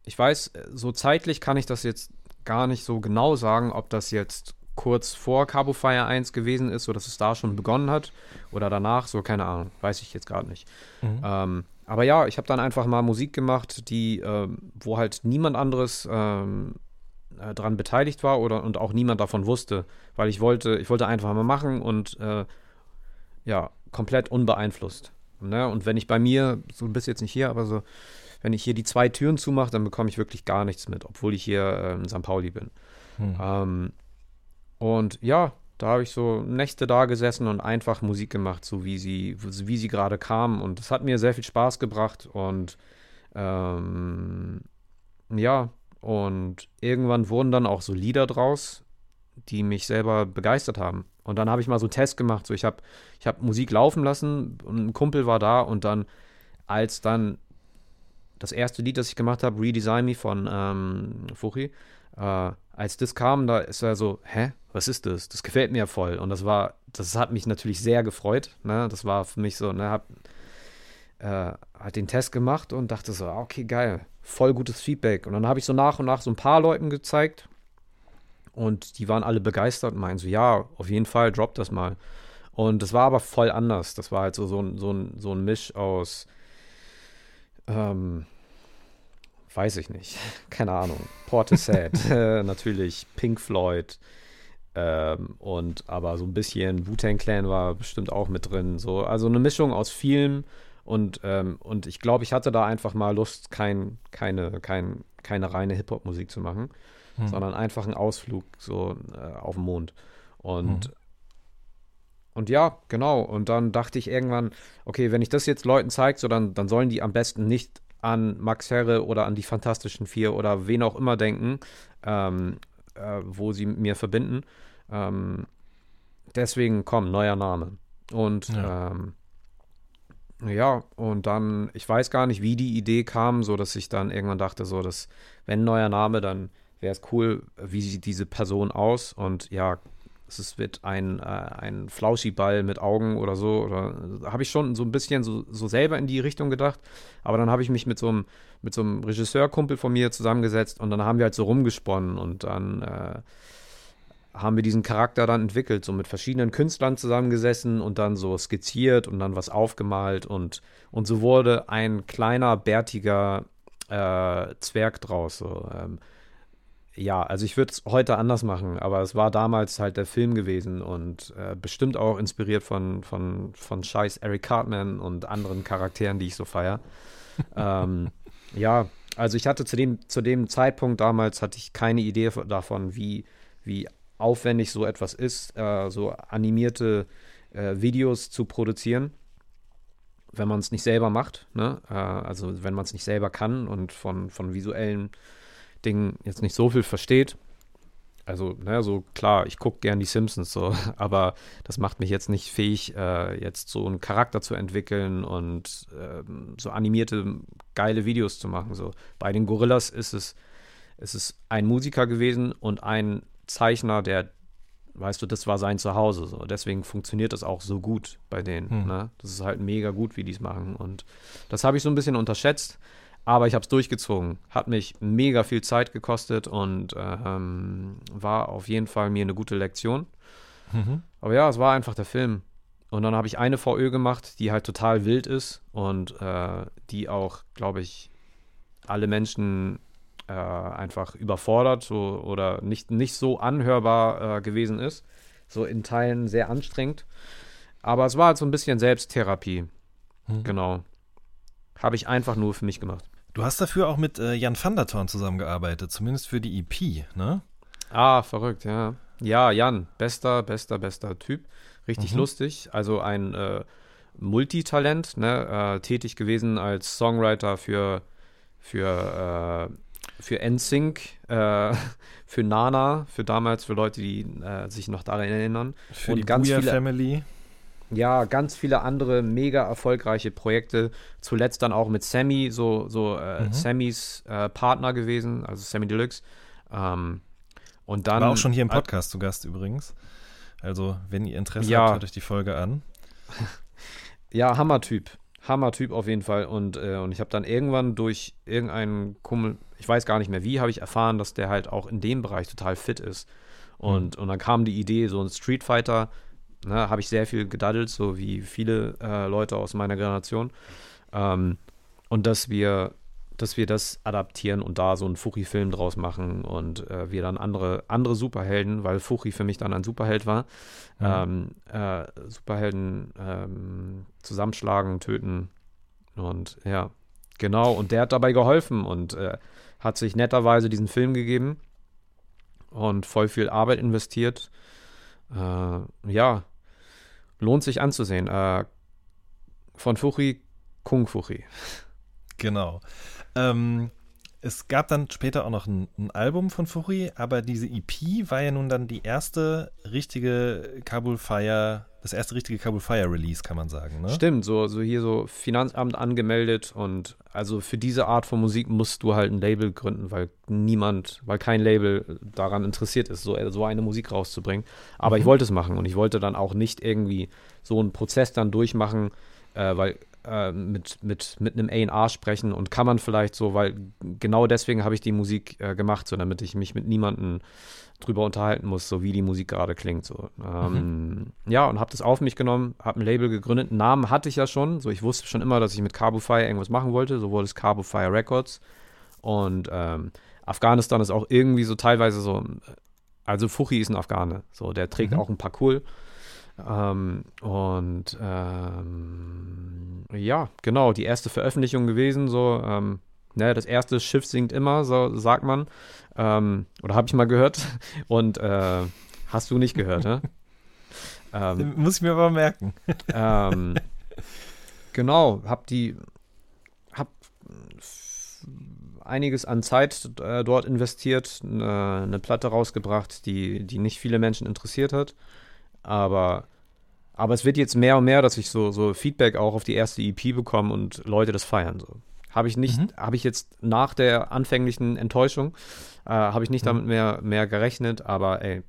ich weiß, so zeitlich kann ich das jetzt gar nicht so genau sagen, ob das jetzt kurz vor Cabo Fire 1 gewesen ist, so dass es da schon begonnen hat oder danach, so keine Ahnung, weiß ich jetzt gerade nicht. Mhm. Ähm, aber ja, ich habe dann einfach mal Musik gemacht, die, ähm, wo halt niemand anderes ähm, äh, dran beteiligt war oder und auch niemand davon wusste, weil ich wollte, ich wollte einfach mal machen und äh, ja, komplett unbeeinflusst. Ne? Und wenn ich bei mir, so du bist jetzt nicht hier, aber so, wenn ich hier die zwei Türen zumache, dann bekomme ich wirklich gar nichts mit, obwohl ich hier äh, in St. Pauli bin. Hm. Ähm, und ja, da habe ich so Nächte da gesessen und einfach Musik gemacht, so wie sie, wie sie gerade kam. Und es hat mir sehr viel Spaß gebracht. Und ähm, ja, und irgendwann wurden dann auch so Lieder draus, die mich selber begeistert haben. Und dann habe ich mal so einen Test gemacht. So, ich habe ich hab Musik laufen lassen und ein Kumpel war da und dann, als dann das erste Lied, das ich gemacht habe, Redesign Me von ähm, Fuchi, äh, als das kam, da ist er so, hä, was ist das? Das gefällt mir voll. Und das war, das hat mich natürlich sehr gefreut. Ne? Das war für mich so, ne, hab äh, hat den Test gemacht und dachte so, ah, okay, geil, voll gutes Feedback. Und dann habe ich so nach und nach so ein paar Leuten gezeigt und die waren alle begeistert und meinen so, ja, auf jeden Fall, drop das mal. Und das war aber voll anders. Das war halt so, so, ein, so, ein, so ein Misch aus, ähm, weiß ich nicht, keine Ahnung, Portishead, äh, natürlich Pink Floyd, ähm, und aber so ein bisschen Wu-Tang Clan war bestimmt auch mit drin. So, also eine Mischung aus vielem und, ähm, und ich glaube, ich hatte da einfach mal Lust, kein, keine, kein, keine reine Hip-Hop-Musik zu machen, Hm. sondern einfach einen Ausflug so äh, auf den Mond. Und, Hm. und ja, genau. Und dann dachte ich irgendwann, okay, wenn ich das jetzt Leuten zeige, so dann, dann sollen die am besten nicht an Max Herre oder an die Fantastischen Vier oder wen auch immer denken, ähm, äh, wo sie mir verbinden. Ähm, deswegen, komm, neuer Name. Und Ja. ähm, ja, und dann, ich weiß gar nicht, wie die Idee kam, so dass ich dann irgendwann dachte, so, dass, wenn ein neuer Name, dann wäre es cool, wie sieht diese Person aus? Und ja, es wird ein, äh, ein Flauschiball mit Augen oder so. Oder habe ich schon so ein bisschen so, so selber in die Richtung gedacht. Aber dann habe ich mich mit so einem, mit so einem Regisseurkumpel von mir zusammengesetzt und dann haben wir halt so rumgesponnen und dann äh, haben wir diesen Charakter dann entwickelt, so mit verschiedenen Künstlern zusammengesessen und dann so skizziert und dann was aufgemalt und, und so wurde ein kleiner, bärtiger äh, Zwerg draus. So. Ähm, ja, also ich würde es heute anders machen, aber es war damals halt der Film gewesen und äh, bestimmt auch inspiriert von, von, von scheiß Eric Cartman und anderen Charakteren, die ich so feier. ähm, ja, also ich hatte zu dem, zu dem Zeitpunkt damals hatte ich keine Idee davon, wie, wie aufwendig so etwas ist, äh, so animierte äh, Videos zu produzieren. wenn man es nicht selber macht, ne? Äh, also wenn man es nicht selber kann und von, von visuellen Dingen jetzt nicht so viel versteht. Also, naja, so klar, ich gucke gern die Simpsons so, aber das macht mich jetzt nicht fähig, äh, jetzt so einen Charakter zu entwickeln und ähm, so animierte, geile Videos zu machen. So. Bei den Gorillas ist es, ist es ein Musiker gewesen und ein Zeichner, der weißt du, das war sein Zuhause. So. Deswegen funktioniert das auch so gut bei denen. Hm. Ne? Das ist halt mega gut, wie die es machen. Und das habe ich so ein bisschen unterschätzt, aber ich habe es durchgezogen. Hat mich mega viel Zeit gekostet und ähm, war auf jeden Fall mir eine gute Lektion. Mhm. Aber ja, es war einfach der Film. Und dann habe ich eine VÖ gemacht, die halt total wild ist und äh, die auch, glaube ich, alle Menschen äh, einfach überfordert so, oder nicht, nicht so anhörbar äh, gewesen ist. So in Teilen sehr anstrengend. Aber es war halt so ein bisschen Selbsttherapie. Mhm. Genau. Habe ich einfach nur für mich gemacht. Du hast dafür auch mit äh, Jan van der Thorn zusammengearbeitet, zumindest für die EP, ne? Ah, verrückt, ja. Ja, Jan, bester, bester, bester Typ. Richtig Mhm. lustig. Also ein äh, Multitalent, ne? Äh, tätig gewesen als Songwriter für, für, äh, für NSYNC, äh, für Nana, für damals, für Leute, die äh, sich noch daran erinnern. Für Und die ganz viele- Family. Ja, ganz viele andere mega erfolgreiche Projekte. Zuletzt dann auch mit Sammy, so, so äh, Mhm. Sammys äh, Partner gewesen, also Sammy Deluxe. Ähm, und dann. War auch schon hier im Podcast zu Gast übrigens. Also, wenn ihr Interesse Ja. habt, hört euch die Folge an. Ja, Hammertyp. Hammertyp auf jeden Fall. Und, äh, und ich habe dann irgendwann durch irgendeinen Kummel, ich weiß gar nicht mehr wie, habe ich erfahren, dass der halt auch in dem Bereich total fit ist. Und, und dann kam die Idee, so ein Street Fighter, ne, habe ich sehr viel gedaddelt, so wie viele äh, Leute aus meiner Generation. Ähm, und dass wir, dass wir das adaptieren und da so einen Fuchi-Film draus machen und äh, wir dann andere, andere Superhelden, weil Fuchi für mich dann ein Superheld war, ähm, äh, Superhelden ähm, zusammenschlagen, töten. Und ja, genau. Und der hat dabei geholfen und äh, hat sich netterweise diesen Film gegeben und voll viel Arbeit investiert. Äh, ja, lohnt sich anzusehen. Äh, von Fuchi, Kung Fuchi. Genau. Ähm, es gab dann später auch noch ein, ein Album von Furi, aber diese EP war ja nun dann die erste richtige Kabul Fire, das erste richtige Kabul Fire Release, kann man sagen, ne? Stimmt, so, so hier so Finanzamt angemeldet und also für diese Art von Musik musst du halt ein Label gründen, weil niemand, weil kein Label daran interessiert ist, so, so eine Musik rauszubringen. Aber ich wollte es machen und ich wollte dann auch nicht irgendwie so einen Prozess dann durchmachen, äh, weil äh, mit, mit, mit einem A&R sprechen und kann man vielleicht so, weil genau deswegen habe ich die Musik äh, gemacht, so damit ich mich mit niemandem drüber unterhalten muss, so wie die Musik gerade klingt. So. Ähm, Ja, und habe das auf mich genommen, habe ein Label gegründet. Einen Namen hatte ich ja schon. So, ich wusste schon immer, dass ich mit Cabo Fire irgendwas machen wollte. So wurde es Cabo Fire Records. Und ähm, Afghanistan ist auch irgendwie so teilweise so. Also Fuchi ist ein Afghane. So, der trägt Mhm. auch ein Pakul. Ähm, und ähm, ja, genau, die erste Veröffentlichung gewesen, so, ähm, ne, das erste Schiff singt immer, so sagt man. Ähm, oder habe ich mal gehört. Und äh, hast du nicht gehört, ne? ähm, Muss ich mir aber merken. ähm, genau, hab die, hab einiges an Zeit äh, dort investiert, eine, eine Platte rausgebracht, die, die nicht viele Menschen interessiert hat. Aber, aber es wird jetzt mehr und mehr, dass ich so, so Feedback auch auf die erste EP bekomme und Leute das feiern. So. Habe ich nicht, Mhm. habe ich jetzt nach der anfänglichen Enttäuschung, äh, habe ich nicht Mhm. damit mehr, mehr gerechnet, aber ey,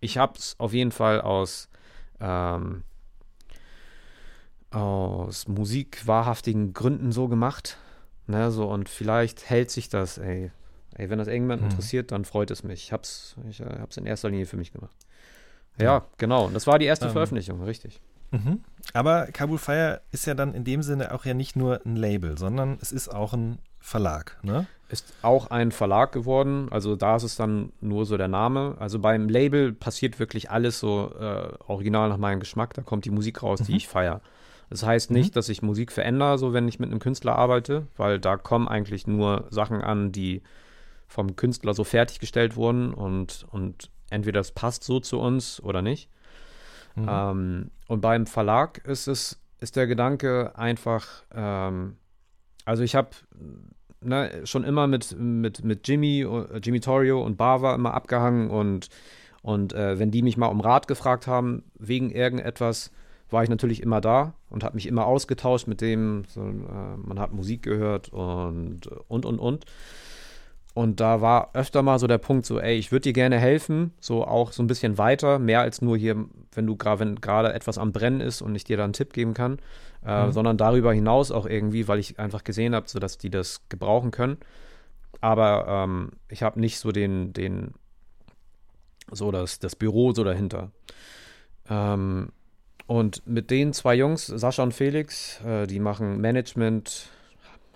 ich habe es auf jeden Fall aus ähm, aus musikwahrhaftigen Gründen so gemacht. Ne, so, und vielleicht hält sich das, ey. Ey, wenn das irgendjemand Mhm. interessiert, dann freut es mich. Ich hab's, ich äh, hab's in erster Linie für mich gemacht. Ja, genau. Und das war die erste Ähm, Veröffentlichung, richtig. Mhm. Aber Kabul Fire ist ja dann in dem Sinne auch ja nicht nur ein Label, sondern es ist auch ein Verlag, ne? Ist auch ein Verlag geworden. Also da ist es dann nur so der Name. Also beim Label passiert wirklich alles so äh, original nach meinem Geschmack. Da kommt die Musik raus, die Mhm. ich feiere. Das heißt Mhm. nicht, dass ich Musik verändere, so wenn ich mit einem Künstler arbeite, weil da kommen eigentlich nur Sachen an, die vom Künstler so fertiggestellt wurden und, und entweder es passt so zu uns oder nicht. Mhm. Ähm, und beim Verlag ist es ist der Gedanke einfach, ähm, also ich habe ne, schon immer mit, mit, mit Jimmy, äh, Jimmy Torrio und Bava immer abgehangen und, und äh, wenn die mich mal um Rat gefragt haben wegen irgendetwas, war ich natürlich immer da und habe mich immer ausgetauscht mit dem, so, äh, man hat Musik gehört und und und und. Und da war öfter mal so der Punkt, so, ey, ich würde dir gerne helfen, so auch so ein bisschen weiter, mehr als nur hier, wenn du gerade, etwas am Brennen ist und ich dir da einen Tipp geben kann, äh, mhm. sondern darüber hinaus auch irgendwie, weil ich einfach gesehen habe, so dass die das gebrauchen können. Aber ähm, ich habe nicht so den, den, so das, das Büro so dahinter. Ähm, und mit den zwei Jungs, Sascha und Felix, äh, die machen Management,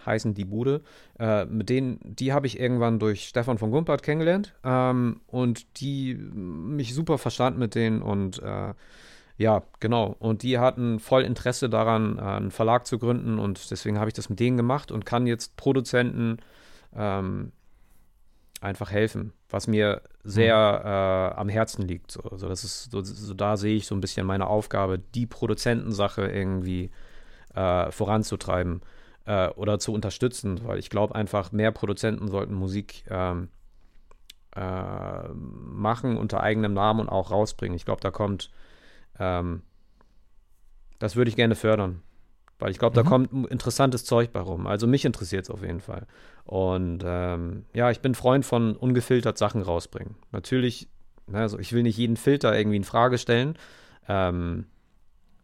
heißen die Bude. Äh, mit denen, die habe ich irgendwann durch Stefan von Gumpert kennengelernt ähm, und die mich super verstanden mit denen und äh, ja, genau. Und die hatten voll Interesse daran, äh, einen Verlag zu gründen und deswegen habe ich das mit denen gemacht und kann jetzt Produzenten ähm, einfach helfen, was mir sehr mhm. äh, am Herzen liegt. So, also das ist so, so, da sehe ich so ein bisschen meine Aufgabe, die Produzentensache irgendwie äh, voranzutreiben äh, oder zu unterstützen, weil ich glaube einfach, mehr Produzenten sollten Musik ähm, äh, machen unter eigenem Namen und auch rausbringen. Ich glaube, da kommt, ähm, das würde ich gerne fördern. Weil ich glaube, da mhm. kommt interessantes Zeug bei rum. Also mich interessiert es auf jeden Fall. Und ähm, ja, ich bin Freund von ungefiltert Sachen rausbringen. Natürlich, ne, also ich will nicht jeden Filter irgendwie in Frage stellen. Ähm,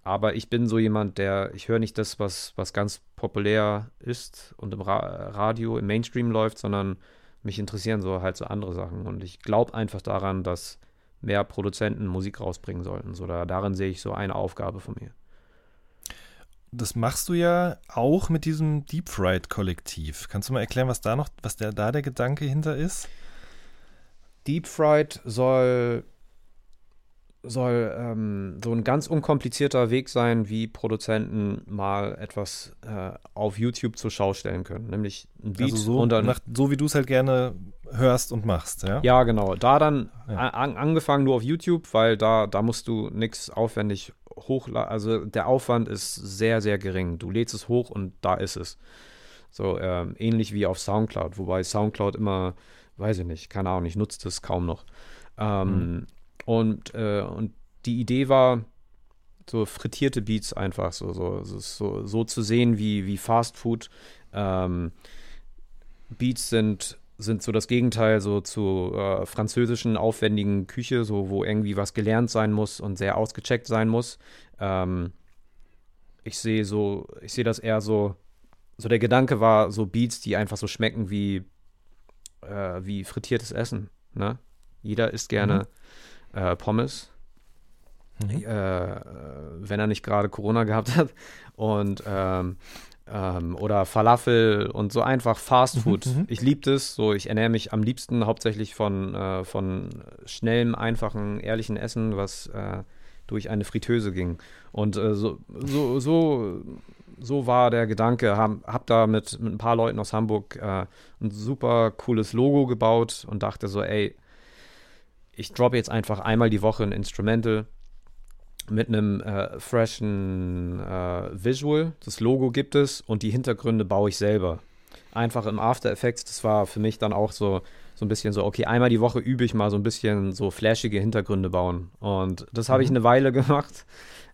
aber ich bin so jemand, der, ich höre nicht das, was, was ganz populär ist und im Ra Radio, im Mainstream läuft, sondern mich interessieren so halt so andere Sachen. Und ich glaube einfach daran, dass mehr Produzenten Musik rausbringen sollten. So, da, darin sehe ich so eine Aufgabe von mir. Das machst du ja auch mit diesem Deep Fried Kollektiv. Kannst du mal erklären, was da noch, was der, da der Gedanke hinter ist? Deep Fried soll soll ähm, so ein ganz unkomplizierter Weg sein, wie Produzenten mal etwas äh, auf YouTube zur Schau stellen können, nämlich ein Beat also so, und dann, nach, so wie du es halt gerne hörst und machst, ja? Ja, genau. Da dann ja. an, angefangen nur auf YouTube, weil da, da musst du nichts aufwendig hochladen. Also der Aufwand ist sehr, sehr gering. Du lädst es hoch und da ist es. So ähm, ähnlich wie auf Soundcloud, wobei Soundcloud immer, weiß ich nicht, keine Ahnung, ich nutze das kaum noch. Ähm, mhm. Und, äh, und die Idee war, so frittierte Beats einfach, so, so, so, so zu sehen wie, wie Fast Food. Ähm, Beats sind, sind so das Gegenteil so zu äh, französischen aufwendigen Küche, so wo irgendwie was gelernt sein muss und sehr ausgecheckt sein muss. Ähm, ich sehe so, ich sehe das eher so, so der Gedanke war, so Beats, die einfach so schmecken wie, äh, wie frittiertes Essen. Ne? Jeder isst gerne. Mhm äh, Pommes. Mhm. Äh, wenn er nicht gerade Corona gehabt hat. Und ähm, ähm, oder Falafel und so einfach Fast mhm, Food. Mhm, ich liebe das. So, ich ernähre mich am liebsten hauptsächlich von, äh, von schnellem, einfachen, ehrlichen Essen, was äh, durch eine Fritteuse ging. Und äh, so, so, so, so war der Gedanke. Hab, hab da mit, mit ein paar Leuten aus Hamburg äh, ein super cooles Logo gebaut und dachte so, ey, ich droppe jetzt einfach einmal die Woche ein Instrumental mit einem äh, freshen äh, Visual. Das Logo gibt es und die Hintergründe baue ich selber. Einfach im After Effects, das war für mich dann auch so, so ein bisschen so, okay, einmal die Woche übe ich mal so ein bisschen so flashige Hintergründe bauen. Und das habe ich mhm. eine Weile gemacht,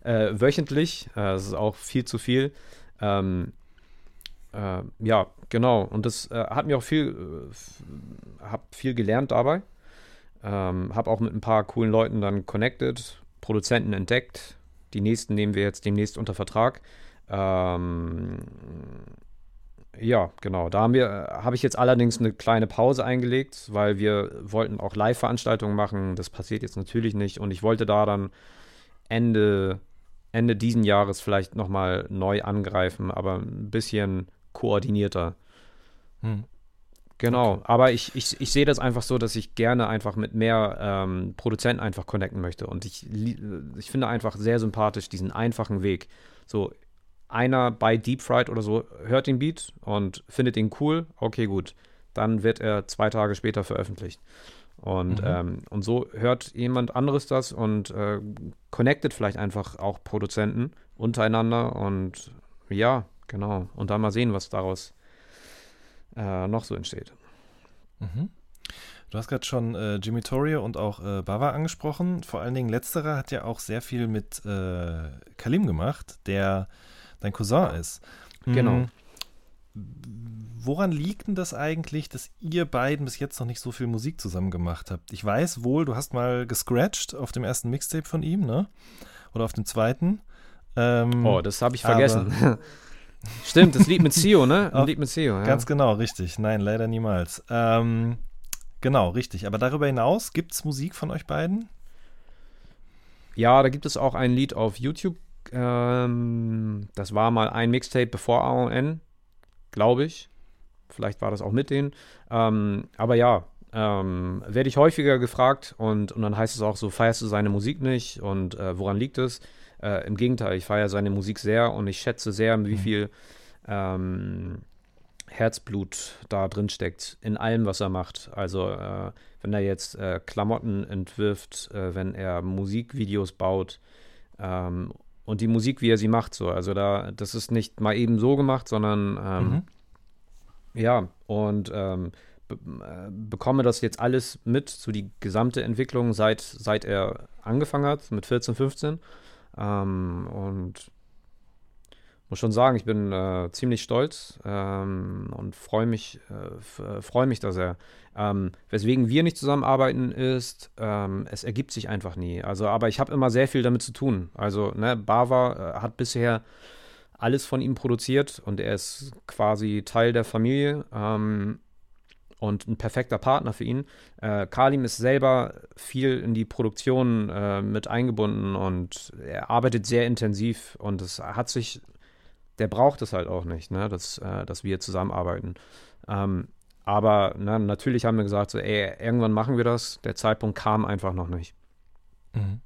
äh, wöchentlich. Äh, das ist auch viel zu viel. Ähm, äh, ja, genau. Und das äh, hat mir auch viel, äh, habe viel gelernt dabei. Ähm, habe auch mit ein paar coolen Leuten dann connected, Produzenten entdeckt. Die nächsten nehmen wir jetzt demnächst unter Vertrag. Ähm, ja, genau. Da haben wir, habe ich jetzt allerdings eine kleine Pause eingelegt, weil wir wollten auch Live-Veranstaltungen machen. Das passiert jetzt natürlich nicht. Und ich wollte da dann Ende, Ende diesen Jahres vielleicht nochmal neu angreifen, aber ein bisschen koordinierter. Hm. Genau, okay. aber ich, ich, ich sehe das einfach so, dass ich gerne einfach mit mehr ähm, Produzenten einfach connecten möchte. Und ich, ich finde einfach sehr sympathisch diesen einfachen Weg. So, einer bei Deep Fried oder so hört den Beat und findet ihn cool, okay, gut. Dann wird er zwei Tage später veröffentlicht. Und, Mhm. ähm, und so hört jemand anderes das und äh, connectet vielleicht einfach auch Produzenten untereinander und ja, genau. Und dann mal sehen, was daraus äh, noch so entsteht. Mhm. Du hast gerade schon äh, Jimmy Torrio und auch äh, Bava angesprochen. Vor allen Dingen letzterer hat ja auch sehr viel mit äh, Kalim gemacht, der dein Cousin ist. Genau. Mhm. Woran liegt denn das eigentlich, dass ihr beiden bis jetzt noch nicht so viel Musik zusammen gemacht habt? Ich weiß wohl, du hast mal gescratcht auf dem ersten Mixtape von ihm, ne? Oder auf dem zweiten. Ähm, Oh, das habe ich vergessen. Stimmt, das Lied mit Sio, ne? Ein Lied mit Sio, ja. Ganz genau, richtig. Nein, leider niemals. Ähm, genau, richtig. Aber darüber hinaus gibt es Musik von euch beiden? Ja, da gibt es auch ein Lied auf YouTube. Ähm, das war mal ein Mixtape bevor AON, glaube ich. Vielleicht war das auch mit denen. Ähm, aber ja, ähm, werde ich häufiger gefragt und, und dann heißt es auch so, feierst du seine Musik nicht und äh, woran liegt es? Äh, Im Gegenteil, ich feiere seine Musik sehr und ich schätze sehr, wie viel ähm, Herzblut da drin steckt in allem, was er macht. Also äh, wenn er jetzt äh, Klamotten entwirft, äh, wenn er Musikvideos baut ähm, und die Musik, wie er sie macht, so. Also da, das ist nicht mal eben so gemacht, sondern ähm, Mhm. ja, und ähm, äh, bekomme das jetzt alles mit, so die gesamte Entwicklung, seit, seit er angefangen hat, mit 14, 15. Ähm, und muss schon sagen, ich bin äh, ziemlich stolz ähm, und freue mich, äh, freue mich da sehr. Ähm, weswegen wir nicht zusammenarbeiten ist, ähm, es ergibt sich einfach nie. Also, aber ich habe immer sehr viel damit zu tun. Also, ne, Bava äh, hat bisher alles von ihm produziert und er ist quasi Teil der Familie ähm, und ein perfekter Partner für ihn. Äh, Kalim ist selber viel in die Produktion äh, mit eingebunden und er arbeitet sehr intensiv und es hat sich, der braucht es halt auch nicht, ne, dass, äh, dass wir zusammenarbeiten. Ähm, aber ne, natürlich haben wir gesagt, so, ey, irgendwann machen wir das. Der Zeitpunkt kam einfach noch nicht. Mhm.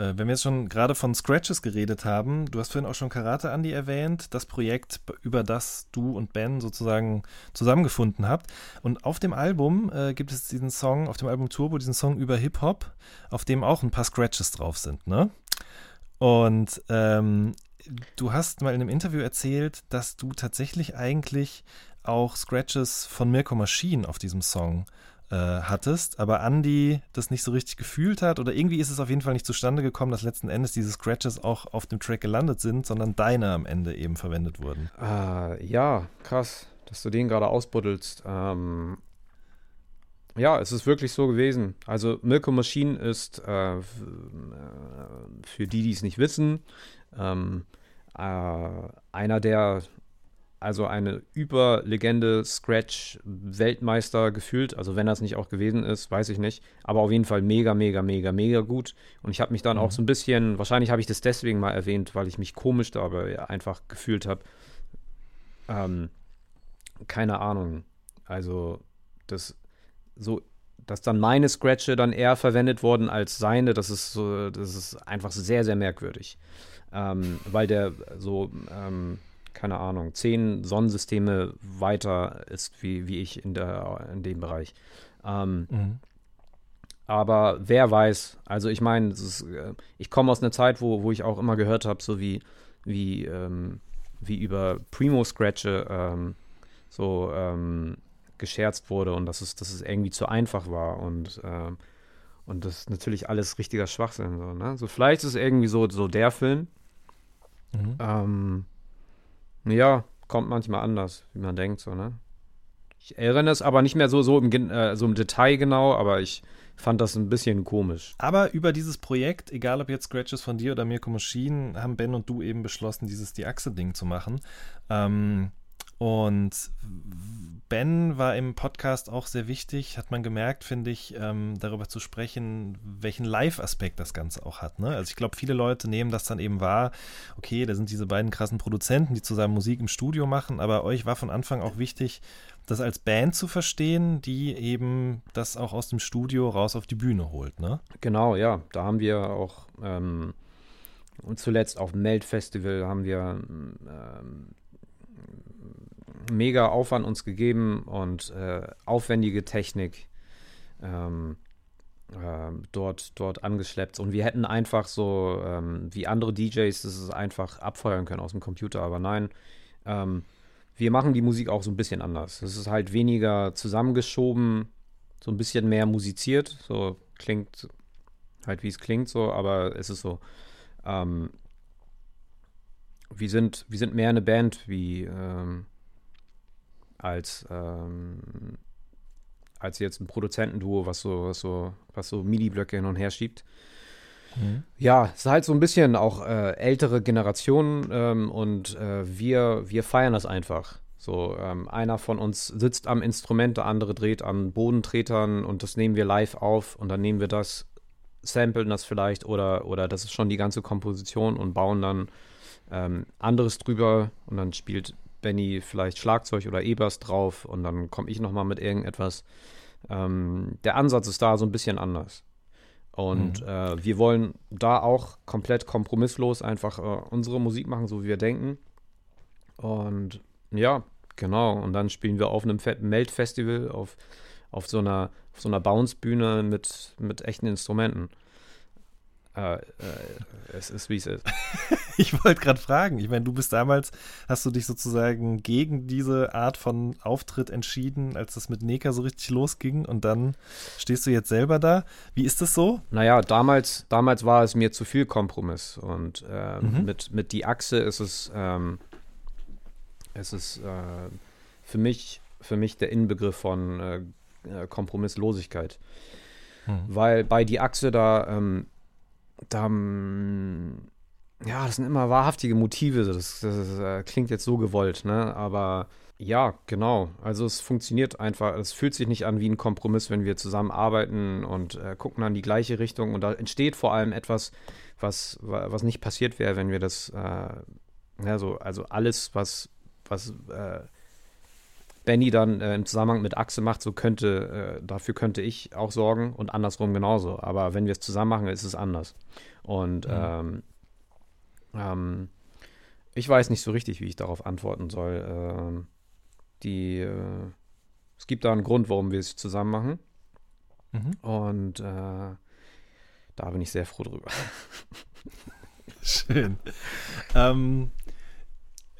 Äh, wenn wir jetzt schon gerade von Scratches geredet haben, du hast vorhin auch schon Karate Andy erwähnt, das Projekt, über das du und Ben sozusagen zusammengefunden habt. Und auf dem Album äh, gibt es diesen Song, auf dem Album Turbo, diesen Song über Hip-Hop, auf dem auch ein paar Scratches drauf sind, ne? Und ähm, du hast mal in einem Interview erzählt, dass du tatsächlich eigentlich auch Scratches von Mirko Machine auf diesem Song äh, hattest, aber Andy das nicht so richtig gefühlt hat oder irgendwie ist es auf jeden Fall nicht zustande gekommen, dass letzten Endes diese Scratches auch auf dem Track gelandet sind, sondern deine am Ende eben verwendet wurden. Äh, ja, krass, dass du den gerade ausbuddelst. Ähm, ja, es ist wirklich so gewesen. Also Milko Machine ist, äh, äh, für die, die es nicht wissen, ähm, äh, einer der, also eine Überlegende Scratch-Weltmeister gefühlt. Also wenn das nicht auch gewesen ist, weiß ich nicht. Aber auf jeden Fall mega, mega, mega, mega gut. Und ich habe mich dann auch so ein bisschen, wahrscheinlich habe ich das deswegen mal erwähnt, weil ich mich komisch dabei einfach gefühlt habe. Ähm, keine Ahnung. Also, das so, dass dann meine Scratche dann eher verwendet wurden als seine, das ist so, das ist einfach sehr, sehr merkwürdig. Ähm, weil der so, ähm, keine Ahnung, zehn Sonnensysteme weiter ist wie, wie ich in, der, in dem Bereich. Ähm, Mhm. aber wer weiß, also ich meine, äh, ich komme aus einer Zeit, wo, wo ich auch immer gehört habe, so wie, wie, ähm, wie über Primo-Scratche ähm, so ähm, gescherzt wurde und dass es, dass es irgendwie zu einfach war und, ähm, und das ist natürlich alles richtiger Schwachsinn. So, ne? so vielleicht ist es irgendwie so, so der Film. Mhm. Ähm, ja, kommt manchmal anders, wie man denkt, so, ne? Ich erinnere es aber nicht mehr so, so, im, äh, so im Detail genau, aber ich fand das ein bisschen komisch. Aber über dieses Projekt, egal ob jetzt Scratches von dir oder Mirko Machine, haben Ben und du eben beschlossen, dieses Die Achse-Ding zu machen. Ähm, und Ben war im Podcast auch sehr wichtig, hat man gemerkt, finde ich, ähm, darüber zu sprechen, welchen Live-Aspekt das Ganze auch hat. Ne? Also ich glaube, viele Leute nehmen das dann eben wahr, okay, da sind diese beiden krassen Produzenten, die zusammen Musik im Studio machen, aber euch war von Anfang auch wichtig, das als Band zu verstehen, die eben das auch aus dem Studio raus auf die Bühne holt, ne? Genau, ja. Da haben wir auch ähm, und zuletzt auf dem Melt-Festival haben wir ähm, mega Aufwand uns gegeben und äh, aufwendige Technik ähm, äh, dort, dort angeschleppt. Und wir hätten einfach so, ähm, wie andere DJs, ist einfach abfeuern können aus dem Computer. Aber nein, ähm, wir machen die Musik auch so ein bisschen anders. Es ist halt weniger zusammengeschoben, so ein bisschen mehr musiziert. So klingt halt, wie es klingt, so, aber es ist so. Ähm, wir sind, wir sind mehr eine Band wie ähm, als, ähm, als jetzt ein Produzentenduo, was so, was so, was so MIDI-Blöcke hin und her schiebt. Mhm. Ja, es ist halt so ein bisschen auch äh, ältere Generationen ähm, und äh, wir, wir feiern das einfach. So, ähm, einer von uns sitzt am Instrument, der andere dreht an Bodentretern und das nehmen wir live auf und dann nehmen wir das, samplen das vielleicht oder, oder das ist schon die ganze Komposition und bauen dann ähm, anderes drüber und dann spielt Benny vielleicht Schlagzeug oder E-Bass drauf und dann komme ich nochmal mit irgendetwas. Ähm, der Ansatz ist da so ein bisschen anders. Und mhm. äh, wir wollen da auch komplett kompromisslos einfach äh, unsere Musik machen, so wie wir denken. Und ja, genau. Und dann spielen wir auf einem Melt-Festival, auf, auf so einer, auf so einer Bounce-Bühne mit, mit echten Instrumenten. Äh, äh, es ist, wie es ist. ich wollte gerade fragen. Ich meine, du bist damals, hast du dich sozusagen gegen diese Art von Auftritt entschieden, als das mit Neka so richtig losging und dann stehst du jetzt selber da. Wie ist das so? Naja, damals, damals war es mir zu viel Kompromiss und äh, mhm. mit, mit die Achse ist es, ähm, es ist äh, für mich, für mich der Inbegriff von äh, äh Kompromisslosigkeit. Mhm. Weil bei die Achse da ähm, da, ja, das sind immer wahrhaftige Motive. Das, das, das äh, klingt jetzt so gewollt, ne? Aber ja, genau. Also es funktioniert einfach. Es fühlt sich nicht an wie ein Kompromiss, wenn wir zusammen arbeiten und äh, gucken an die gleiche Richtung. Und da entsteht vor allem etwas, was, was nicht passiert wäre, wenn wir das, äh, ja, so, also alles, was, was äh, Benny dann äh, im Zusammenhang mit Achse macht, so könnte, äh, dafür könnte ich auch sorgen und andersrum genauso. Aber wenn wir es zusammen machen, ist es anders. Und mhm. ähm, ähm, ich weiß nicht so richtig, wie ich darauf antworten soll. Ähm, die, äh, es gibt da einen Grund, warum wir es zusammen machen. Mhm. Und äh, da bin ich sehr froh drüber. Schön. ähm,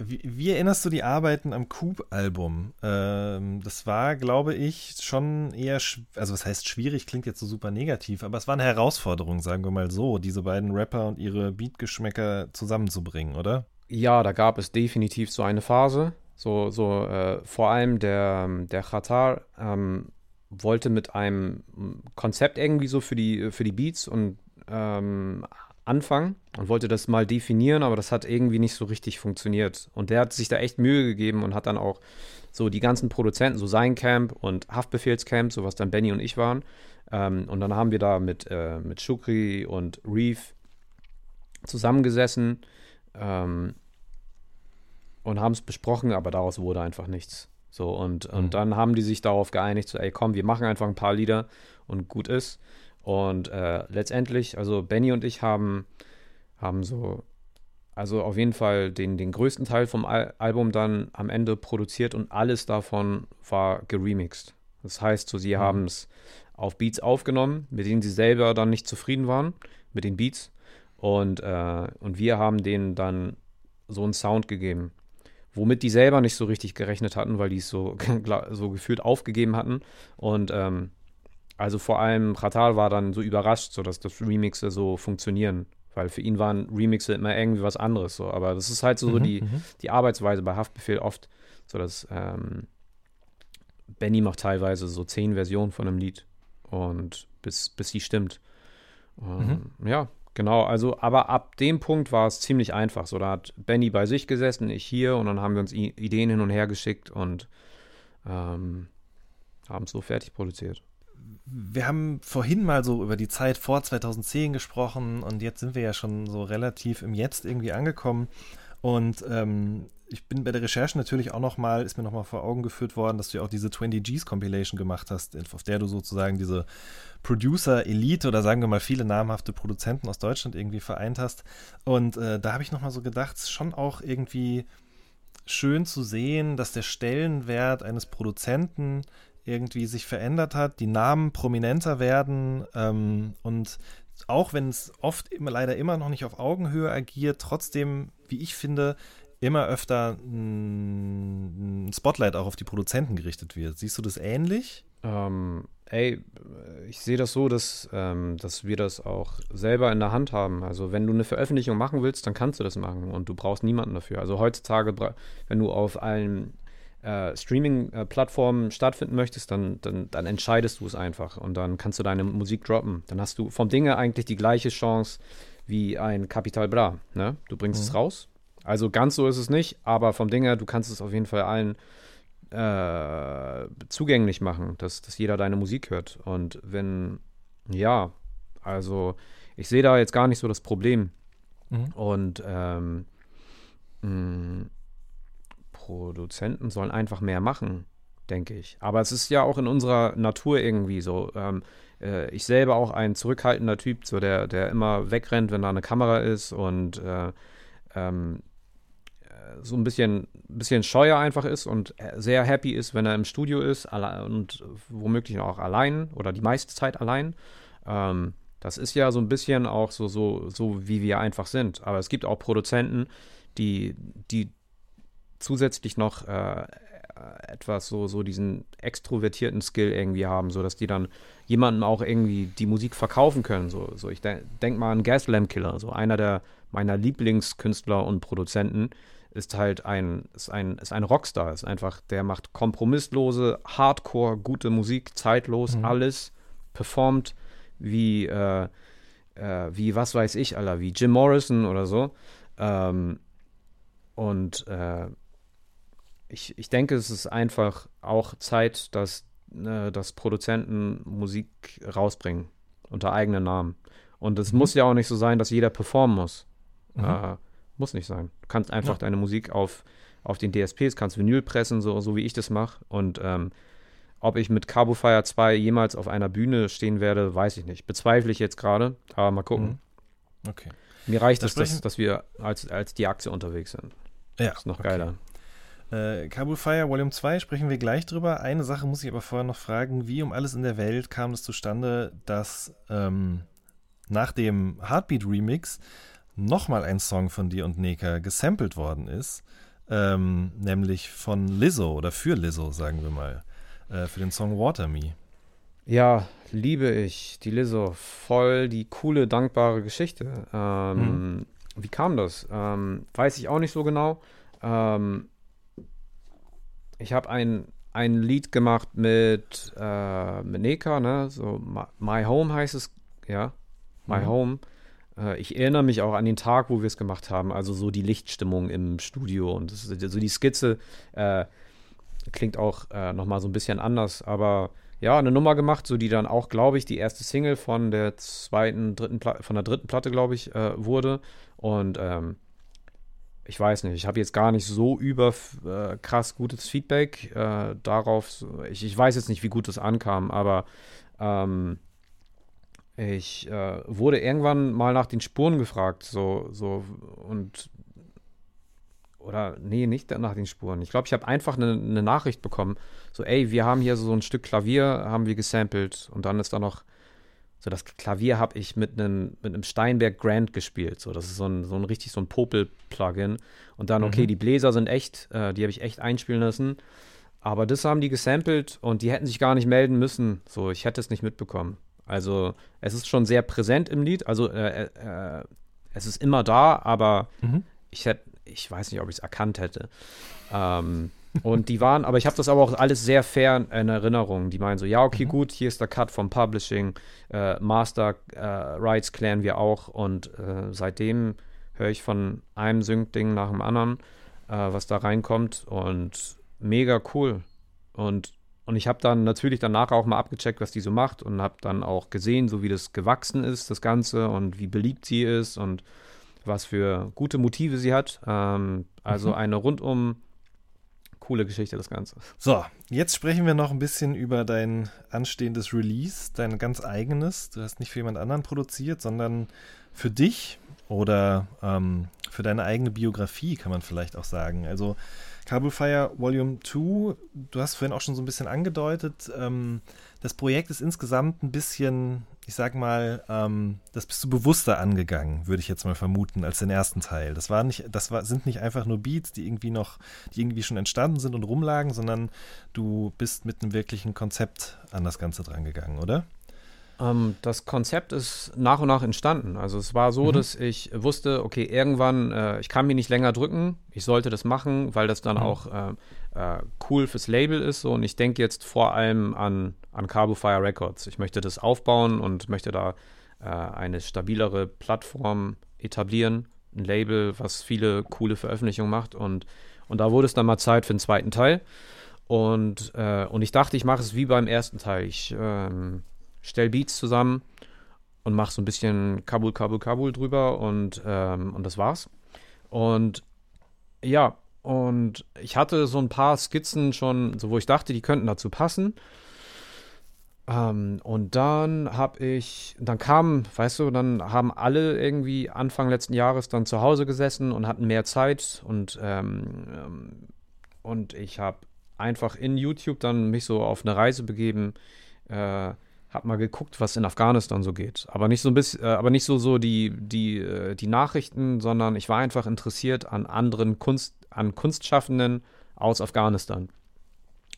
wie, wie, erinnerst du die Arbeiten am Coop-Album? Ähm, das war, glaube ich, schon eher, also was heißt schwierig, klingt jetzt so super negativ, aber es war eine Herausforderung, sagen wir mal so, diese beiden Rapper und ihre Beatgeschmäcker zusammenzubringen, oder? Ja, da gab es definitiv so eine Phase. So, so äh, vor allem der, der Khatar ähm, wollte mit einem Konzept irgendwie so für die, für die Beats und ähm, anfangen und wollte das mal definieren, aber das hat irgendwie nicht so richtig funktioniert. Und der hat sich da echt Mühe gegeben und hat dann auch so die ganzen Produzenten, so sein Camp und Haftbefehlscamp, so was dann Benny und ich waren. Ähm, und dann haben wir da mit, äh, mit Shukri und Reef zusammengesessen ähm, und haben es besprochen, aber daraus wurde einfach nichts. So, und, und mhm. dann haben die sich darauf geeinigt, so, ey, komm, wir machen einfach ein paar Lieder und gut ist. Und äh, letztendlich, also Benny und ich haben, haben so, also auf jeden Fall den, den größten Teil vom Al Album dann am Ende produziert und alles davon war geremixed. Das heißt, so, sie mhm. haben es auf Beats aufgenommen, mit denen sie selber dann nicht zufrieden waren, mit den Beats. Und, äh, und wir haben denen dann so einen Sound gegeben, womit die selber nicht so richtig gerechnet hatten, weil die es so, so gefühlt aufgegeben hatten. Und ähm, also vor allem Ratal war dann so überrascht, so dass das Remixe so funktionieren. Weil für ihn waren Remixe immer irgendwie was anderes. So. Aber das ist halt so, mhm, die, mhm. die Arbeitsweise bei Haftbefehl oft, so dass ähm, Benny macht teilweise so zehn Versionen von einem Lied und bis, bis sie stimmt. Ähm, mhm. Ja, genau. Also, aber ab dem Punkt war es ziemlich einfach. So, da hat Benny bei sich gesessen, ich hier und dann haben wir uns I Ideen hin und her geschickt und ähm, haben es so fertig produziert wir haben vorhin mal so über die Zeit vor 2010 gesprochen und jetzt sind wir ja schon so relativ im Jetzt irgendwie angekommen. Und ähm, ich bin bei der Recherche natürlich auch nochmal, ist mir nochmal vor Augen geführt worden, dass du ja auch diese 20 Gs Compilation gemacht hast, auf der du sozusagen diese Producer-Elite oder sagen wir mal viele namhafte Produzenten aus Deutschland irgendwie vereint hast. Und äh, da habe ich nochmal so gedacht, schon auch irgendwie schön zu sehen, dass der Stellenwert eines Produzenten irgendwie sich verändert hat, die Namen prominenter werden ähm, und auch wenn es oft immer, leider immer noch nicht auf Augenhöhe agiert, trotzdem, wie ich finde, immer öfter ein Spotlight auch auf die Produzenten gerichtet wird. Siehst du das ähnlich? Ähm, ey, ich sehe das so, dass, ähm, dass wir das auch selber in der Hand haben. Also wenn du eine Veröffentlichung machen willst, dann kannst du das machen und du brauchst niemanden dafür. Also heutzutage, wenn du auf allen äh, Streaming-Plattformen stattfinden möchtest, dann, dann, dann entscheidest du es einfach und dann kannst du deine Musik droppen. Dann hast du vom Dinge eigentlich die gleiche Chance wie ein Capital Bra. Ne? Du bringst mhm. es raus. Also ganz so ist es nicht, aber vom Dinge, du kannst es auf jeden Fall allen äh, zugänglich machen, dass, dass jeder deine Musik hört. Und wenn, ja, also ich sehe da jetzt gar nicht so das Problem. Mhm. Und ähm, mh, Produzenten sollen einfach mehr machen, denke ich. Aber es ist ja auch in unserer Natur irgendwie so. Ähm, äh, ich selber auch ein zurückhaltender Typ, so der, der immer wegrennt, wenn da eine Kamera ist und äh, ähm, so ein bisschen, bisschen scheuer einfach ist und sehr happy ist, wenn er im Studio ist und womöglich auch allein oder die meiste Zeit allein. Ähm, das ist ja so ein bisschen auch so, so, so, wie wir einfach sind. Aber es gibt auch Produzenten, die, die zusätzlich noch äh, etwas so, so diesen extrovertierten Skill irgendwie haben, sodass die dann jemandem auch irgendwie die Musik verkaufen können. So, so ich de denke mal an Gaslamp Killer, so einer der meiner Lieblingskünstler und Produzenten ist halt ein, ist ein, ist ein Rockstar, ist einfach, der macht kompromisslose, Hardcore, gute Musik, zeitlos, mhm. alles, performt wie, äh, äh, wie, was weiß ich, aller, wie Jim Morrison oder so. Ähm, und äh, ich, ich denke, es ist einfach auch Zeit, dass, äh, dass Produzenten Musik rausbringen unter eigenen Namen. Und es mhm. muss ja auch nicht so sein, dass jeder performen muss. Mhm. Äh, muss nicht sein. Du kannst einfach ja. deine Musik auf, auf den DSPs, kannst Vinyl pressen, so, so wie ich das mache. Und ähm, ob ich mit Cabo Fire 2 jemals auf einer Bühne stehen werde, weiß ich nicht. Bezweifle ich jetzt gerade, aber mal gucken. Mhm. Okay. Mir reicht es, dass, dass wir als, als die Aktie unterwegs sind. Ja. Das ist noch okay. geiler. Äh, Kabul Fire Volume 2 sprechen wir gleich drüber. Eine Sache muss ich aber vorher noch fragen: Wie um alles in der Welt kam es zustande, dass ähm, nach dem Heartbeat Remix nochmal ein Song von dir und Neka gesampelt worden ist? Ähm, nämlich von Lizzo oder für Lizzo, sagen wir mal, äh, für den Song Water Me. Ja, liebe ich, die Lizzo. Voll die coole, dankbare Geschichte. Ähm, mhm. Wie kam das? Ähm, weiß ich auch nicht so genau. Ähm, ich habe ein, ein Lied gemacht mit, äh, mit Neka, ne? So My Home heißt es, ja. My mhm. Home. Äh, ich erinnere mich auch an den Tag, wo wir es gemacht haben, also so die Lichtstimmung im Studio und das, so die Skizze äh, klingt auch äh, nochmal so ein bisschen anders, aber ja, eine Nummer gemacht, so die dann auch, glaube ich, die erste Single von der zweiten, dritten Platte, von der dritten Platte, glaube ich, äh, wurde. Und ähm, ich weiß nicht, ich habe jetzt gar nicht so über äh, krass gutes Feedback äh, darauf. Ich, ich, weiß jetzt nicht, wie gut es ankam, aber ähm, ich äh, wurde irgendwann mal nach den Spuren gefragt, so, so und oder nee, nicht nach den Spuren. Ich glaube, ich habe einfach eine, eine, Nachricht bekommen, so ey, wir haben hier so ein Stück Klavier, haben wir gesampelt und dann ist da noch so, das Klavier habe ich mit einem, mit einem Steinberg Grand gespielt. So, das ist so ein, so ein richtig so ein Popel-Plugin. Und dann, okay, mhm. die Bläser sind echt, äh, die habe ich echt einspielen lassen. Aber das haben die gesampelt und die hätten sich gar nicht melden müssen. So, ich hätte es nicht mitbekommen. Also, es ist schon sehr präsent im Lied. Also, äh, äh, es ist immer da, aber mhm. ich hätte, ich weiß nicht, ob ich es erkannt hätte. Ähm, und die waren, aber ich habe das aber auch alles sehr fair in Erinnerung. Die meinen so, ja, okay, mhm. gut, hier ist der Cut vom Publishing, äh, Master äh, Rights klären wir auch. Und äh, seitdem höre ich von einem Sync-Ding nach dem anderen, äh, was da reinkommt. Und mega cool. Und, und ich habe dann natürlich danach auch mal abgecheckt, was die so macht und habe dann auch gesehen, so wie das gewachsen ist, das Ganze und wie beliebt sie ist und was für gute Motive sie hat. Ähm, also mhm. eine rundum coole Geschichte, das Ganze. So, jetzt sprechen wir noch ein bisschen über dein anstehendes Release, dein ganz eigenes. Du hast nicht für jemand anderen produziert, sondern für dich oder ähm, für deine eigene Biografie, kann man vielleicht auch sagen. Also Kabul Fire Volume 2, du hast vorhin auch schon so ein bisschen angedeutet, ähm, das Projekt ist insgesamt ein bisschen, ich sag mal, ähm, das bist du bewusster angegangen, würde ich jetzt mal vermuten, als den ersten Teil. Das war nicht, das war, sind nicht einfach nur Beats, die irgendwie noch, die irgendwie schon entstanden sind und rumlagen, sondern du bist mit einem wirklichen Konzept an das Ganze drangegangen, oder? Ähm, das Konzept ist nach und nach entstanden. Also es war so, mhm. dass ich wusste, okay, irgendwann, äh, ich kann mich nicht länger drücken, ich sollte das machen, weil das dann mhm. auch äh, äh, cool fürs Label ist. So. Und ich denke jetzt vor allem an, an Cabo Fire Records. Ich möchte das aufbauen und möchte da äh, eine stabilere Plattform etablieren, ein Label, was viele coole Veröffentlichungen macht. Und, und da wurde es dann mal Zeit für den zweiten Teil. Und, äh, und ich dachte, ich mache es wie beim ersten Teil. Ich ähm, stell Beats zusammen und mach so ein bisschen Kabul, Kabul, Kabul drüber und, ähm, und das war's. Und ja, und ich hatte so ein paar Skizzen schon, so wo ich dachte, die könnten dazu passen. Ähm, und dann habe ich, dann kam, weißt du, dann haben alle irgendwie Anfang letzten Jahres dann zu Hause gesessen und hatten mehr Zeit und, ähm, ähm und ich habe einfach in YouTube dann mich so auf eine Reise begeben. Äh, hab mal geguckt, was in Afghanistan so geht. Aber nicht so ein bisschen, äh, aber nicht so, so die, die, äh, die Nachrichten, sondern ich war einfach interessiert an anderen Kunst, an Kunstschaffenden aus Afghanistan.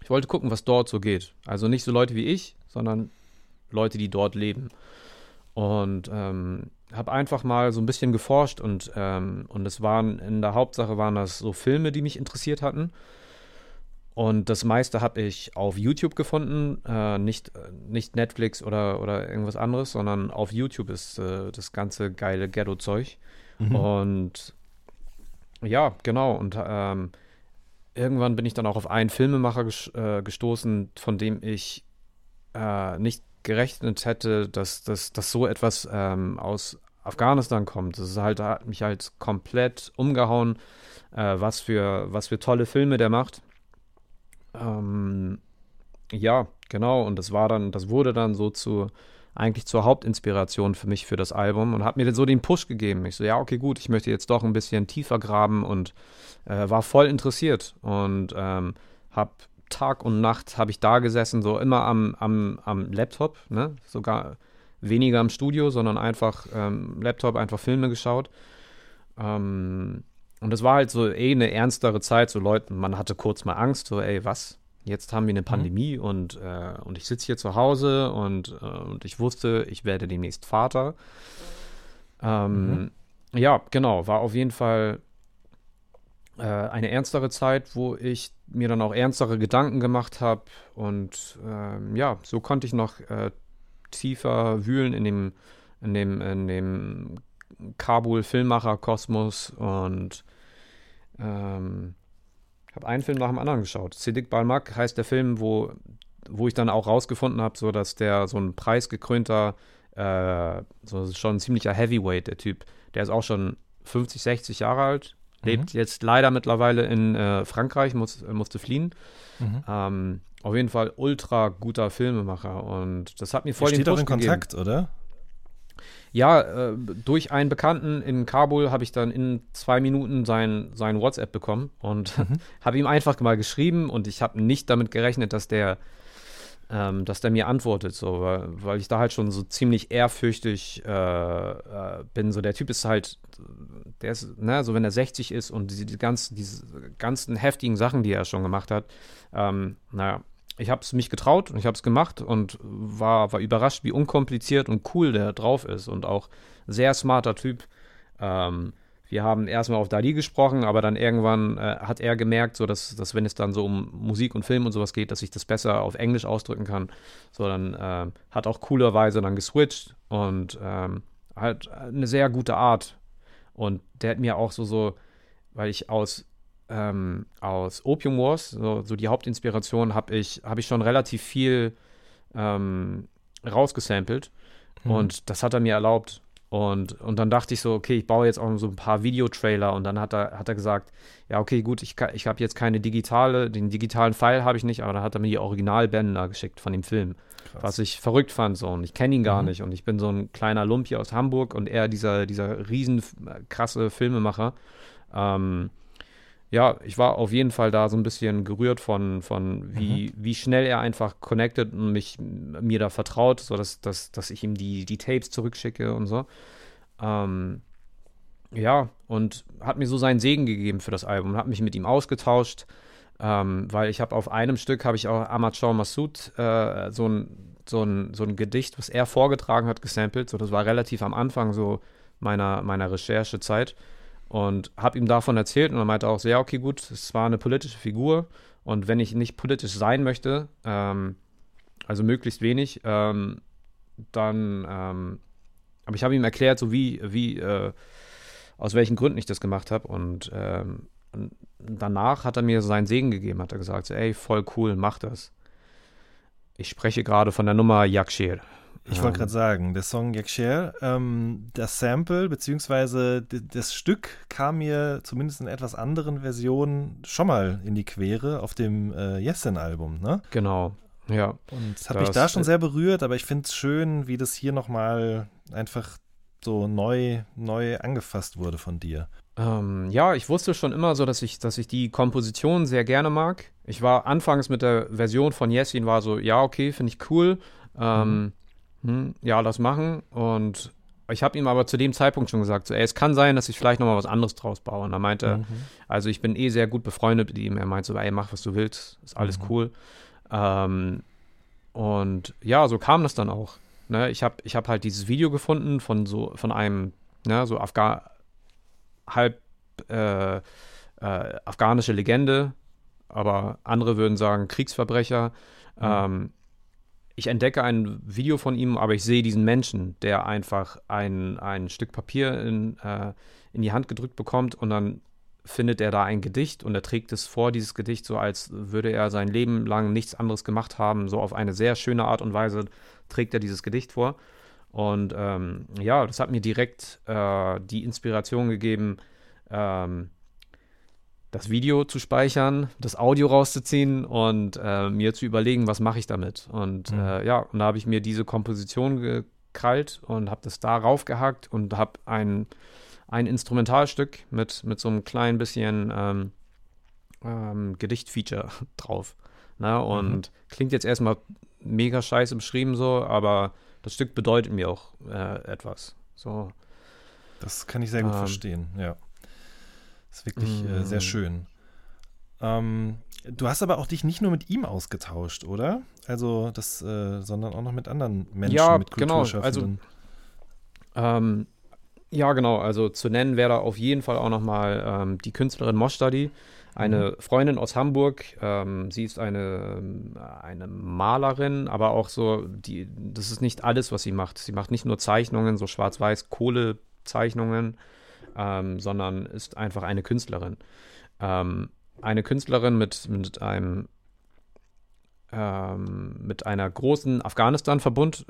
Ich wollte gucken, was dort so geht. Also nicht so Leute wie ich, sondern Leute, die dort leben. Und ähm, habe einfach mal so ein bisschen geforscht und, ähm, und es waren in der Hauptsache waren das so Filme, die mich interessiert hatten. Und das meiste habe ich auf YouTube gefunden, äh, nicht, nicht Netflix oder, oder irgendwas anderes, sondern auf YouTube ist äh, das ganze geile Ghetto-Zeug. Mhm. Und ja, genau. Und ähm, irgendwann bin ich dann auch auf einen Filmemacher ges äh, gestoßen, von dem ich äh, nicht gerechnet hätte, dass, dass, dass so etwas ähm, aus Afghanistan kommt. Das ist halt, hat mich halt komplett umgehauen, äh, was, für, was für tolle Filme der macht. Ähm, ja, genau. Und das war dann, das wurde dann so zu eigentlich zur Hauptinspiration für mich für das Album und hat mir so den Push gegeben. Ich so, ja, okay, gut, ich möchte jetzt doch ein bisschen tiefer graben und äh, war voll interessiert und ähm, hab Tag und Nacht habe ich da gesessen, so immer am, am, am Laptop, ne? Sogar weniger im Studio, sondern einfach ähm, Laptop, einfach Filme geschaut. Ähm, und es war halt so eh eine ernstere Zeit, so Leute, man hatte kurz mal Angst, so, ey, was? Jetzt haben wir eine mhm. Pandemie mhm. und, äh, und ich sitze hier zu Hause und, äh, und ich wusste, ich werde demnächst Vater. Ähm, mhm. Ja, genau, war auf jeden Fall äh, eine ernstere Zeit, wo ich mir dann auch ernstere Gedanken gemacht habe. Und ähm, ja, so konnte ich noch äh, tiefer wühlen in dem, in dem, in dem Kabul-Filmmacher-Kosmos und ähm, habe einen Film nach dem anderen geschaut. Siddiq Balmak heißt der Film, wo, wo ich dann auch rausgefunden habe, so dass der so ein preisgekrönter, äh, so schon ein ziemlicher Heavyweight, der Typ, der ist auch schon 50, 60 Jahre alt, mhm. lebt jetzt leider mittlerweile in äh, Frankreich, muss, musste fliehen. Mhm. Ähm, auf jeden Fall ultra guter Filmemacher und das hat mir voll der den steht Push in Kontakt, gegeben. oder? Ja, äh, durch einen Bekannten in Kabul habe ich dann in zwei Minuten sein, sein WhatsApp bekommen und mhm. habe ihm einfach mal geschrieben und ich habe nicht damit gerechnet, dass der, ähm, dass der mir antwortet, so, weil, weil, ich da halt schon so ziemlich ehrfürchtig äh, äh, bin. So, der Typ ist halt, der ist, ne, so wenn er 60 ist und diese, die ganzen, diese ganzen heftigen Sachen, die er schon gemacht hat, ähm, naja, ich habe es mich getraut und ich habe es gemacht und war, war überrascht, wie unkompliziert und cool der drauf ist und auch sehr smarter Typ. Ähm, wir haben erstmal auf Dali gesprochen, aber dann irgendwann äh, hat er gemerkt, so dass, dass wenn es dann so um Musik und Film und sowas geht, dass ich das besser auf Englisch ausdrücken kann. So, dann äh, hat auch coolerweise dann geswitcht und ähm, halt eine sehr gute Art. Und der hat mir auch so, so, weil ich aus ähm, aus Opium Wars, so, so die Hauptinspiration, habe ich, hab ich schon relativ viel ähm, rausgesampelt. Mhm. Und das hat er mir erlaubt. Und, und dann dachte ich so, okay, ich baue jetzt auch so ein paar Videotrailer und dann hat er, hat er gesagt, ja, okay, gut, ich, ich habe jetzt keine digitale, den digitalen File habe ich nicht, aber dann hat er mir die Originalbänder geschickt von dem Film, Krass. was ich verrückt fand so und ich kenne ihn gar Mhm. nicht und ich bin so ein kleiner Lump hier aus Hamburg und er dieser, dieser riesen äh, krasse Filmemacher. Ähm, ja, ich war auf jeden Fall da so ein bisschen gerührt von, von wie, wie schnell er einfach connected und mich mir da vertraut, so dass, dass, dass ich ihm die, die Tapes zurückschicke und so. Ähm, ja, und hat mir so seinen Segen gegeben für das Album, hat mich mit ihm ausgetauscht, ähm, weil ich habe auf einem Stück habe ich auch Ahmad Shah Massoud äh, so ein so ein, so ein Gedicht, was er vorgetragen hat, gesampelt. So, das war relativ am Anfang so meiner, meiner Recherchezeit und habe ihm davon erzählt und er meinte auch so, ja, okay, gut, es war eine politische Figur und wenn ich nicht politisch sein möchte, ähm, also möglichst wenig, ähm, dann, ähm, aber ich habe ihm erklärt, so wie, wie, äh, aus welchen Gründen ich das gemacht habe und, ähm, und danach hat er mir seinen Segen gegeben, hat er gesagt, so, ey, voll cool, mach das. Ich spreche gerade von der Nummer Yakshir. Ich wollte Ähm, gerade sagen, der Song Yakshir, ähm, das Sample beziehungsweise d- das Stück kam mir zumindest in etwas anderen Versionen schon mal in die Quere auf dem äh, Yesin-Album, ne? Genau, ja. Und hat mich da schon sehr berührt, aber ich finde es schön, wie das hier nochmal einfach so neu, neu angefasst wurde von dir. Ähm, ja, ich wusste schon immer so, dass ich, dass ich die Komposition sehr gerne mag. Ich war anfangs mit der Version von Yesin war so, ja, okay, finde ich cool. Ähm, hm, ja, lass machen. Und ich habe ihm aber zu dem Zeitpunkt schon gesagt, so, ey, es kann sein, dass ich vielleicht nochmal was anderes draus baue. Und er meinte, Mhm. also ich bin eh sehr gut befreundet mit ihm. Er meint so, ey, mach, was du willst, ist alles Mhm. cool. Ähm, und ja, so kam das dann auch. Ne? Ich habe ich hab halt dieses Video gefunden von so, von einem, ne, so Afga halb äh, äh, afghanische Legende, aber andere würden sagen Kriegsverbrecher. Ähm, ich entdecke ein Video von ihm, aber ich sehe diesen Menschen, der einfach ein, ein Stück Papier in, äh, in die Hand gedrückt bekommt und dann findet er da ein Gedicht und er trägt es vor, dieses Gedicht, so als würde er sein Leben lang nichts anderes gemacht haben. So auf eine sehr schöne Art und Weise trägt er dieses Gedicht vor. Und ähm, ja, das hat mir direkt äh, die Inspiration gegeben, ähm, das Video zu speichern, das Audio rauszuziehen und äh, mir zu überlegen, was mache ich damit. Und Mhm. äh, ja, und da habe ich mir diese Komposition gekrallt und habe das da raufgehackt und habe ein, ein Instrumentalstück mit, mit so einem kleinen bisschen ähm, ähm, Gedichtfeature drauf. Ne? Und klingt jetzt erstmal mega scheiße beschrieben so, aber das Stück bedeutet mir auch äh, etwas. So. Das kann ich sehr gut Ähm. verstehen, ja. Ist wirklich äh, sehr Mm. schön. Ähm, du hast aber auch dich nicht nur mit ihm ausgetauscht, oder? Also das, äh, sondern auch noch mit anderen Menschen, Ja, mit genau, also Kulturschaffenden. Ähm, ja, genau. Also zu nennen wäre da auf jeden Fall auch nochmal ähm, die Künstlerin Moshtadi, eine Freundin aus Hamburg. Ähm, sie ist eine, eine Malerin, aber auch so, die, das ist nicht alles, was sie macht. Sie macht nicht nur Zeichnungen, so schwarz-weiß Kohlezeichnungen, ähm, sondern ist einfach eine Künstlerin. Ähm, eine Künstlerin mit, mit einem ähm, mit einer großen Afghanistan-Verbund,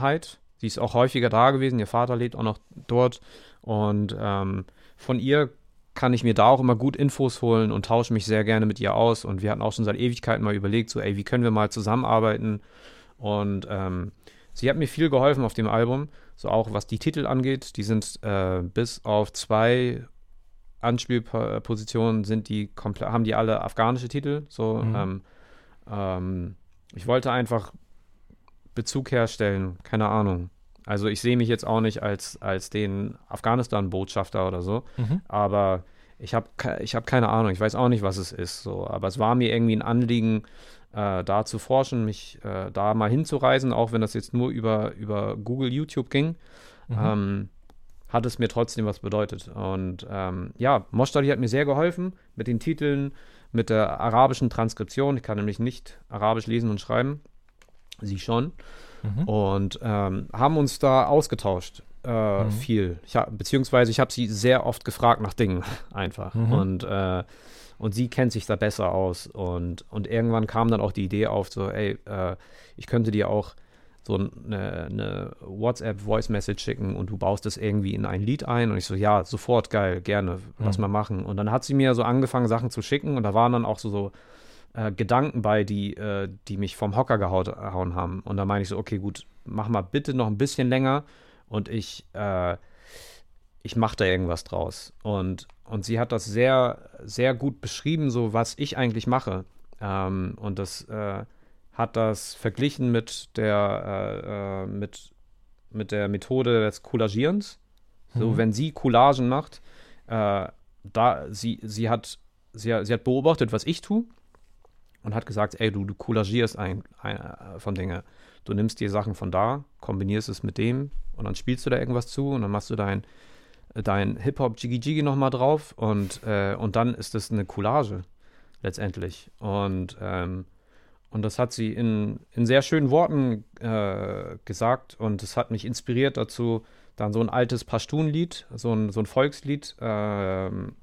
äh. Sie ist auch häufiger da gewesen. Ihr Vater lebt auch noch dort. Und ähm, von ihr kann ich mir da auch immer gut Infos holen und tausche mich sehr gerne mit ihr aus. Und wir hatten auch schon seit Ewigkeiten mal überlegt, so, ey, wie können wir mal zusammenarbeiten? Und ähm, sie hat mir viel geholfen auf dem Album, so auch was die Titel angeht. Die sind äh, bis auf zwei Anspielpositionen sind die komplett, haben die alle afghanische Titel. So, Mhm. ähm, ähm, ich wollte einfach Bezug herstellen, keine Ahnung. Also ich sehe mich jetzt auch nicht als, als den Afghanistan-Botschafter oder so, Mhm. aber ich habe ich hab keine Ahnung, ich weiß auch nicht, was es ist. So. Aber es war mir irgendwie ein Anliegen, äh, da zu forschen, mich äh, da mal hinzureisen, auch wenn das jetzt nur über, über Google, YouTube ging. Mhm. Ähm, hat es mir trotzdem was bedeutet. Und ähm, ja, Moshtadi hat mir sehr geholfen mit den Titeln, mit der arabischen Transkription. Ich kann nämlich nicht arabisch lesen und schreiben. Sie schon. Mhm. Und ähm, haben uns da ausgetauscht. Äh, Mhm. Viel. Ich hab, beziehungsweise ich habe sie sehr oft gefragt nach Dingen einfach. Mhm. Und, äh, und sie kennt sich da besser aus. Und, und irgendwann kam dann auch die Idee auf, so, ey, äh, ich könnte dir auch so eine, eine WhatsApp-Voice-Message schicken und du baust das irgendwie in ein Lied ein. Und ich so, ja, sofort geil, gerne, lass Mhm. mal machen. Und dann hat sie mir so angefangen, Sachen zu schicken und da waren dann auch so, so äh, Gedanken bei, die, äh, die mich vom Hocker gehauen haben. Und da meine ich so, okay, gut, mach mal bitte noch ein bisschen länger und ich, äh, ich mache da irgendwas draus. Und, und sie hat das sehr, sehr gut beschrieben, so was ich eigentlich mache. Ähm, und das äh, hat das verglichen mit der, äh, äh, mit, mit der Methode des Collagierens. So, Mhm. wenn sie Collagen macht, äh, da sie, sie hat, sie, sie hat beobachtet, was ich tue und hat gesagt, ey, du, du collagierst ein, ein, äh, von Dinge. Du nimmst dir Sachen von da, kombinierst es mit dem und dann spielst du da irgendwas zu und dann machst du dein, dein Hip-Hop Jiggy Jiggy nochmal drauf und, äh, und dann ist es eine Collage letztendlich. Und, ähm, und das hat sie in, in sehr schönen Worten äh, gesagt und es hat mich inspiriert dazu, dann so ein altes Pashtun-Lied, so ein, so ein Volkslied ähm,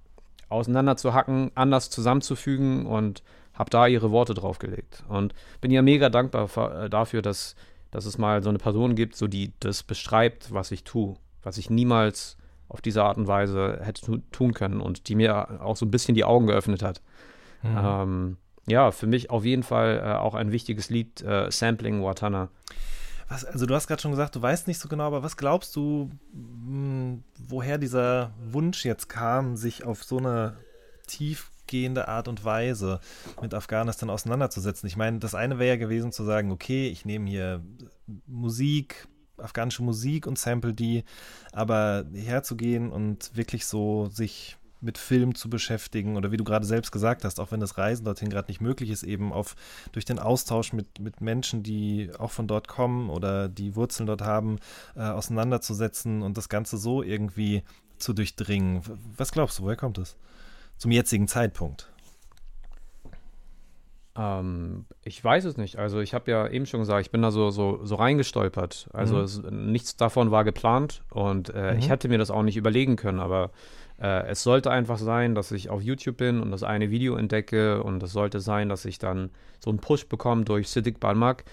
auseinanderzuhacken, anders zusammenzufügen und habe da ihre Worte draufgelegt. Und bin ja mega dankbar fa- äh, dafür, dass, dass es mal so eine Person gibt, so die das beschreibt, was ich tue, was ich niemals auf diese Art und Weise hätte tu tun können und die mir auch so ein bisschen die Augen geöffnet hat. Mhm. Ähm, ja, für mich auf jeden Fall äh, auch ein wichtiges Lied, äh, Sampling Watana. Was, also du hast gerade schon gesagt, du weißt nicht so genau, aber was glaubst du, mh, woher dieser Wunsch jetzt kam, sich auf so eine tiefgehende Art und Weise mit Afghanistan auseinanderzusetzen? Ich meine, das eine wäre ja gewesen zu sagen, okay, ich nehme hier Musik, afghanische Musik und sample die, aber herzugehen und wirklich so sich mit Film zu beschäftigen oder wie du gerade selbst gesagt hast, auch wenn das Reisen dorthin gerade nicht möglich ist, eben auf durch den Austausch mit, mit Menschen, die auch von dort kommen oder die Wurzeln dort haben, äh, auseinanderzusetzen und das Ganze so irgendwie zu durchdringen. Was glaubst du, woher kommt es? Zum jetzigen Zeitpunkt. Ähm, ich weiß es nicht. Also ich habe ja eben schon gesagt, ich bin da so, so, so reingestolpert. Also Mhm. es, nichts davon war geplant und äh, ich Mhm. hätte mir das auch nicht überlegen können, aber äh, es sollte einfach sein, dass ich auf YouTube bin und das eine Video entdecke und es sollte sein, dass ich dann so einen Push bekomme durch Siddiq Balmak,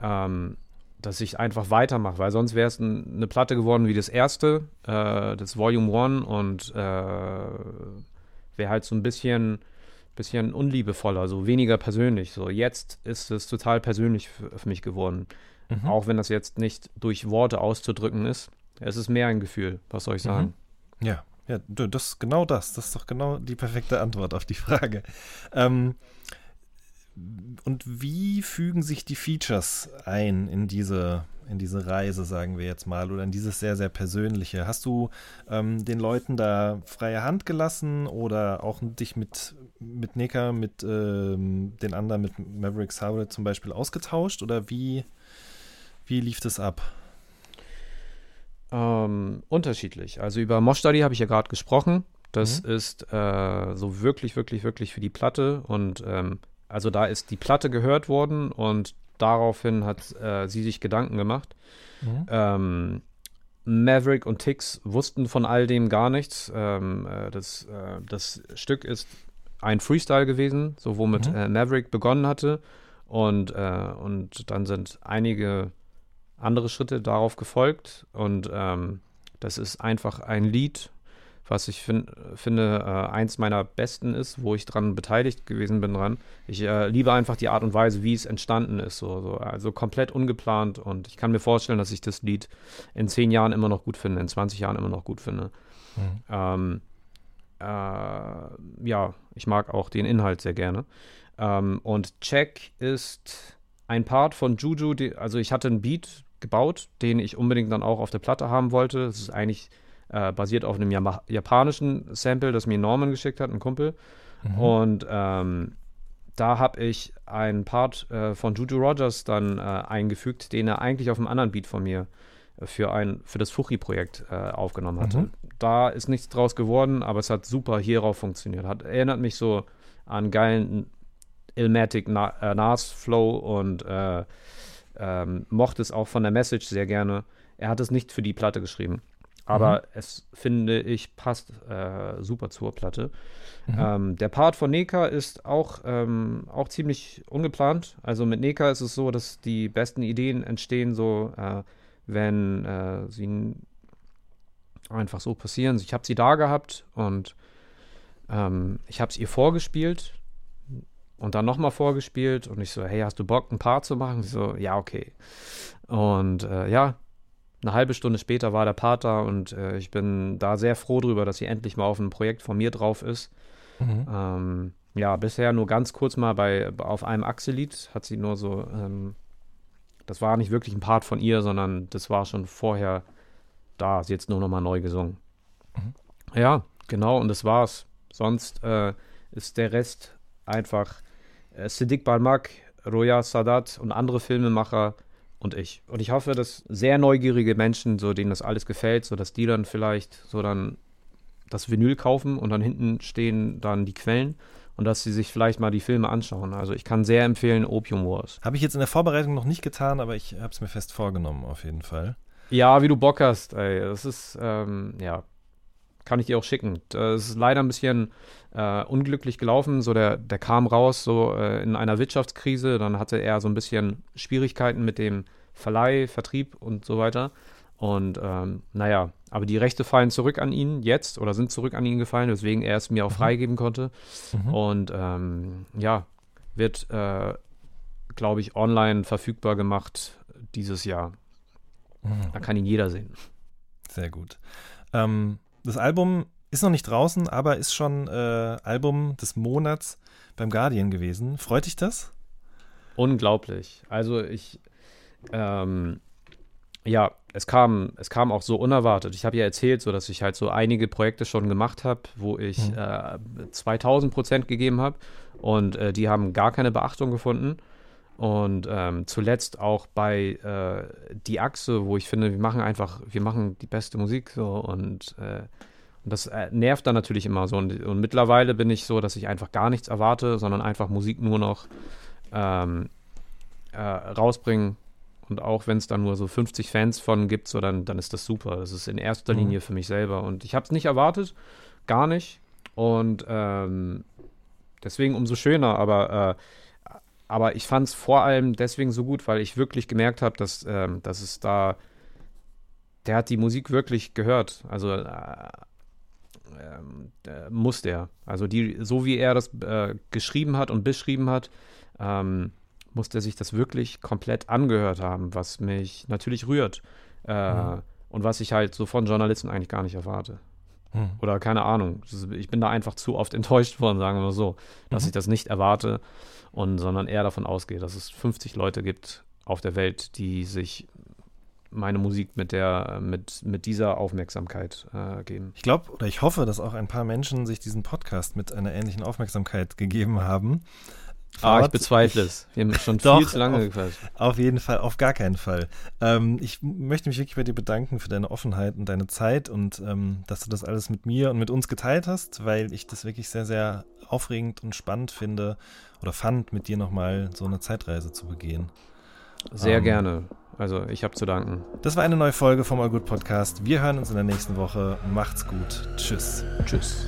ähm, dass ich einfach weitermache, weil sonst wäre es ein, eine Platte geworden wie das erste, äh, das Volume 1 und äh, wäre halt so ein bisschen bisschen unliebevoller, so weniger persönlich. So jetzt ist es total persönlich für, für mich geworden. Mhm. Auch wenn das jetzt nicht durch Worte auszudrücken ist. Es ist mehr ein Gefühl, was soll ich sagen? Ja, ja, du, das genau das. Das ist doch genau die perfekte Antwort auf die Frage. Ähm, und wie fügen sich die Features ein in diese, in diese Reise, sagen wir jetzt mal, oder in dieses sehr, sehr persönliche? Hast du ähm, den Leuten da freie Hand gelassen oder auch dich mit, mit Neka, mit ähm, den anderen, mit Maverick Sauer zum Beispiel ausgetauscht? Oder wie, wie lief das ab? Ähm, unterschiedlich. Also über Moshadi habe ich ja gerade gesprochen. Das Mhm. ist äh, so wirklich, wirklich, wirklich für die Platte. Und ähm, also da ist die Platte gehört worden und daraufhin hat äh, sie sich Gedanken gemacht. Mhm. Ähm, Maverick und Tix wussten von all dem gar nichts. Ähm, äh, das, äh, das Stück ist ein Freestyle gewesen, so womit Mhm. äh, Maverick begonnen hatte. Und, äh, und dann sind einige andere Schritte darauf gefolgt. Und ähm, das ist einfach ein Lied, was ich fin finde, äh, eins meiner besten ist, wo ich dran beteiligt gewesen bin dran. Ich äh, liebe einfach die Art und Weise, wie es entstanden ist. So, so, also komplett ungeplant. Und ich kann mir vorstellen, dass ich das Lied in zehn Jahren immer noch gut finde, in 20 Jahren immer noch gut finde. Mhm. Ähm, äh, ja, ich mag auch den Inhalt sehr gerne. Ähm, und Check ist ein Part von Juju, die, also ich hatte einen Beat gebaut, den ich unbedingt dann auch auf der Platte haben wollte. Es ist eigentlich äh, basiert auf einem Jama japanischen Sample, das mir Norman geschickt hat, ein Kumpel. Mhm. Und ähm, da habe ich einen Part äh, von Juju Rogers dann äh, eingefügt, den er eigentlich auf einem anderen Beat von mir äh, für, ein, für das Fuchi-Projekt äh, aufgenommen hatte. Mhm. Da ist nichts draus geworden, aber es hat super hierauf funktioniert. Hat, erinnert mich so an geilen Ilmatic Na äh, Nas Flow und äh, ähm, mochte es auch von der Message sehr gerne. Er hat es nicht für die Platte geschrieben. Aber Mhm. es, finde ich, passt äh, super zur Platte. Mhm. Ähm, der Part von Neka ist auch, ähm, auch ziemlich ungeplant. Also mit Neka ist es so, dass die besten Ideen entstehen so, äh, wenn äh, sie einfach so passieren. Ich habe sie da gehabt und ähm, ich habe es ihr vorgespielt und dann nochmal vorgespielt und ich so, hey, hast du Bock, ein Part zu machen? Sie so, ja, okay. Und äh, ja, eine halbe Stunde später war der Part da und äh, ich bin da sehr froh drüber, dass sie endlich mal auf einem Projekt von mir drauf ist. Mhm. Ähm, ja, bisher nur ganz kurz mal bei auf einem Axelied hat sie nur so, ähm, das war nicht wirklich ein Part von ihr, sondern das war schon vorher da. Sie jetzt nur noch mal neu gesungen. Mhm. Ja, genau, und das war's. Sonst äh, ist der Rest einfach äh, Siddiq Balmak, Roya Sadat und andere Filmemacher und ich. Und ich hoffe, dass sehr neugierige Menschen, so denen das alles gefällt, so dass die dann vielleicht so dann das Vinyl kaufen und dann hinten stehen dann die Quellen und dass sie sich vielleicht mal die Filme anschauen. Also ich kann sehr empfehlen Opium Wars. Habe ich jetzt in der Vorbereitung noch nicht getan, aber ich habe es mir fest vorgenommen, auf jeden Fall. Ja, wie du Bock hast, ey. Das ist, ähm, ja, kann ich dir auch schicken. Das ist leider ein bisschen äh, unglücklich gelaufen. So, der, der kam raus so äh, in einer Wirtschaftskrise. Dann hatte er so ein bisschen Schwierigkeiten mit dem Verleih, Vertrieb und so weiter. Und ähm, naja, aber die Rechte fallen zurück an ihn jetzt oder sind zurück an ihn gefallen, weswegen er es mir auch freigeben konnte. Mhm. Und ähm, ja, wird, äh, glaube ich, online verfügbar gemacht dieses Jahr. Mhm. Da kann ihn jeder sehen. Sehr gut. Ähm, das Album ist noch nicht draußen, aber ist schon äh, Album des Monats beim Guardian gewesen. Freut dich das? Unglaublich. Also ich, ähm, ja, es kam, es kam auch so unerwartet. Ich habe ja erzählt, so dass ich halt so einige Projekte schon gemacht habe, wo ich Mhm. äh, 2000 Prozent gegeben habe und äh, die haben gar keine Beachtung gefunden. Und ähm, zuletzt auch bei äh, Die Achse, wo ich finde, wir machen einfach, wir machen die beste Musik so und, äh, und das äh, nervt dann natürlich immer so. Und, und mittlerweile bin ich so, dass ich einfach gar nichts erwarte, sondern einfach Musik nur noch ähm, äh, rausbringen. Und auch wenn es dann nur so 50 Fans von gibt, so dann, dann ist das super. Das ist in erster Mhm. Linie für mich selber. Und ich habe es nicht erwartet, gar nicht. Und ähm, deswegen umso schöner. Aber, äh, aber ich fand es vor allem deswegen so gut, weil ich wirklich gemerkt habe, dass, ähm, dass es da, der hat die Musik wirklich gehört. Also äh, äh, muss der. Also die, so wie er das äh, geschrieben hat und beschrieben hat, ähm, muss der sich das wirklich komplett angehört haben, was mich natürlich rührt. Äh, Mhm. Und was ich halt so von Journalisten eigentlich gar nicht erwarte. Hm. Oder keine Ahnung. Ich bin da einfach zu oft enttäuscht worden, sagen wir mal so, dass Mhm. ich das nicht erwarte und sondern eher davon ausgehe, dass es 50 Leute gibt auf der Welt, die sich meine Musik mit der, mit, mit dieser Aufmerksamkeit äh, geben. Ich glaube oder ich hoffe, dass auch ein paar Menschen sich diesen Podcast mit einer ähnlichen Aufmerksamkeit gegeben haben. Ah, ich bezweifle es. Wir haben schon Doch, viel zu lange auf- gequatscht. Auf jeden Fall, auf gar keinen Fall. Ähm, ich möchte mich wirklich bei dir bedanken für deine Offenheit und deine Zeit und ähm, dass du das alles mit mir und mit uns geteilt hast, weil ich das wirklich sehr, sehr aufregend und spannend finde oder fand, mit dir nochmal so eine Zeitreise zu begehen. Sehr Ähm, gerne. Also ich habe zu danken. Das war eine neue Folge vom All Good Podcast. Wir hören uns in der nächsten Woche. Macht's gut. Tschüss. Tschüss.